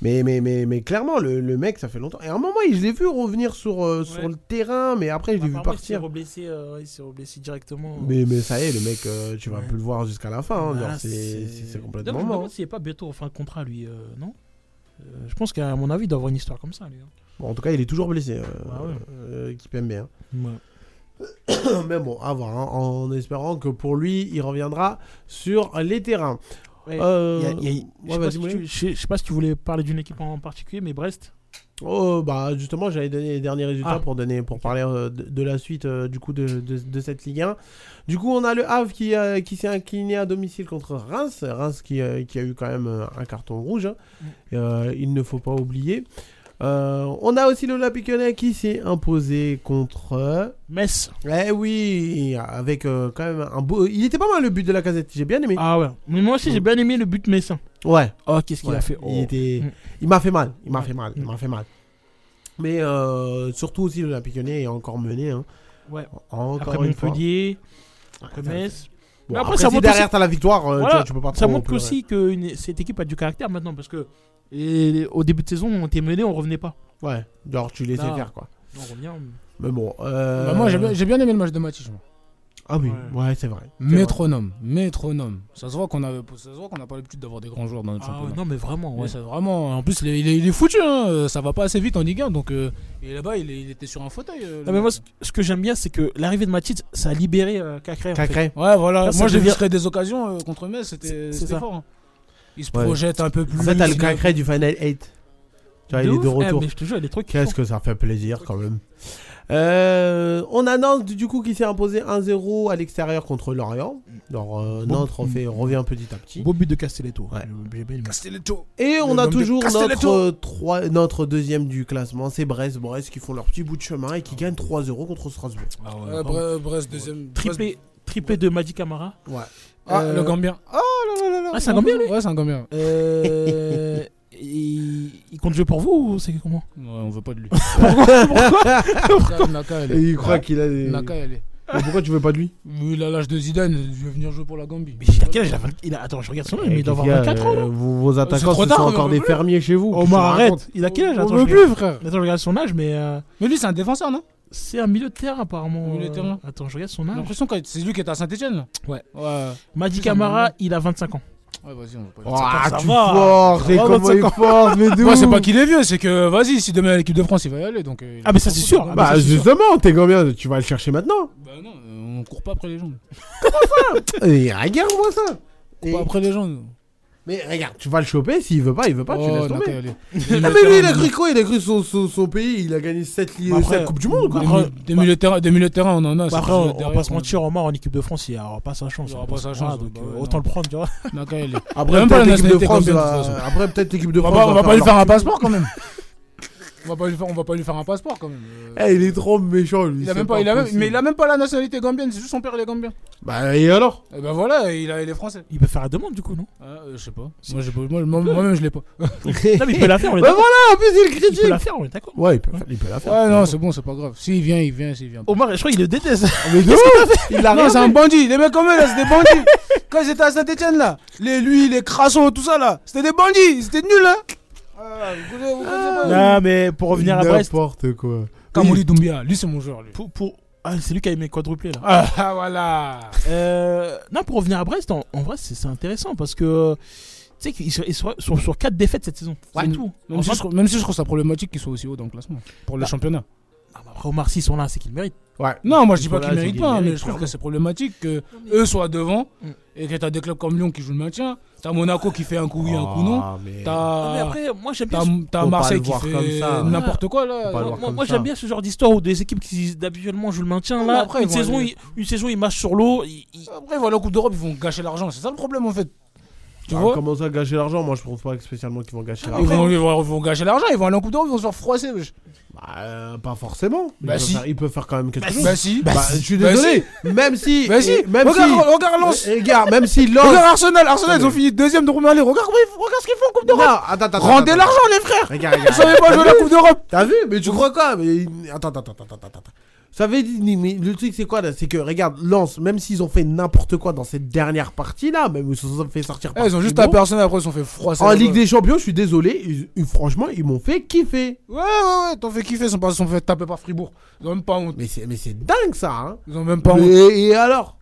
Mais, mais, mais, mais clairement, le, le mec, ça fait longtemps. Et à un moment, je l'ai vu revenir sur, euh, sur le terrain, mais après, je l'ai vu Il s'est partir. reblessé, euh, il s'est reblessé directement. Mais, mais ça y est, le mec, euh, tu vas plus le voir jusqu'à la fin. hein, Voilà, c'est complètement D'ailleurs, Je me demande s'il n'est pas bientôt en fin de contrat, lui, euh, non? Euh, Je pense qu'à mon avis, il doit avoir une histoire comme ça, lui. hein. Bon, en tout cas, il est toujours blessé, euh, Ah ouais. euh, Kipembe, hein. Ouais. (coughs) Mais bon, à voir, hein, en espérant que pour lui, il reviendra sur les terrains. Ouais, Euh, il y a- il y a- ouais, je sais pas si tu- je sais- je sais pas si tu voulais parler d'une équipe en particulier, mais Brest. Oh, bah justement, j'allais donner les derniers résultats Ah. pour, donner, pour parler euh, de, de la suite euh, du coup de, de, de cette Ligue 1. Du coup, on a le Havre qui, euh, qui s'est incliné à domicile contre Reims. Reims qui, euh, qui a eu quand même un carton rouge. hein. Mm. Euh, il ne faut pas oublier. Euh, on a aussi l'Olympique Lyonnais qui s'est imposé contre. euh, Metz. Eh oui, avec euh, quand même un beau. Il était pas mal le but de la casette, j'ai bien aimé. Ah ouais. Mais moi aussi, j'ai bien aimé le but messin. Ouais. Oh, qu'est-ce qu'il Ouais, a fait Il, Oh. était... Mm. il m'a fait mal. Il m'a Ouais. fait mal. Il Mm. m'a fait mal. Mais euh, surtout aussi l'Olympique Lyonnais est encore mené. Hein. Ouais. Encore Après une fois. Montpellier, après Attends, Metz. Bon, après, après, ça si derrière aussi- t'as la victoire, tu, Voilà, vois, tu peux pas Ça montre aussi que une- cette équipe a du caractère maintenant parce que et au début de saison, on était mené, on revenait pas. Ouais, genre tu laissais Là. faire quoi. On revient. Mais bon. euh, Bah, moi, j'ai bien, j'ai bien aimé le match de Matich. moi. Ah oui, Ouais. ouais, c'est vrai. C'est vrai. Métronome, métronome. Ça se voit qu'on avait, ça se voit qu'on n'a pas l'habitude d'avoir des grands joueurs dans notre Ah ouais, championnat. non, mais vraiment, ouais. Vraiment. En plus, il est, il est- il est foutu. Hein. Ça va pas assez vite en Ligue 1. Donc, euh, et là-bas, il, est- il était sur un fauteuil. euh, Non, mais moi, ce, que j'aime bien, c'est que l'arrivée de Matic, ça a libéré euh, Cacré. en fait. Cacré. Ouais, voilà. Ça moi, j'ai vu devient- des occasions euh, contre Metz. C'était c'était fort. hein. Il se Ouais. projette un peu plus. En fait, t'as le Cacré du Final 8. Tu vois, il est de. Eh, retour. mais je te jure, il est trop Qu'est-ce que ça fait plaisir quand même. Euh, on a Nantes du coup qui s'est imposé 1-0 à l'extérieur contre Lorient. Alors euh, Bon. Nantes refait, revient petit à petit. Beau but de Castelletto. Ouais. Castelletto. Et on Le a toujours notre, euh, notre deuxième du classement, c'est Brest. Brest qui font leur petit bout de chemin et qui gagnent 3-0 contre Strasbourg. Ah ouais, Brest, deuxième. Triplé, triplé de Madi Camara. Ouais. Ah, Euh, le Gambien. Ah là là là là. Ah, c'est un Gambien, lui Ouais, c'est un Gambien. (laughs) Euh, il, il compte jouer pour vous ou c'est comment Ouais, on veut pas de lui. (laughs) Pourquoi Naka, elle Et est. il croit qu'il a des... Naka, elle est. Mais pourquoi tu veux pas de lui Il a l'âge de Zidane, il veut venir jouer pour la Gambie. Mais il a quel âge il a 20 il a- Attends, je regarde son âge, mais il doit avoir Eh, Les gars, 24 ans. euh, là. vos, vos attaquants, trop ce tard, sont on encore des plus. fermiers chez vous. Omar, arrête. Il a quel âge On Attends, veut je plus, frère. Attends, je regarde son âge, mais. euh, Mais lui, c'est un défenseur, non C'est un milieu de terrain apparemment. Milieu de euh, terrain. Attends, je regarde son J'ai âge. l'impression que c'est lui qui est à Saint-Etienne là. Ouais. Ouais. Madi C'est Camara, il a 25 ans. Ouais, vas-y, on va pas Ah, ça tu forces, Ça et va, comment 25 il ans. force, mais Moi, c'est pas qu'il est vieux, c'est que vas-y, si demain l'équipe de France il va y aller. Donc, euh, Ah, mais ça, c'est sûr. Bah, Ah, Bah c'est sûr. justement, t'es combien Tu vas le chercher maintenant Bah non, euh, on court pas après les gens. Et regarde-moi ça On Et- court pas après les gens. nous. Mais regarde, tu vas le choper, s'il veut pas, il veut pas, tu Oh, laisses tomber. (laughs) Ah mais lui il a cru quoi? Il a cru son, son, son pays, il a gagné 7, Bah, après- Coupes du Monde quoi. Des milieux- de terrain, des milieux de terrain, on en a. Bah après, on, va pas se mentir, Omar en équipe de France, il aura pas sa chance. Il aura hein, pas sa chance, voilà, donc, bah euh, autant le prendre, tu vois. Après peut-être l'équipe de France. Après peut-être l'équipe de On va France pas, on va pas lui faire un passeport quand même. (laughs) On va pas lui faire, on va pas lui faire un passeport quand même. Euh, Eh, il est trop méchant lui. il a c'est même pas, il a même, mais il a même pas la nationalité gambienne, c'est juste son père il est gambien. Bah et alors? Et ben voilà, il, a, il est français. Il peut faire la demande du coup, non? Ah, euh, je sais pas. Moi, j'ai pas- moi, moi- (laughs) moi-même je l'ai pas. (laughs) Non, mais il peut la faire, on est (laughs) Bah d'accord. voilà, en plus il Il peut critique la faire, on est d'accord. Ouais, il peut, il peut la faire. Ouais, non, c'est bon, c'est pas grave. S'il vient, il vient, s'il vient. pas. Omar, je crois qu'il le déteste. Mais de ouf Il a Non, c'est un bandit. Les mecs comme eux, là, c'est des bandits. Quand ils étaient à Saint-Etienne, là, les, lui, les Crasso, tout ça, là, c'était des bandits. C'était nul, hein. Ah, vous connaissez- vous connaissez pas Non, mais pour revenir à Brest, N'importe quoi. Kamoli Doumbia, lui, c'est mon joueur, lui. pour, pour... Ah, c'est lui qui a aimé quadruplé là. Ah, ah, voilà. Euh, non, pour revenir à Brest, en, en vrai, c'est c'est intéressant parce que tu sais qu'ils sont, ils sont sur, sur 4 défaites cette saison. C'est tout. Même En si, je, trouve- même si je trouve ça problématique qu'ils soient aussi haut dans le classement. Pour le Bah. championnat. ah, bah, après, Omar, s'ils sont là, c'est qu'ils le méritent. Ouais. Non, moi je dis pas qu'ils méritent pas, mais méritent, je trouve que clairement. c'est problématique que eux soient devant Mm. et que t'as des clubs comme Lyon qui jouent le maintien. T'as Monaco qui fait un coup oui, un coup non. Ah, mais- mais T'as après, moi j'aime bien. t'as- ce- t'as Faut pas Marseille le qui fait n'importe quoi là. Moi, j'aime bien ce genre d'histoire où des équipes qui d'habituellement jouent le maintien. Mais Là, après, une, saison, ils, une saison, ils marchent sur l'eau. ils- ils- Après, voilà, la Coupe d'Europe, ils vont gâcher l'argent. C'est ça le problème en fait. Tu Ah, vois Comment ça gâcher l'argent Moi je trouve pas spécialement qu'ils vont gâcher ils l'argent. vont, ils, vont, ils vont gâcher l'argent, ils vont aller en Coupe d'Europe, ils vont se faire froisser. wesh. Bah, euh, pas forcément. Ils, Bah peuvent si. faire, ils peuvent faire quand même quelque chose. Bah si. Bah, je suis Bah désolé. Même si. Bah si. Même regarde, si. regarde Lens. Eh, Regarde, même si Lens. Regarde Arsenal, Arsenal, ils ont fini deuxième de ligue. Regarde, regarde ce qu'ils font en Coupe Non, d'Europe. attends, attends. Rendez attends. l'argent, les frères. Regarde, Ils regarde. pas jouer la Coupe d'Europe. T'as vu Mais tu crois quoi Mais attends, attends, attends, attends, attends, attends. Ça veut dire, mais le truc c'est quoi C'est que regarde, Lens, même s'ils ont fait n'importe quoi dans cette dernière partie là, même ils se sont fait sortir. Eh, par Ils ont juste tapé Arsenal, après ils se sont fait froisser. En. Ligue des Champions, je suis désolé, ils- ils- franchement, ils m'ont fait kiffer. Ouais, ouais, ouais, t'en fais kiffer, ils sont, pas, ils sont fait taper par Fribourg. Ils ont même pas honte. Mais c'est, mais c'est dingue ça. Hein. Ils ont même pas honte. Et, et alors?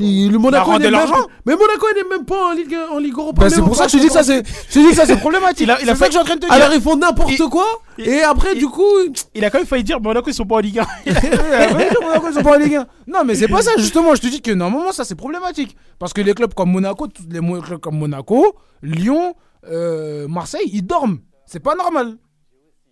Et Le Monaco rendez n'est même pas- Mais Monaco il n'est même pas en Ligue, en Ligue Europa. Bah, c'est pour ça que je te dis que ça, c'est, je te dis ça, c'est (laughs) problématique. Il a- il ça que je suis en train de te dire. Alors ils font n'importe Il- quoi. il- et après, il- du coup. Il a quand même failli dire Monaco, ils sont pas en Ligue 1. Ouais, ouais, Monaco, ils sont pas en Ligue 1. (laughs) Non, mais c'est pas ça, justement. Je te dis que normalement, ça, c'est problématique. Parce que les clubs comme Monaco, tous les clubs comme Monaco, Lyon, euh, Marseille, ils dorment. C'est pas normal.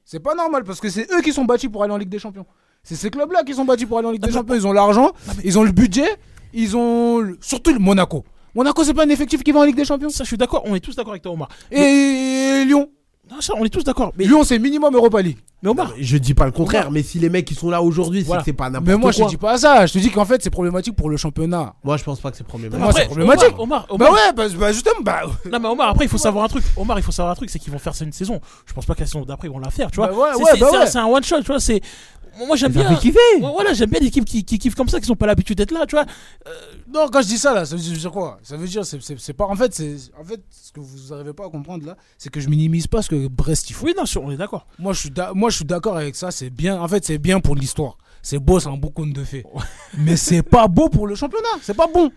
C'est pas normal parce que c'est eux qui sont bâtis pour aller en Ligue des Champions. C'est ces clubs-là qui sont bâtis pour aller en Ligue des Champions. Ils ont l'argent, ils ont le budget, ils ont surtout le Monaco. Monaco, c'est pas un effectif qui va en Ligue des Champions. Ça, je suis d'accord, on est tous d'accord avec toi, Omar. Et Lyon. Non, ça, on est tous d'accord. Mais, Lyon, c'est minimum Europa League. mais Omar, Je dis pas le contraire, mais si les mecs qui sont là aujourd'hui, c'est Voilà. que c'est pas n'importe Mais quoi. moi, je te dis pas ça. Je te dis qu'en fait, c'est problématique pour le championnat. Moi, je pense pas que c'est problématique. Moi, c'est problématique. Omar, Omar, Omar, Bah ouais, bah, bah, justement, bah. Non mais Omar après il faut savoir un truc. Omar il faut savoir un truc c'est qu'ils vont faire ça une saison. Je pense pas que la saison d'après ils vont la faire tu vois. Bah ouais, C'est- ouais, c'est bah c'est un- ouais. c'est un one shot tu vois c'est. Moi j'aime bien. kiffer. Voilà j'aime bien les équipes qui, qui kiffent comme ça qui sont pas l'habitude d'être là tu vois. Non, quand je dis ça là, ça veut dire quoi? Ça veut dire c'est c'est- c'est pas en fait c'est en fait ce que vous arrivez pas à comprendre là, c'est que je minimise pas ce que Brest il faut. Oui non sûr, on est d'accord. Moi je suis d'a- moi je suis d'accord avec ça, c'est bien. En fait, c'est bien pour l'histoire. C'est beau, c'est un beau conte de fées. (laughs) Mais c'est pas beau pour le championnat. C'est pas bon.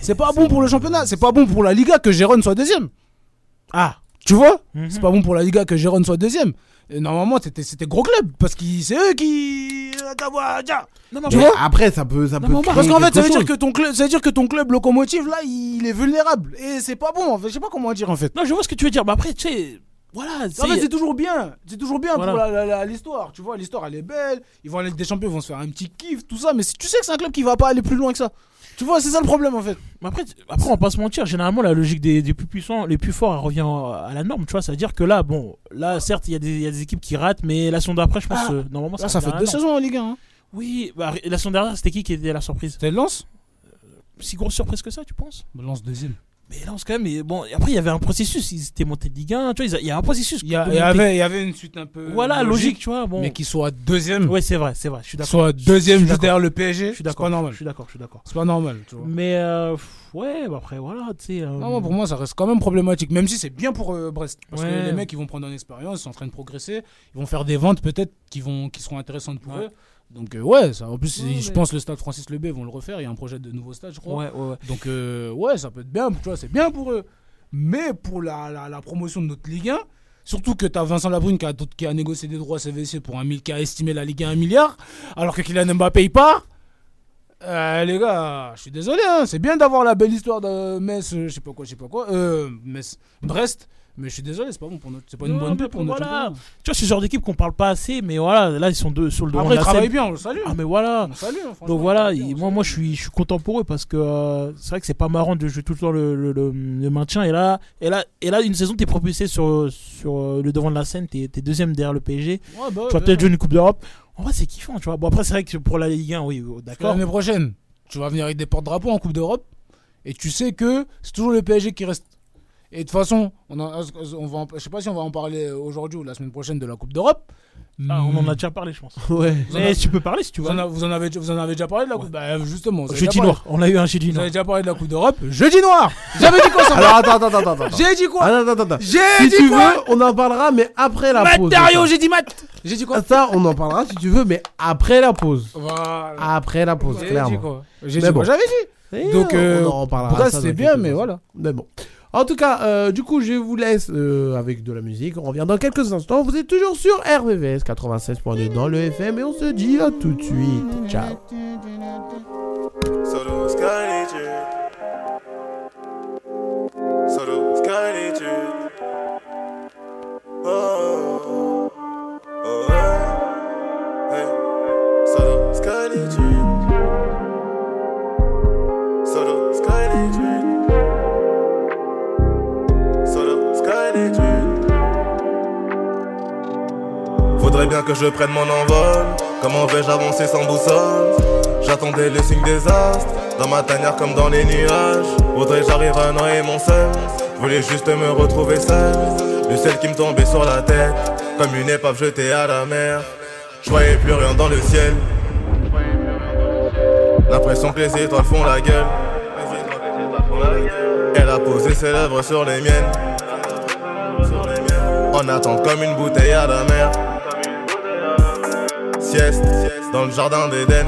C'est pas bon pour le championnat. C'est pas bon pour la Liga que Gérone soit deuxième. Ah. Tu vois? Mhm. C'est pas bon pour la Liga que Gérone soit deuxième. Et normalement, c'était c'était gros club parce que c'est eux qui. Non mais Tu après- vois Après, ça peut, ça Non, peut Parce qu'en fait, ça veut, dire que ton club, ça veut dire que ton club locomotive, là, il est vulnérable. Et c'est pas bon, en fait. Je sais pas comment dire, en fait. non je vois ce que tu veux dire mais après tu sais voilà. En c'est- fait, c'est toujours bien. C'est toujours bien Voilà. pour la- la- la- l'histoire. Tu vois, l'histoire, elle est belle. Ils vont aller des Champions, ils vont se faire un petit kiff, tout ça. Mais tu sais que c'est un club qui va pas aller plus loin que ça. Tu vois, c'est ça le problème, en fait. Mais après, après, on va pas se mentir, généralement, la logique des, des plus puissants, les plus forts, elle revient à la norme, tu vois. Ça veut dire que là, bon, là, certes, il y, a des- il y a des équipes qui ratent, mais la saison d'après, je pense, Ah, euh, normalement, Là, ça, ça revient fait deux saisons en Ligue 1. Hein. Oui, bah, la saison dernière, c'était qui qui était la surprise? C'était Lens Si grosse surprise que ça, tu penses? Lens deuxième. Mais là, quand même, bon, après, il y avait un processus, ils étaient montés de Ligue 1, tu vois, il y a un processus. Il y, a- il y avait, il y avait une suite un peu. Voilà, logique, tu vois. Bon. Mais qui soit deuxième. Ouais, c'est vrai, c'est vrai, je suis d'accord. Soit deuxième juste derrière le PSG. Je suis C'est d'accord, pas normal. Je suis d'accord, je suis d'accord. C'est pas normal, tu vois. Mais euh, Ouais, bah après, voilà, tu sais. euh, Non, moi, pour moi, ça reste quand même problématique, même si c'est bien pour euh, Brest. Parce Ouais. que les mecs, ils vont prendre en expérience, ils sont en train de progresser, ils vont faire des ventes peut-être qui, vont, qui seront intéressantes pour Ouais. eux. Donc, euh, ouais, ça, en plus, Ouais, je mais- pense le stade Francis Lebé vont le refaire. Il y a un projet de nouveau stade, je crois. Ouais, ouais, ouais. Donc, euh, ouais, ça peut être bien, tu vois, c'est bien pour eux. Mais pour la, la, la promotion de notre Ligue 1, surtout que tu as Vincent Labrune qui a, qui a négocié des droits CVC pour un mille, qui a estimé la Ligue 1 à un milliard, alors que Kylian Mbappé il part. Euh, les gars, je suis désolé, hein, c'est bien d'avoir la belle histoire de Metz, je sais pas quoi, je sais pas quoi, euh, Metz, Brest, mais je suis désolé, c'est pas bon pour notre, c'est pas une bonne pub pour notre voilà. championnat. Tu vois, c'est ce genre d'équipe qu'on parle pas assez, mais voilà, là, ils sont deux, sur le devant Après, de ils la travaillent bien, on le salue. Ah, mais voilà. On salue, hein, Donc voilà, moi, moi je, suis, je suis content pour eux parce que euh, c'est vrai que c'est pas marrant de jouer tout le temps le, le, le- le maintien. Et là, et, là, et là, une saison, t'es propulsé sur, sur euh, le devant de la scène, t'es es deuxième derrière le PSG. Ouais, bah tu vas peut-être jouer une Coupe d'Europe. En vrai, c'est kiffant, tu vois. Bon, après, c'est vrai que pour la Ligue 1, oui, oh, d'accord. L'année prochaine, tu vas venir avec des porte-drapeaux en Coupe d'Europe et tu sais que c'est toujours le PSG qui reste. Et de toute façon, on, en- on va en- je sais pas si on va en parler aujourd'hui ou la semaine prochaine de la Coupe d'Europe. Ah, on en a déjà parlé, je pense. (laughs) Ouais. Vous Mais avez- tu peux parler si tu Vous veux. en, a- vous en avez, vous en avez déjà parlé de la Coupe? Bah, Justement. vous Jeudi noir. On a eu un jeudi Vous noir. avez déjà parlé de la Coupe d'Europe? Jeudi noir J'avais dit quoi ça Alors attends, attends, attends, attends. J'ai dit quoi? Attends, attends, attends. J'ai Si dit tu quoi? veux, on en parlera, mais après la pause. Matériaux, j'ai dit mat J'ai dit quoi? Ça, on en parlera si tu veux, mais après la pause. Voilà. Après la pause, J'ai dit clairement. quoi? J'ai dit bon. quoi J'avais dit Donc, on- euh, on en ça c'est bien, mais voilà. Mais bon. En tout cas, euh, du coup, je vous laisse euh, avec de la musique. On revient dans quelques instants. Vous êtes toujours sur RVVS 96.2 dans le FM et on se dit à tout de suite. Ciao. Faudrait bien que je prenne mon envol. Comment vais-je avancer sans boussole? J'attendais le signe des astres. Dans ma tanière comme dans les nuages. Faudrait j'arrive à noyer mon seul. Je voulais juste me retrouver seul. Du sel qui me tombait sur la tête. Comme une épave jetée à la mer. Je voyais plus rien dans le ciel. L'impression que les étoiles font la gueule. Elle a posé ses lèvres sur les miennes. On attend comme une bouteille à la mer. Dans le jardin d'Éden.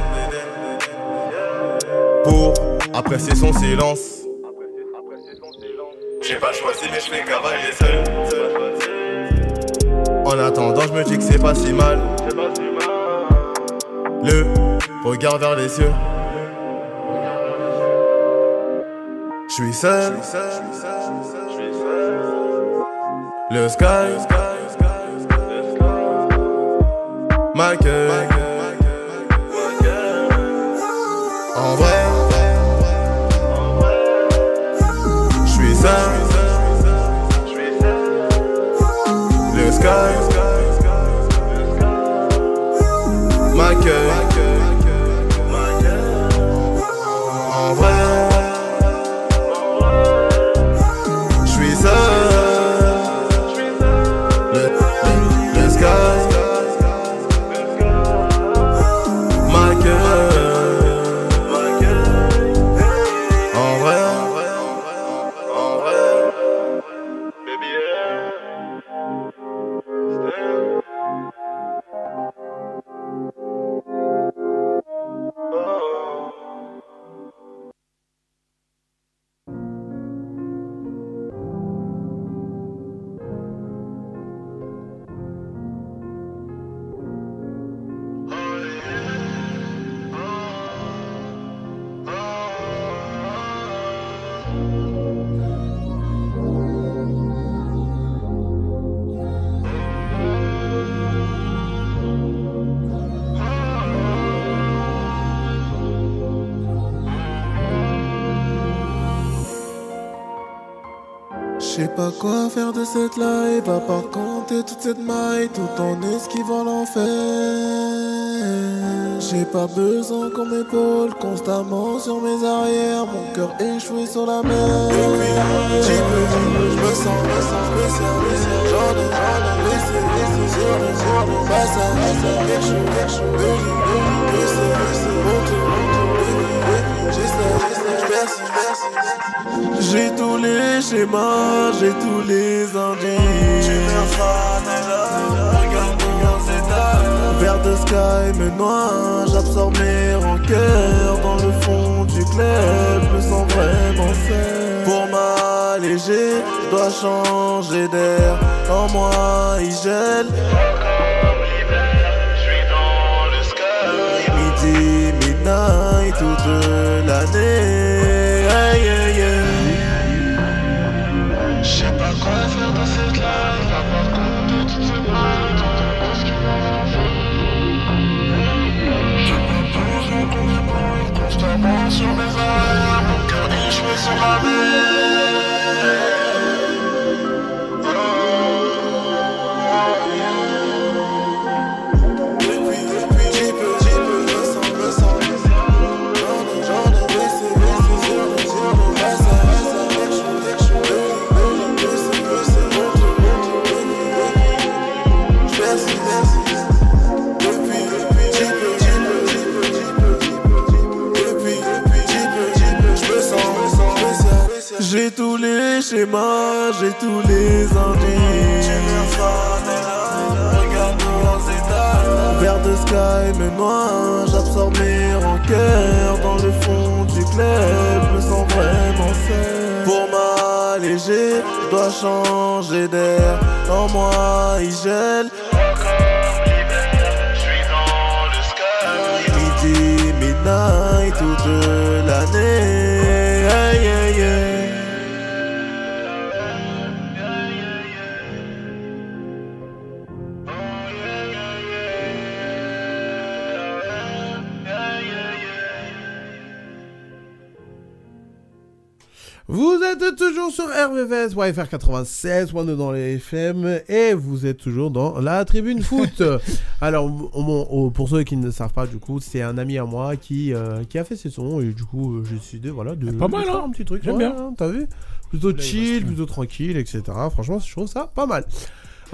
Pour apprécier son silence. J'ai pas choisi, mais je fais cavalier seul. En attendant, je me dis que c'est pas si mal. Le regard vers les cieux. Je suis seul. Le sky m'accueille. En vrai, je suis seul. Le sky de cette life à part compter toute cette maille tout en esquivant l'enfer. J'ai pas besoin qu'on m'épaule constamment sur mes arrières, mon cœur échoué sur la mer. J'y peux, je me sens, me sens spécial, j'en ai, j'en ai laissé, laissé sur le, passage. Quelque chose, quelque chose, que c'est, mon tour, mon tour, baby, baby. j'essaie, j'perce, J'ai tous les schémas, j'ai tous les indices. Vers de sky me noie, j'absorbe mes rancœurs dans le fond du club, je me sens vraiment seul. Pour m'alléger, je dois changer d'air. En moi, il gèle. Midi, midnight, toute l'année. Sur mes airs, mon cœur fais sur la mer. Tous les schémas, j'ai tous les indices. Dans. Vers de sky me noie, j'absorbe mes rancœurs dans le fond du club, je me sens vraiment seul. Pour m'alléger, je dois changer d'air. En moi, il gèle. Midi, midnight, toute êtes toujours sur RVVS, YFR 96, One dans les FM, et vous êtes toujours dans la tribune foot. (laughs) Alors, on- on- on- pour ceux qui ne savent pas, du coup, c'est un ami à moi qui, euh, qui a fait ses sons, et du coup, euh, j'ai décidé, voilà, de, Pas de mal, faire hein. un petit truc. J'aime Ouais, bien. hein, T'as vu? Plutôt chill, se- plutôt tranquille, etc. Franchement, je trouve ça pas mal.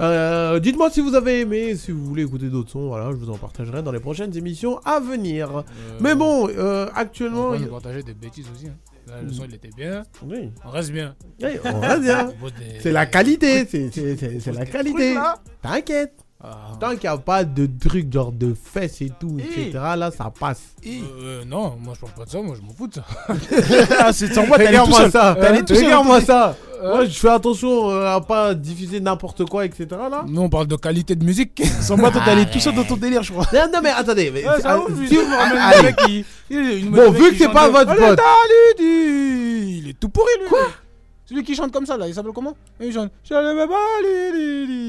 Euh, Dites-moi si vous avez aimé, si vous voulez écouter d'autres sons, voilà, je vous en partagerai dans les prochaines émissions à venir. Mais bon, euh, On actuellement... va nous partager des bêtises aussi. hein. Là, le son il était bien, Oui, on reste bien. oui, on va bien. C'est la qualité, c'est la qualité. T'inquiète. Ah, Tant qu'il n'y a pas de trucs genre de fesses et tout, etc., là, ça passe. euh, euh, non, moi je parle pas de ça, moi je m'en fous de ça. (laughs) Ah, c'est sans moi, t'es allé tout Regarde-moi seul. ça. Regarde-moi ça. Euh, Moi, je fais attention euh, à pas diffuser n'importe quoi, etc., là. Nous on parle de qualité de musique. (laughs) Sans moi, toi, t'es allé tout seul dans ton délire, je crois. Non, non, mais attendez. mais- Ouais, ça ah, ouf, si vous- qui- Bon, vu que c'est pas votre pote. Il est tout pourri lui. Quoi? Celui qui chante comme ça là, il s'appelle comment? Il chante.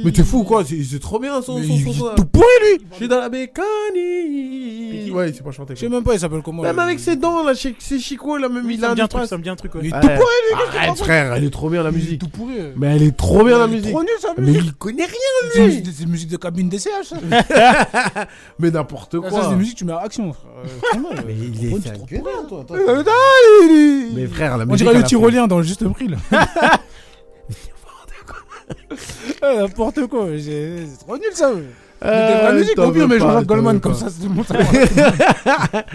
Mais t'es fou, quoi C'est trop bien, son Mais son il son- tout pourri lui Je suis dans la mécanique. Ouais, c'est pas chanté. Je sais même pas, il s'appelle comment Même avec ses dents, là, c'est Chico, là, même il a un truc, ça me dit un truc, ouais. Il tout pourri lui. Arrête, frère, elle est trop bien, la Il musique. tout pourri. Mais elle est trop bien, la Il est musique. Trop nul sa Mais musique. il connaît rien, lui. musique de- c'est une musique de cabine DCH ça. (laughs) Mais n'importe Ça, c'est quoi. des musiques tu mets à action frère. (laughs) Mais il est trop toi. Mais frère, la On musique. dirait elle le tyrolien dans le juste prix là. (laughs) N'importe quoi, c'est trop nul ça. Euh, musiques, t'en au mais Jean-Jacques Goldman comme ça, c'est va. (laughs)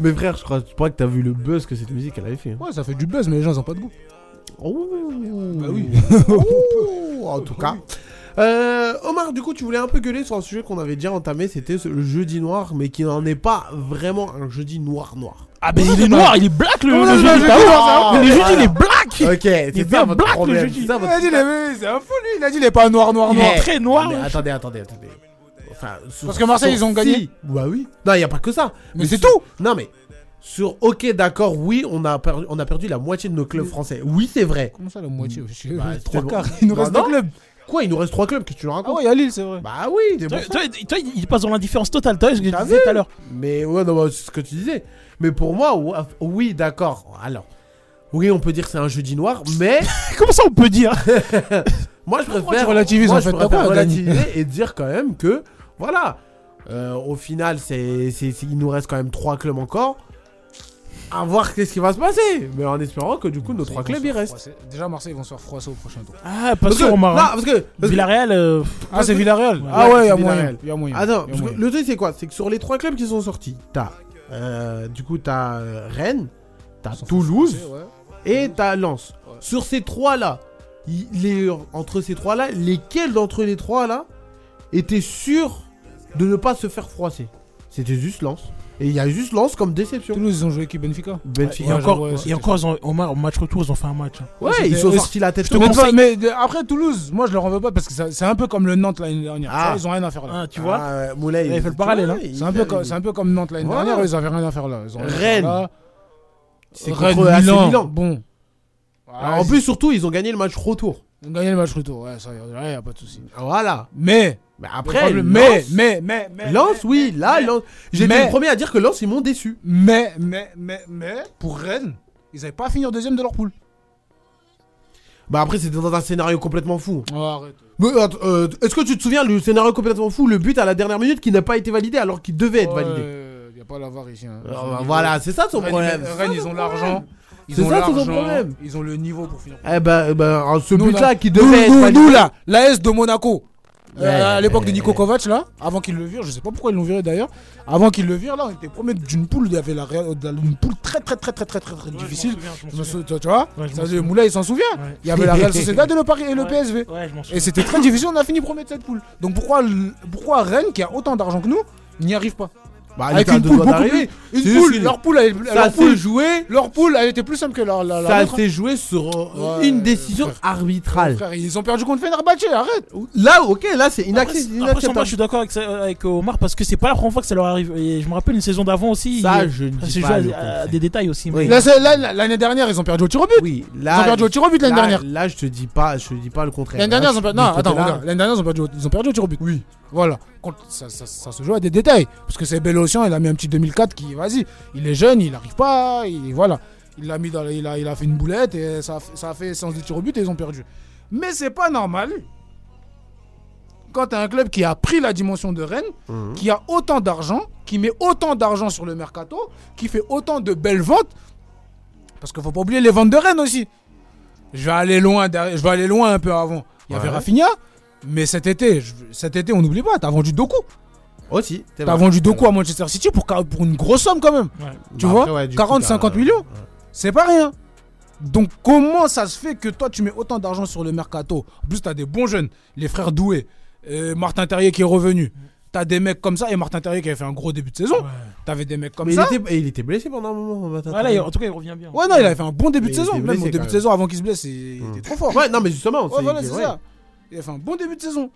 Mais frère, je crois, je crois que t'as vu le buzz que cette musique elle avait fait. hein. Ouais, ça fait du buzz, mais les gens ils ont pas de goût. Oh. Bah oui. (laughs) Oh, en tout cas. Euh, Omar, du coup, tu voulais un peu gueuler sur un sujet qu'on avait déjà entamé, c'était le jeudi noir, mais qui n'en est pas vraiment un jeudi noir noir. Ah, ben il est noir, il est black le le jeudi. le t'as jeudi vu Le il est black. Ok, c'est est ça bien votre black, le problème. jeudi. ça Il votre a dit, c'est un fou lui. Il a dit, il est pas noir, noir, noir. Mais- Très noir. Mais attendez, attendez, attendez. Enfin, sur- Parce que Marseille, ils ont gagné. si, Bah oui. Non, il y a pas que ça. Mais c'est tout. Non, mais sur OK, d'accord, oui, on a perdu, on a perdu la moitié de nos clubs français. Oui, c'est vrai. Comment ça, la moitié? Je sais, Bah, Trois quarts. Il nous reste deux clubs. Quoi, il nous reste trois clubs, qu'est-ce que tu nous Ah racontes ouais, il y a Lille, c'est vrai. Bah oui, Toi, toi, toi, il passe dans l'indifférence totale. Toi, ce que je T'as disais vu tout à l'heure. Mais ouais, non, bah, c'est ce que tu disais. Mais pour moi, ouais, oui, d'accord. Alors, oui, on peut dire que c'est un jeudi noir, mais (laughs) Comment ça, on peut dire (laughs) moi, je préfère moi, en je fait, préfère relativiser et dire quand même que, voilà, euh, au final, c'est, c'est, c'est- il nous reste quand même trois clubs encore. À voir qu'est-ce qui va se passer. Mais en espérant que du coup, nos trois clubs, ils restent. Déjà, Marseille, ils vont se faire froisser au prochain tour. Ah, pas Parce que, sûr, non, Omar. hein. parce que, parce Villarreal. euh, Ah, c'est Villarreal Ah ouais, il y a moyen. Villarreal. Il y a moyen. Attends, le truc c'est quoi? C'est que sur les trois clubs qui sont sortis, t'as euh, du coup, t'as euh, Rennes, t'as Toulouse et t'as Lens. Sur ces trois-là, les, entre ces trois-là, lesquels d'entre les trois-là étaient sûrs de ne pas se faire froisser? C'était juste Lens. Et il y a juste Lens comme déception. Toulouse, ils ont joué qui Benfica Benfica. Et encore, ouais, et c'était encore ils ont- au, ma- au match retour, ils ont fait un match. hein. Ouais, ils sont sortis la tête. je te haute. mais, après Toulouse, moi je leur en veux pas parce que c'est un peu comme le Nantes l'année dernière. Ah. Ils ont rien à faire là. Hein, tu vois Ah, Moulay, Il fait le parallèle, hein. C'est un, peu comme- c'est un peu comme Nantes l'année Voilà. dernière, ils avaient rien à faire là. Rennes. là. C'est contre AC Milan. Bon. En plus, surtout, ils ont gagné le match retour. Ont gagné le match retour. Ouais, ça y a, y a pas de souci. Voilà. Mais, Mais le après, Lens- mais, mais, mais, mais, Lens, oui, là, Lens. J'étais mais- le premier à dire que Lens, ils m'ont déçu. Mais, mais, mais, mais, pour Rennes, ils n'avaient pas fini en deuxième de leur poule. Bah après, c'était dans un scénario complètement fou. Oh, arrête. Mais, attends, euh, Est-ce que tu te souviens le scénario complètement fou, le but à la dernière minute qui n'a pas été validé alors qu'il devait être validé? Il n'y a pas l'avoir ici. hein. Alors, bah, Voilà, c'est ça son Rennes, problème. Rennes, ils ont l'argent. Ils C'est ont ça, l'argent. problème. Ils ont le niveau pour finir. Eh ben, eh ben, ce Nous, but-là là- qui Nous, devait être nous, validé. nous, là, l'AS de Monaco. Euh, à l'époque ouais, de Nico ouais. Kovac là, avant qu'il le vire, je sais pas pourquoi ils l'ont viré d'ailleurs. Avant qu'il le vire là, on était premier d'une poule, il y avait la, Real- une poule très très très très très très très Ouais, difficile. je m'en souviens, je Je m'en me souviens. sou- tu vois, ça, souviens. Moulay il s'en souvient. Ouais. Il y avait la Real Sociedad et le Paris et le Ouais. PSV. Ouais, je m'en Et c'était très difficile, on a fini premier de cette poule. Donc pourquoi, le- pourquoi Rennes, qui a autant d'argent que nous, n'y arrive pas? Bah, il Avec était à une deux poule doigts beaucoup d'arriver. plus. Une C'est poule, juste leur poule, elle, Ça leur s'est poule, joué. leur poule, elle était plus simple que la, la, la Ça nôtre. s'est joué sur euh, Ouais, une décision frère. arbitrale. Frère, ils ont perdu contre Fenerbahçe, arrête. Là, ok, là, c'est Après, c'est- après, sur moi, je suis d'accord avec, ça- avec Omar parce que c'est pas la première fois que ça leur arrive. Et je me rappelle une saison d'avant aussi. Ça, il- je ne ça dis s'est pas joué à- le à, contraire. des détails aussi. Oui. mais- Là, c'est- là, L'année dernière, ils ont perdu au tir au but. Oui, Ils là. ont perdu au tir au but l'année là- dernière. Là, je te dis pas, je te dis pas le contraire. L'année Là, dernière, je- ils ont perdu. de Non, ce attends, côté-là, regarde. L'année dernière, ils ont perdu, au- ils ont perdu au tir au but. Oui. Voilà. Ça, ça, ça se joue à des détails. Parce que c'est Bélocian, il a mis un petit 2004 qui, vas-y, il est jeune, il n'arrive pas. Il, voilà. Il l'a mis dans, il a, il a fait une boulette et ça, a fait- ça a fait séance de tir au but et ils ont perdu. Mais c'est pas normal. Quand t'as un club qui a pris la dimension de Rennes, Mhm. qui a autant d'argent, qui met autant d'argent sur le mercato, qui fait autant de belles ventes. Parce qu'il faut pas oublier les ventes de Rennes aussi. Je vais aller loin, derrière- je vais aller loin un peu avant. Il y avait. Rafinha, mais cet été, je- cet été, on n'oublie pas, t'as vendu Doku. Aussi. c'est T'as vrai. vendu Doku à Manchester City pour, pour une grosse somme quand même. Ouais. Tu Bah, vois après, ouais, du coup, 40, t'as- 50 millions. C'est pas rien. Donc comment ça se fait que toi tu mets autant d'argent sur le mercato? En plus t'as des bons jeunes, les frères Doué, euh, Martin Terrier qui est revenu. T'as des mecs comme ça et Martin Terrier qui avait fait un gros début de saison. Ouais. T'avais des mecs comme Mais ça. il était, et il était blessé pendant un moment. Matin. Ouais, là, il- en tout cas, il revient bien. Ouais non il avait fait un bon début Mais de il saison. était Même blessé, au début quand de même. saison avant qu'il se blesse, il était trop fort. Ouais, non, mais justement. Ouais, voilà, c'est ouais. ça. Il a fait un bon début de saison.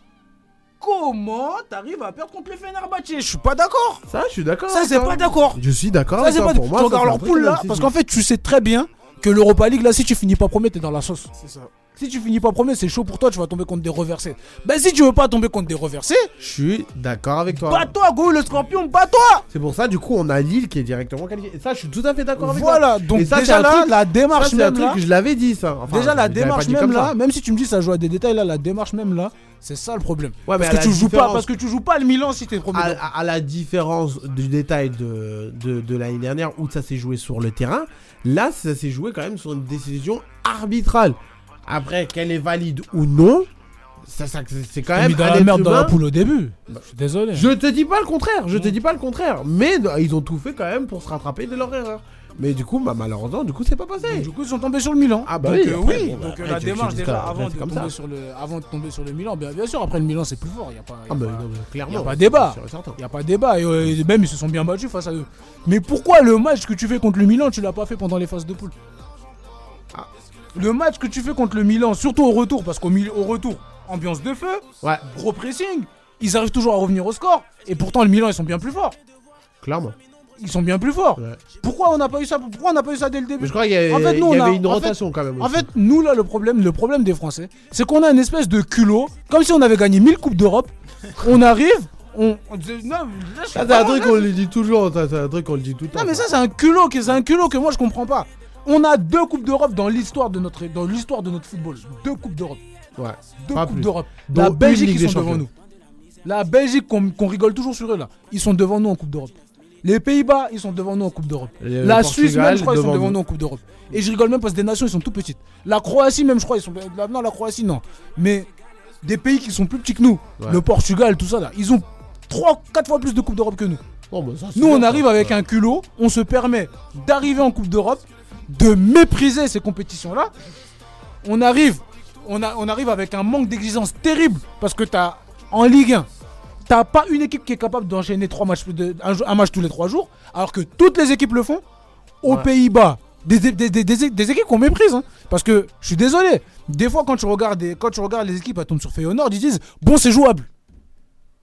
Comment t'arrives à perdre contre les Fenerbahçe? Je suis pas d'accord. Ça, je suis d'accord. Ça c'est pas d'accord. Je suis d'accord. Ça c'est pas. Moi, tu regardes leur poule là, parce qu'en fait tu sais très bien que l'Europa League là si tu finis pas premier t'es dans la sauce. C'est ça. Si tu finis pas premier c'est chaud pour toi tu vas tomber contre des reversés. Ben si tu veux pas tomber contre des reversés, Je suis d'accord avec toi. bats-toi go le scorpion, bats-toi. C'est pour ça, du coup, on a Lille qui est directement qualifié. Et ça, je suis tout à fait d'accord avec toi. Voilà donc ça, déjà un là truc- la Ça, démarche c'est un même truc là. je l'avais dit, ça. Enfin, Déjà la démarche même là, même si tu me dis ça joue à des détails là, la démarche même là, c'est ça le problème. Ouais, mais parce à que tu joues pas, parce que tu joues pas le Milan si t'es premier. à, à- à la différence du détail de, de, de l'année dernière où ça s'est joué sur le terrain, là ça s'est joué quand même sur une décision arbitrale. Après, qu'elle est valide ou non, c'est quand même mis dans la merde dans la poule au début. Je suis désolé. Je te dis pas le contraire, je te dis pas le contraire, mais euh, ils ont tout fait quand même pour se rattraper de leur erreur. Mais du coup, bah, malheureusement, du coup, c'est pas passé. Du coup, ils sont tombés sur le Milan. Ah bah donc, oui, euh, après, oui. bon, bah, donc euh, après, la démarche déjà avant de, tomber ça. sur le, avant de tomber sur le Milan, bien, bien sûr, après le Milan c'est plus fort. Il y a pas, y a Ah bah, pas- non, clairement. y a pas débat. certain. y a pas de débat. Et, euh, même ils se sont bien battus face à eux. Mais pourquoi le match que tu fais contre le Milan, tu l'as pas fait pendant les phases de poule? Le match que tu fais contre le Milan, surtout au retour, parce qu'au au retour, ambiance de feu, Ouais, gros pressing, ils arrivent toujours à revenir au score. Et pourtant le Milan ils sont bien plus forts. clairement. Ils sont bien plus forts. Ouais. Pourquoi on n'a pas eu ça Pourquoi on n'a pas eu ça dès le Mais début je crois qu'il y, avait- En fait, nous, y a- une en fait- rotation quand même. En fait, nous là, le problème, le problème des Français, c'est qu'on a une espèce de culot, comme si on avait gagné 1000 coupes d'Europe. on arrive, on, on dit- non, là, je suis Ça, c'est pas- un truc là, qu'on le dit toujours, ça, c'est un truc qu'on le dit tout le temps. Non mais ça c'est un culot, que- c'est un culot que moi je comprends pas. On a deux coupes d'Europe dans l'histoire de notre dans l'histoire de notre football. Deux coupes d'Europe. Ouais. Deux coupes d'Europe. La Belgique ils sont devant nous. La Belgique qu'on rigole toujours sur eux là, ils sont devant nous en coupe d'Europe. Les Pays-Bas, ils sont devant nous en Coupe d'Europe. La Portugal, Suisse, même, je crois, ils sont devant nous. nous en Coupe d'Europe. Et je rigole même parce que des nations, ils sont tout petites. La Croatie, même, je crois, ils sont. la- Non, la Croatie, non. Mais des pays qui sont plus petits que nous, Ouais. le Portugal, tout ça, là, ils ont 3, 4 fois plus de Coupe d'Europe que nous. Ça, c'est Nous, on arrive avec un culot, on se permet d'arriver en Coupe d'Europe, de mépriser ces compétitions-là. On arrive, on, a, on arrive avec un manque d'exigence terrible parce que t'as en Ligue 1, t'as pas une équipe qui est capable d'enchaîner trois matchs, de- un, un match tous les trois jours, alors que toutes les équipes le font. Aux Ouais. Pays-Bas, des, des, des, des- des- des équipes qu'on méprise. hein. parce que je suis désolé, des fois quand tu regardes, des- quand tu regardes les équipes, elles tombent sur Feyenoord, ils disent bon, c'est jouable.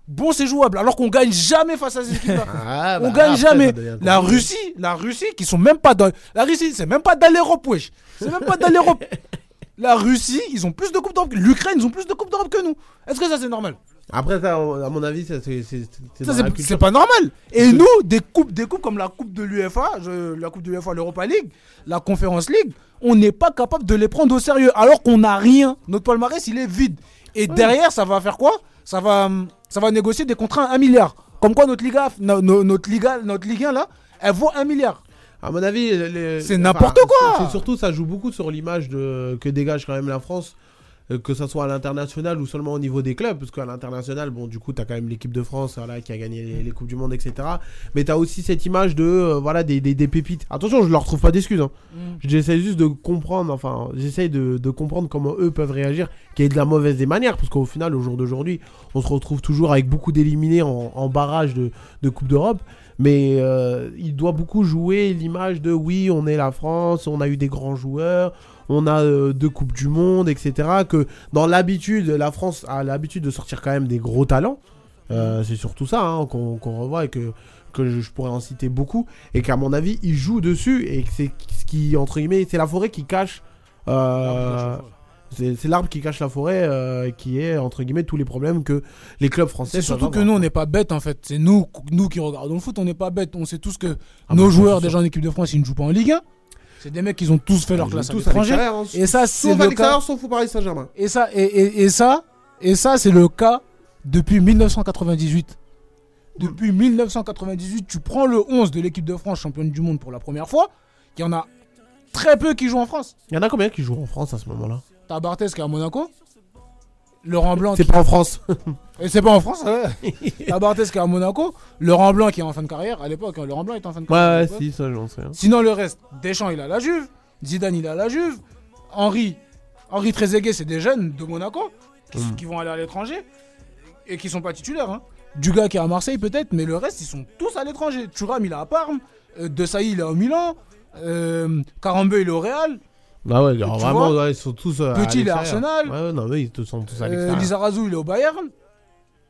Bon, c'est jouable, alors qu'on gagne jamais face à ces équipes-là. (laughs) Ah, On bah, gagne après, jamais. devient La. Russie, la Russie, qui sont même pas dans. La Russie, c'est même pas dans l'Europe, wesh. C'est même pas dans l'Europe. La Russie, ils ont plus de Coupes d'Europe. que- L'Ukraine, ils ont plus de Coupes d'Europe que nous. Est-ce que ça, c'est normal? Après, ça, à mon avis, c'est c'est- pas normal. Et nous, des coupes, des coupes comme la Coupe de l'UEFA, la Coupe de l'UEFA, l'Europa League, la Conference League, on n'est pas capable de les prendre au sérieux. Alors qu'on n'a rien. Notre palmarès, il est vide. Et derrière, ça va faire quoi? Ça va, hum, ça va négocier des contrats à 1 milliard. Comme quoi, notre Liga, no- no- notre Liga, notre Ligue 1, là, elle vaut 1 milliard. À mon avis, les- C'est n'importe quoi. c'est- surtout, ça joue beaucoup sur l'image de que dégage quand même la France, que ça soit à l'international ou seulement au niveau des clubs, parce qu'à l'international, bon, du coup, t'as quand même l'équipe de France, voilà, qui a gagné les, les coupes du monde, etc. Mais t'as aussi cette image de, euh, voilà, des, des, des pépites. Attention, je leur trouve pas d'excuses. Hein. J'essaie juste de comprendre, enfin, j'essaie de, de comprendre comment eux peuvent réagir, qu'il y ait de la mauvaise des manières, parce qu'au final, au jour d'aujourd'hui, on se retrouve toujours avec beaucoup d'éliminés en, en barrage de, de Coupe d'Europe. Mais euh, il doit beaucoup jouer l'image de oui, on est la France, on a eu des grands joueurs, on a euh, deux Coupes du Monde, etc. Que dans l'habitude, la France a l'habitude de sortir quand même des gros talents. Euh, c'est surtout ça hein, qu'on revoit et que, que je, je pourrais en citer beaucoup. Et qu'à mon avis, ils jouent dessus et que c'est ce qui, entre guillemets, c'est la forêt qui cache. euh, c'est l'arbre qui cache la forêt, euh, qui est entre guillemets tous les problèmes que les clubs français. C'est surtout que nous, on n'est pas bêtes en fait. C'est nous, nous qui regardons le foot, on n'est pas bêtes. On sait tous que Ah nos bah, joueurs, c'est déjà en équipe de France, ils ne jouent pas en Ligue 1. C'est des mecs qui ont tous fait leur classe à l'étranger. hein. Et ça, c'est Sauf à le cas. l'extérieur, sauf au Paris Saint-Germain. Et ça, et, et- et ça, et ça, c'est le cas depuis 1998. Depuis 1998, tu prends le 11 de l'équipe de France championne du monde pour la première fois. Il y en a très peu qui jouent en France. Il y en a combien qui jouent en France à ce moment-là? T'as Barthez qui est à Monaco. Laurent Blanc. C'est qui- pas en France. Et c'est pas en France. ouais. T'as Barthez qui est à Monaco. Laurent Blanc qui est en fin de carrière. À l'époque, hein, Laurent Blanc est en fin de carrière. ouais, si, ça j'en sais. hein. Sinon, le reste, Deschamps, il est à la Juve. Zidane, il est à la Juve. Henri, Henri Trezeguet, c'est des jeunes de Monaco qui, Mm. qui vont aller à l'étranger et qui sont pas titulaires. Hein. Dugas qui est à Marseille, peut-être, mais le reste, ils sont tous à l'étranger. Thuram, il est à Parme. Euh, De Sailly, il est au Milan. Euh, Karambeu, il est au Real. Bah ouais, alors vraiment, vois ouais, ils sont tous. euh, Petit, à il est à l'extérieur. Arsenal. Ouais, ouais, non, mais ils tous- sont tous à Euh, l'extérieur. Lizarazu, il est au Bayern.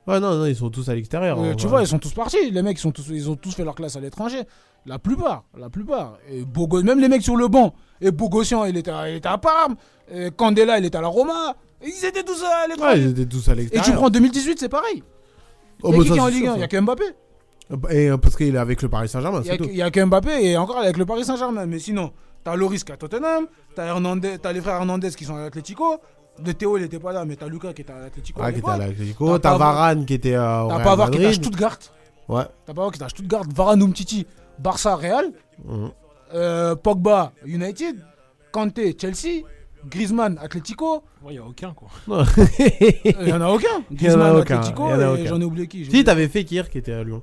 Ouais, non, non, ils sont tous à l'extérieur. Euh, tu vois, ils sont tous partis. Les mecs, ils, sont tous, ils ont tous fait leur classe à l'étranger. La plupart, la plupart. Et Bogo, même les mecs sur le banc. Et Bogossian, il était à, il était à Parme. Et Candela, il était à la Roma. Et ils étaient tous à Ouais, l'étranger. ils étaient tous à et l'extérieur. tu prends 2018, c'est pareil. Oh, il y a bah, qui ça, qui est en c'est Ligue sûr, 1 Il y a que Mbappé. Et euh, parce qu'il est avec le Paris Saint-Germain, c'est tout. il y a que Mbappé et encore avec le Paris Saint-Germain. Mais sinon, t'as Loris qui est à Tottenham. T'as Hernandez- t'as les frères Hernandez qui sont à l'Atlético. De Théo, il était pas là, mais t'as Lucas qui était à l'Atlético. à Ouais, qui était à l'Atlético. T'as Varane qui était euh, au T'as Pavard qui à Madrid. Stuttgart. Ouais. T'as Pavard qui est à Stuttgart. Varane Umtiti, Barça, Real. Mhm. Euh, Pogba, United. Kanté, Chelsea. Griezmann, Atlético. Il n'y a aucun quoi. Il (laughs) y en a aucun. Il (laughs) y en a Griezmann, aucun, Atlético. il y en a et aucun. J'en ai oublié qui. j'ai Si, oublié. t'avais Fekir qui était à Lyon.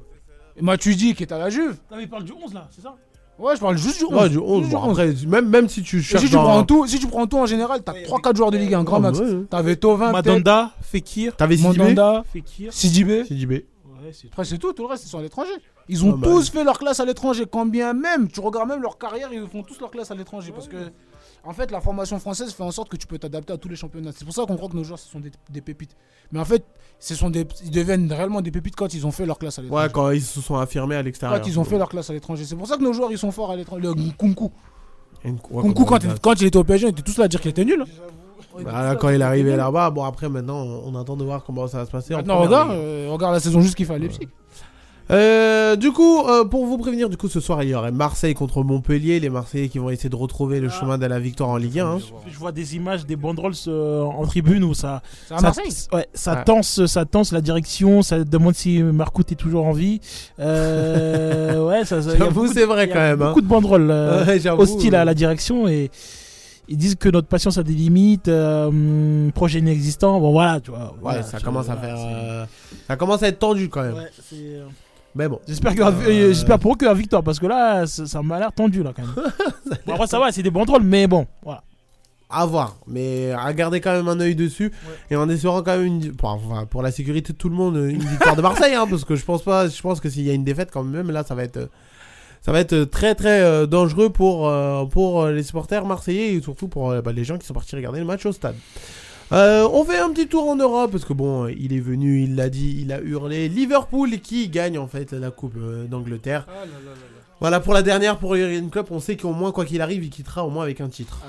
Et Matuidi qui est à la Juve. Non, mais il parle du 11 là, c'est ça? Ouais, je parle juste du 11. Ouais, du 11. Juste du Bon, 11. après, même, même si tu Et cherches. si tu, dans- prends tout, si tu prends tout en général, t'as 3-4 joueurs de Ligue 1, grand Ah, max. ouais, ouais. T'avais Tovin, Madanda, Fekir. T'avais Sidibé Mandanda, Fekir. Sidibé. Sidibé. Ouais, c'est Après, c'est tout, tout le reste, ils sont à l'étranger. Ils ont Ah bah. tous fait leur classe à l'étranger, quand bien même, tu regardes même leur carrière, ils font tous leur classe à l'étranger. Parce que, en fait, la formation française fait en sorte que tu peux t'adapter à tous les championnats. C'est pour ça qu'on croit que nos joueurs, ce sont des, des pépites. Mais en fait, ce sont des, ils deviennent réellement des pépites quand ils ont fait leur classe à l'étranger. Ouais, quand ils se sont affirmés à l'extérieur. Quand ils ont fait leur classe à l'étranger. C'est pour ça que nos joueurs, ils sont forts à l'étranger. Le Kunku. Kunku, quand, quand il était au PSG, on était tous là à dire qu'il était nul. Bah, là, quand il est arrivé là-bas, bon après maintenant on attend de voir comment ça va se passer. en Maintenant, regarde, euh, regarde la saison juste qu'il fait à Leipzig. Euh, du coup, euh, pour vous prévenir, du coup ce soir il y aurait Marseille contre Montpellier, les Marseillais qui vont essayer de retrouver le Ah. chemin de la victoire en Ligue 1. hein. Je vois des images des banderoles euh, en tribune où ça, ça, Marseille. ouais, ça Ouais. tense, ça tense la direction, ça demande si Marcout est toujours en vie. Euh, (laughs) ouais, ça, ça- J'avoue, c'est vrai il y a quand même, hein. Beaucoup de banderoles euh, Ouais, hostiles à la direction et ils disent que notre patience a des limites, euh, projet inexistant. Bon voilà, tu vois. Ouais, voilà, ça tu- commence à voilà, faire, euh, ça commence à être tendu quand même. Ouais, c'est, Mais bon. J'espère que- euh, j'espère pour eux que la victoire parce que là ça, ça m'a l'air tendu là quand même. (laughs) bon, après ça va, c'est des banderoles mais bon, voilà. À voir, mais à garder quand même un œil dessus et en espérant quand même une, pour, enfin, pour la sécurité de tout le monde une victoire de Marseille, hein, parce que je pense pas, je pense que s'il y a une défaite quand même là, ça va être, euh, ça va être très très euh, dangereux pour euh, pour euh, les supporters marseillais et surtout pour euh, bah, les gens qui sont partis regarder le match au stade. Euh, on fait un petit tour en Europe parce que bon, il est venu, il l'a dit, il a hurlé. Liverpool qui gagne en fait la Coupe euh, d'Angleterre. Voilà pour la dernière pour Jurgen Klopp, on sait qu'au moins quoi qu'il arrive, il quittera au moins avec un titre.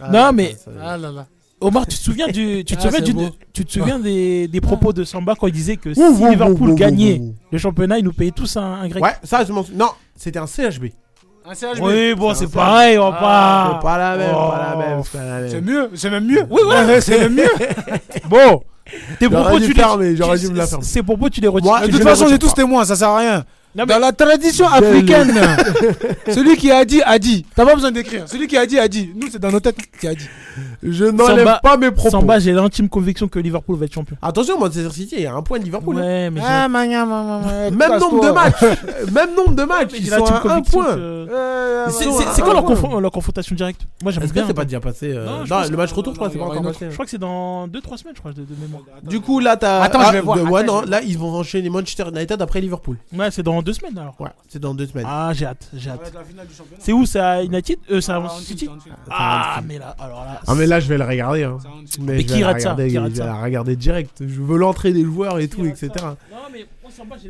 Ah, Non, mais- ça- Ah là là. Omar, tu te souviens du, (laughs) tu te Ah, souviens du- tu te souviens des, des propos de Samba quand il disait que si Liverpool ouh, ouh, gagnait ouh, ouh. le championnat, il nous payait tous un, un grec? Ouais, ça je m'en souviens. Non, c'était un CHB. Un CHB. Oui, bon, C'est pareil, on va pas. C'est pas la même, Oh. pas la même, c'est pas la même. C'est mieux, c'est même mieux. Oui, ouais. c'est même mieux. (laughs) Bon, tes propos, dû tu les. j'aurais tu- dû me la fermer. Ces propos, tu les retires. De toute façon, est tous témoins, ça sert à rien. Non, mais- Dans la tradition Belle. africaine, (laughs) celui qui a dit a dit. T'as pas besoin d'écrire. Celui qui a dit a dit. Nous, c'est dans nos têtes qui a dit. Je n'enlève pas mes propos. Samba, j'ai l'intime conviction que Liverpool va être champion. Attention, Manchester City, il y a un point de Liverpool. hein. Ouais, mais j'ai- Ah, mania, mania, Même nombre de matchs. Même nombre de matchs. Ils sont à un point. que- Euh, C'est- quand leur, confrontation directe? Moi, j'aime Est-ce que bien. c'est pas déjà passé euh, Non, le match retour, je crois, c'est pas encore passé. Je crois que c'est dans 2-3 semaines, je crois, de, mémoire. Du coup, là, t'as. Attends, ah, je vais voir. de- Attends, Ouais, non, là, ils vont enchaîner Manchester United après Liverpool. Ouais, c'est dans 2 semaines alors. Ouais, c'est dans deux semaines. Ah, j'ai hâte, j'ai Ça hâte. C'est où C'est à United Euh, c'est à Ah, City Anfield. Ah, mais là, alors là. Ah, mais là, je vais le regarder. Hein. Mais, Mais je qui la rate ça regarder, je vais ça la regarder direct. Je veux l'entrée des joueurs et tout, etc. Non, mais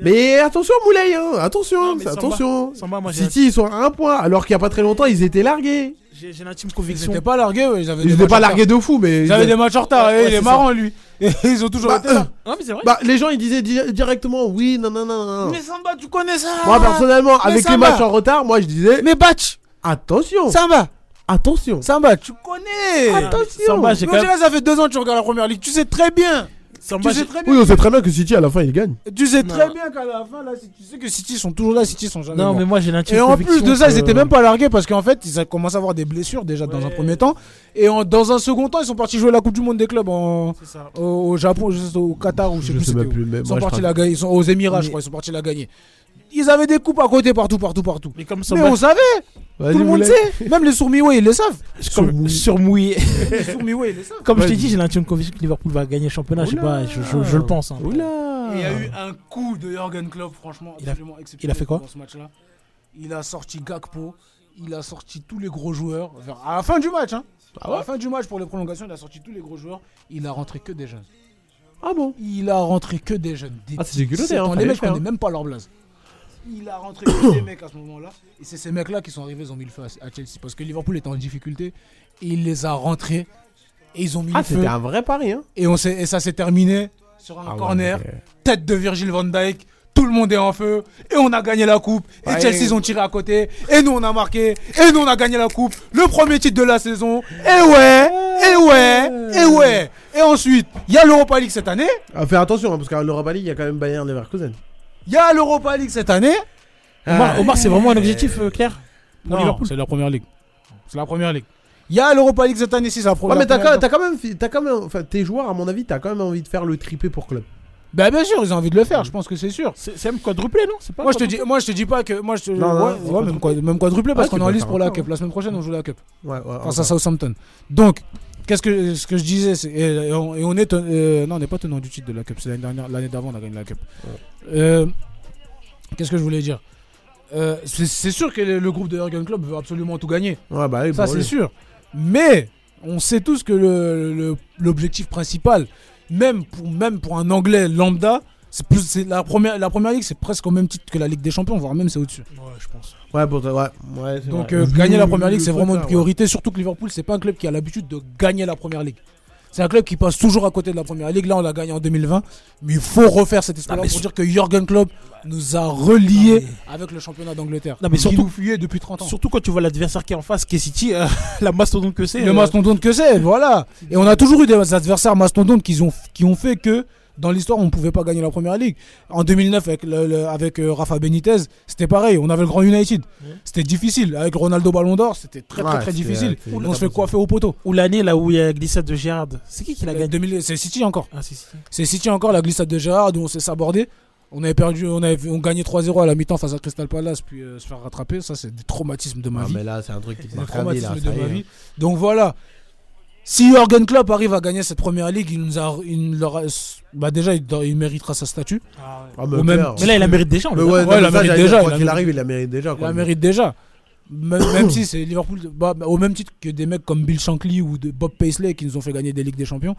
Mais attention, Moulay, hein. attention, Non, Samba- attention. Samba, moi, City, ils sont à un point, alors qu'il y a pas très longtemps, ils étaient largués. j'ai- l'intime Ils conviction. étaient pas largués, ouais, ils avaient Ils des étaient matchs pas largués de fou, mais. Ils avaient des matchs en retard, Ouais, et il c'est est ça. marrant lui. (laughs) Ils ont toujours Bah, été là. Non, mais c'est vrai. Bah, les gens, ils disaient di- directement oui, non, non, non, non. Mais Samba, tu connais ça Moi, personnellement, Mais avec les matchs en retard, moi, je disais Mais Batch attention, Samba attention. Samba, tu connais Attention. Samba, quand même. ça fait deux ans que tu regardes la première ligue. Tu sais très bien. Samba, Tu sais j'ai- très Oui, on sait très bien que City, à la fin, il gagne. Tu sais très bien qu'à la fin, là, tu sais que City sont toujours là, City sont jamais Non, mais moi, j'ai l'intime Et en plus de ça, ils étaient même pas largués parce qu'en fait, ils ont commencé à avoir des blessures déjà dans un premier temps. Et en- dans un second temps, ils sont partis jouer la Coupe du Monde des clubs au, au Japon, au Qatar ou je sais plus. Ils sont partis la gagner. Ils sont aux Émirats, je crois. Ils sont partis la gagner. Ils avaient des coupes à côté partout, partout, partout. Mais comme Mais Samba, on savait, tout le monde sait. Même les sourds-miway, ils le savent. comme. Les ils le savent. Comme je t'ai dit, j'ai l'intime conviction que Liverpool va gagner le championnat. Je sais pas, je, je- je le pense. hein. Il y a eu un coup de Jürgen Klopp, franchement, Il a- absolument exceptionnel il a fait quoi dans ce match-là. Il a sorti Gakpo, il a sorti tous les gros joueurs. vers- À la fin du match, hein. Ah à la fin du match pour les prolongations, il a sorti tous les gros joueurs. Il a rentré que des jeunes. Ah bon Il a rentré que des jeunes. Des Ah, c'est 17 hein, fallait Les le mecs faire, connaissent même pas leur blaze. Il a rentré des mecs à ce moment-là. Et c'est ces mecs-là qui sont arrivés, ils ont mis le feu à à Chelsea. Parce que Liverpool était en difficulté. Et il les a rentrés. Et ils ont mis Ah, le feu. c'était un vrai pari, hein. Et, on s'est- et ça s'est terminé sur un Ah ouais, corner. mais- Tête de Virgil van Dijk. Tout le monde est en feu. Et on a gagné la coupe. Et Ouais. Chelsea, ils ont tiré à côté. Et nous, on a marqué. Et nous, on a gagné la coupe. Le premier titre de la saison. Et ouais. Et ouais. Et ouais. Et ensuite, il y a l'Europa League cette année. Ah, fais attention, hein, parce qu'à l'Europa League, il y a quand même Bayern Leverkusen. Il y a l'Europa League cette année. Omar, Omar, c'est vraiment un objectif euh, clair pour Non, Liverpool. c'est la première ligue. C'est la première ligue. Il y a l'Europa League cette année, si c'est la Ouais, première mais t'as quand, t'as quand même, t'as quand même, enfin, tes joueurs, à mon avis, t'as quand même envie de faire le triplé pour club. Bah, bien sûr, ils ont envie de le faire. Je pense que c'est sûr. C'est c'est même quadruplé, non? C'est pas Moi je, te dis, moi je te dis pas que. Moi, je te, Non, non, ouais, c'est ouais, pas même, quoi- même quadruplé parce Ah, qu'on est en liste faire pour la encore. Cup. La semaine prochaine, on joue la Cup. Ouais, ouais. face à Southampton. Donc, qu'est-ce que ce que je disais, c'est et, on, et on est euh, non, on n'est pas tenant du titre de la Cup. C'est l'année dernière, l'année d'avant, on a gagné la Cup. Euh, qu'est-ce que je voulais dire? Euh, c'est, c'est sûr que le, le groupe de Jurgen Klopp veut absolument tout gagner. Ouais, bah, oui, Ça, bah, c'est oui. sûr. Mais on sait tous que le, le- l'objectif principal, même pour même pour un Anglais lambda. C'est plus, c'est la première, la première ligue, c'est presque au même titre que la Ligue des Champions, voire même c'est au-dessus. Ouais, je pense. Ouais, toi, ouais. ouais c'est Donc vrai. euh, gagner la première ligue, c'est vraiment une ouais. priorité. Surtout que Liverpool, c'est pas un club qui a l'habitude de gagner la première ligue. C'est un club qui passe toujours à côté de la première ligue. Là, on l'a gagné en 2020. Mais il faut refaire cette histoire-là mais pour sur- dire que Jürgen Klopp nous a reliés Non, avec le championnat d'Angleterre. Non, mais surtout- depuis 30 ans. Surtout quand tu vois l'adversaire qui est en face, qui est City, euh, (laughs) la mastodonte que c'est. Le euh, mastodonte que c'est, voilà. Et on a toujours eu des adversaires mastodontes qui ont, qui ont fait que dans l'histoire, on ne pouvait pas gagner la première ligue. En 2009, avec, le- le- avec euh, Rafa Benitez, c'était pareil. On avait le Grand United. C'était difficile. Avec Ronaldo Ballon d'Or, c'était très, très, Ouais, très c'était- difficile. On se fait coiffer au poteau. Ou l'année là où il y a glissade de Gérard. C'est qui qui l'a Euh, gagné 2000 C'est City encore. Ah. C'est City encore, la glissade de Gérard, où on s'est sabordé. On avait perdu, on avait on gagnait 3-0 à la mi-temps face à Crystal Palace, puis euh, se faire rattraper. Ça, c'est des traumatismes de ma Ah, vie. mais là, c'est un truc qui traumatismes ça de ma vie. Donc voilà. Si Jürgen Klopp arrive à gagner cette première ligue, il nous a, il leur a- bah déjà, il, il méritera sa statue. Ah, Au mais même clair. Mais là, il la mérite déjà. on Mais est ouais, d'accord. non, Ouais, mais la ça, mérite j'allais déjà, Quoi il qu'il arrive, il la mérite déjà. Il quoi. la mérite déjà. Même, même (coughs) si c'est Liverpool, bah, au même titre que des mecs comme Bill Shankly ou de Bob Paisley qui nous ont fait gagner des Ligues des Champions.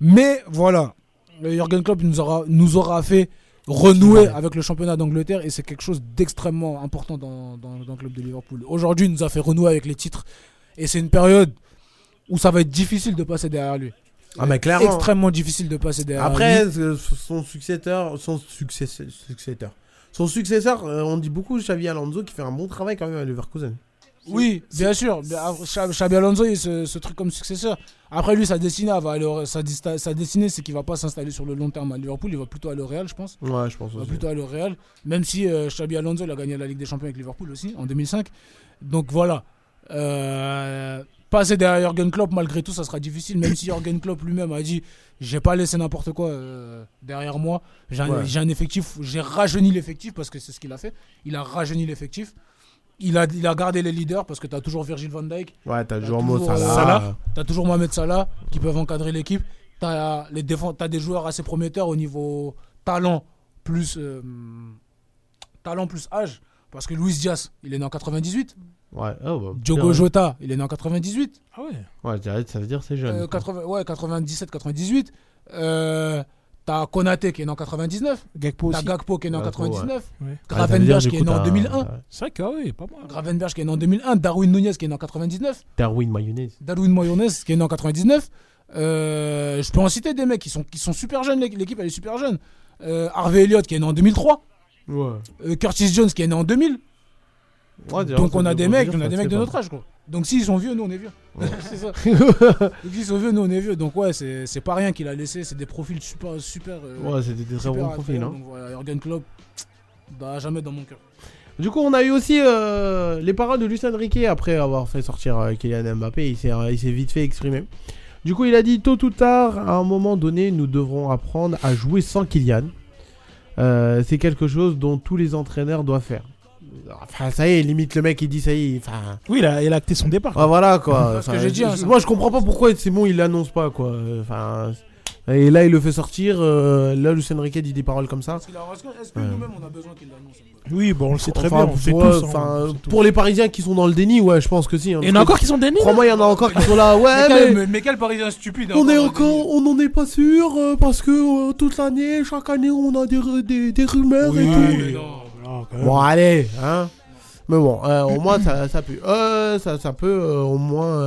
Mais voilà, le Jürgen Klopp nous aura, nous aura fait renouer avec le championnat d'Angleterre et c'est quelque chose d'extrêmement important dans, dans, dans le club de Liverpool. Aujourd'hui, il nous a fait renouer avec les titres et c'est une période où ça va être difficile de passer derrière lui. Ah, mais clairement. Extrêmement difficile de passer derrière lui. Après, euh, son successeur, son successeur, successeur, son successeur, euh, on dit beaucoup Xavi Alonso qui fait un bon travail quand même à Leverkusen. Oui, bien sûr. Xabi Alonso, il se, ce truc comme successeur. Après, lui, sa destinée, va aller sa, sa destinée, c'est qu'il va pas s'installer sur le long terme à Liverpool. Il va plutôt aller au Real, je pense. Ouais, je pense Il va aussi. plutôt aller au Real. Même si euh, Xabi Alonso, il a gagné la Ligue des Champions avec Liverpool aussi, en 2005. Donc voilà. Euh, passer derrière Jürgen Klopp, malgré tout, ça sera difficile. Même si Jürgen Klopp lui-même a dit J'ai pas laissé n'importe quoi euh, derrière moi. J'ai un, Ouais. j'ai un effectif, j'ai rajeuni l'effectif parce que c'est ce qu'il a fait. Il a rajeuni l'effectif. Il a, il a gardé les leaders parce que tu as toujours Virgil van Dijk. Ouais, t'as T'as toujours Mo toujours, euh, Salah. Salah. Tu as toujours Mohamed Salah qui peuvent encadrer l'équipe. Tu as, des joueurs assez prometteurs au niveau talent plus, euh, talent plus âge. Parce que Luis Diaz, il est né en 98. Ouais, oh, bah, Diogo Jota, il est né en 98. Ah ouais. Ouais, ça veut dire c'est jeune. Euh, 80 ouais, 97, 98. Euh, T'as Konaté qui est né en 99. Gakpo T'as. Gakpo qui est né en Gakpo, 99. Ouais. Ouais, ça veut dire, Gravenberch du qui est né en t'as- 2001. t'as C'est vrai que ah oui, pas mal. Gravenberch qui est né en 2001. Darwin Nunez qui est né en 99. Darwin Mayonnaise. Darwin Moyonès qui est né en 99. Euh, je peux en citer des mecs qui sont, qui sont super jeunes, l'équ- l'équipe elle est super jeune. Euh, Harvey Elliott qui est né en 2003. Ouais. Euh, Curtis Jones qui est né en 2000. Ouais, d'ailleurs, Donc on a des mecs, on a des mecs de notre âge quoi. Donc s'ils sont vieux, nous on est vieux. (laughs) c'est ça. (laughs) Donc s'ils sont vieux, nous on est vieux. Donc ouais, c'est c'est pas rien qu'il a laissé, c'est des profils super super. euh, Ouais, c'était des très super bons profils. Hein. Donc voilà, Jürgen Klopp, bah, jamais dans mon cœur. Du coup, on a eu aussi euh, les paroles de Lucien Riquet après avoir fait sortir euh, Kylian Mbappé. Il s'est, euh, il s'est vite fait exprimer. Du coup, il a dit tôt ou tard, à un moment donné, nous devrons apprendre à jouer sans Kylian. Euh, c'est quelque chose dont tous les entraîneurs doivent faire. Enfin, ça y est, limite le mec il dit ça y est. Enfin, Oui, il a, il a acté son départ. ah, voilà quoi. (laughs) Que hein, moi je comprends pas pourquoi c'est bon, il l'annonce pas quoi. Enfin, et là il le fait sortir. euh, là, Lucien Riquet dit des paroles comme ça. Est-ce que Ouais. nous-mêmes on a besoin qu'il l'annonce Oui, bon, on le sait très Enfin, bien. On ouais, tous. hein, on pour les Parisiens qui sont dans le déni, ouais, je pense que si. hein, Et il y en a encore qui sont dénis. Crois-moi, il y en a encore qui sont là. (laughs) Ouais, mais, mais, quel, mais- mais quel parisien stupide on est encore, on n'en est pas sûr euh, parce que euh, toute l'année, chaque année, on a des, ru- des, des rumeurs Oui, et tout. mais non. voilà, quand même. Bon, allez, hein. Mais bon, euh, au moins ça, ça peut, euh, ça, ça peut euh, au moins,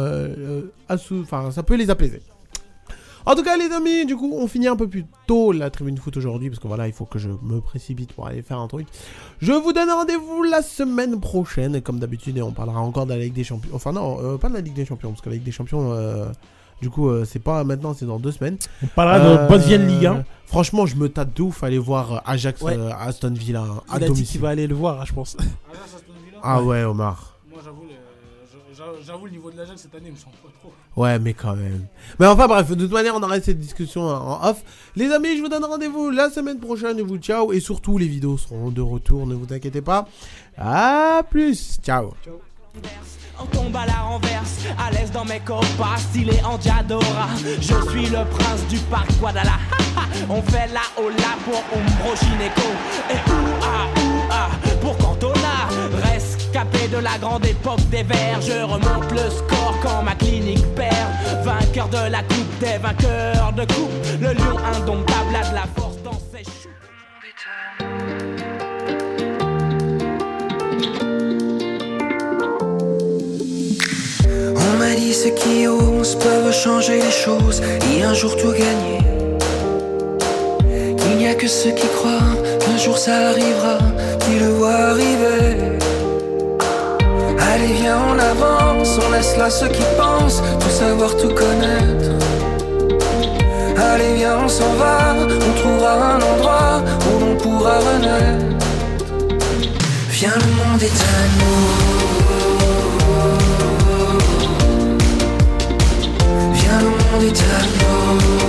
enfin, ça peut les apaiser. En tout cas, les amis, du coup, on finit un peu plus tôt la tribune foot aujourd'hui parce que voilà, il faut que je me précipite pour aller faire un truc. Je vous donne rendez-vous la semaine prochaine, comme d'habitude, et on parlera encore de la Ligue des Champions. Enfin non, euh, pas de la Ligue des Champions parce que la Ligue des Champions, euh, du coup, euh, c'est pas maintenant, c'est dans deux semaines. On parlera de bonne vieille Ligue 1. Franchement, je me tâte de ouf à aller voir euh, Ajax, Ouais. euh, Aston Villa à Il a dit domicile. qu'il va aller le voir, hein, je pense. Ah ouais, Omar. J'avoue le niveau de l'Ajax cette année il me semble pas trop. Ouais, mais quand même. Mais enfin, bref, de toute manière, on arrête cette discussion en off. Les amis, je vous donne rendez-vous la semaine prochaine. Je vous ciao. Et surtout, les vidéos seront de retour, ne vous inquiétez pas. À plus. Ciao. On tombe à la renverse, à l'aise dans mes copas, stylé en Diadora. Je suis le prince du parc Guadala. (laughs) On fait la hola pour Umbro Gineco. Et ouah, ouah, pour Cantona. Rescapé de la grande époque des verts. Je remonte le score quand ma clinique perd. Vainqueur de la coupe des vainqueurs de coupe. Le lion indomptable a de la force dans ses choux. On m'a dit ceux qui osent peuvent changer les choses et un jour tout gagner. Qu'il n'y a que ceux qui croient qu'un jour ça arrivera, qui le voient arriver. Allez, viens, on avance, on laisse là ceux qui pensent tout savoir, tout connaître. Allez, viens, on s'en va, on trouvera un endroit où l'on pourra renaître. Viens, le monde est à nous. Viens, le monde est à nous.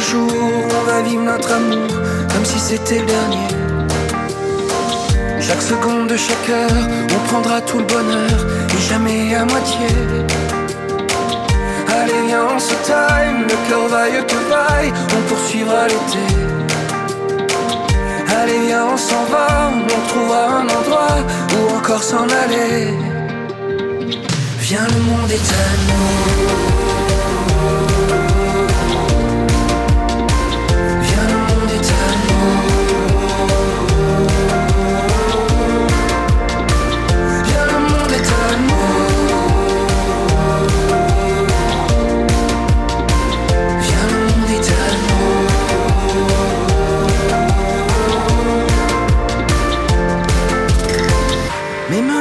jour on va vivre notre amour comme si c'était le dernier. Chaque seconde de chaque heure, on prendra tout le bonheur et jamais à moitié. Allez, viens, on se time, le cœur vaille que vaille, on poursuivra l'été. Allez, viens, on s'en va, on trouvera un endroit où encore s'en aller. Viens, le monde est à nous.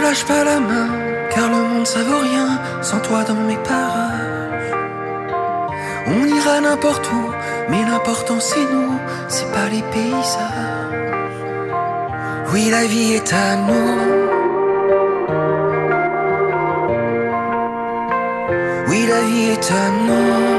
lâche pas la main, car le monde ça vaut rien sans toi dans mes parages. On ira n'importe où, mais l'important c'est nous, c'est pas les paysages. Oui, la vie est à nous. Oui, la vie est à nous.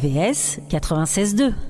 RVVS 96.2.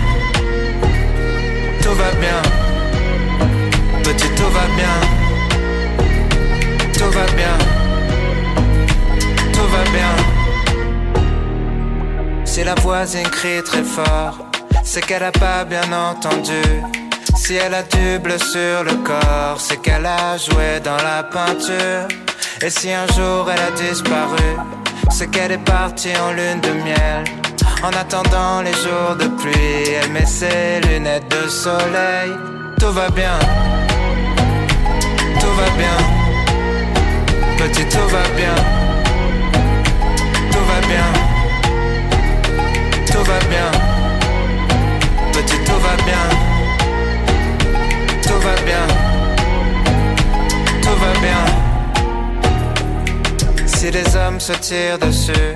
va bien. Petit, tout va bien, tout va bien, tout va bien. Si la voisine crie très fort, c'est qu'elle a pas bien entendu. Si elle a du bleu sur le corps, c'est qu'elle a joué dans la peinture. Et si un jour elle a disparu, c'est qu'elle est partie en lune de miel. En attendant les jours de pluie, elle met ses lunettes de soleil. Tout va bien, tout va bien. Petit, tout va bien, tout va bien, tout va bien. Petit, tout va bien, tout va bien, tout va bien. Si les hommes se tirent dessus,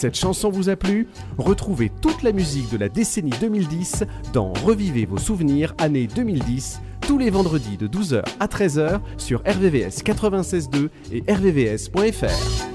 Cette chanson vous a plu Retrouvez toute la musique de la décennie 2010 dans Revivez vos souvenirs année 2010 tous les vendredis de 12h à 13h sur RVVS 96.2 et rvvs.fr.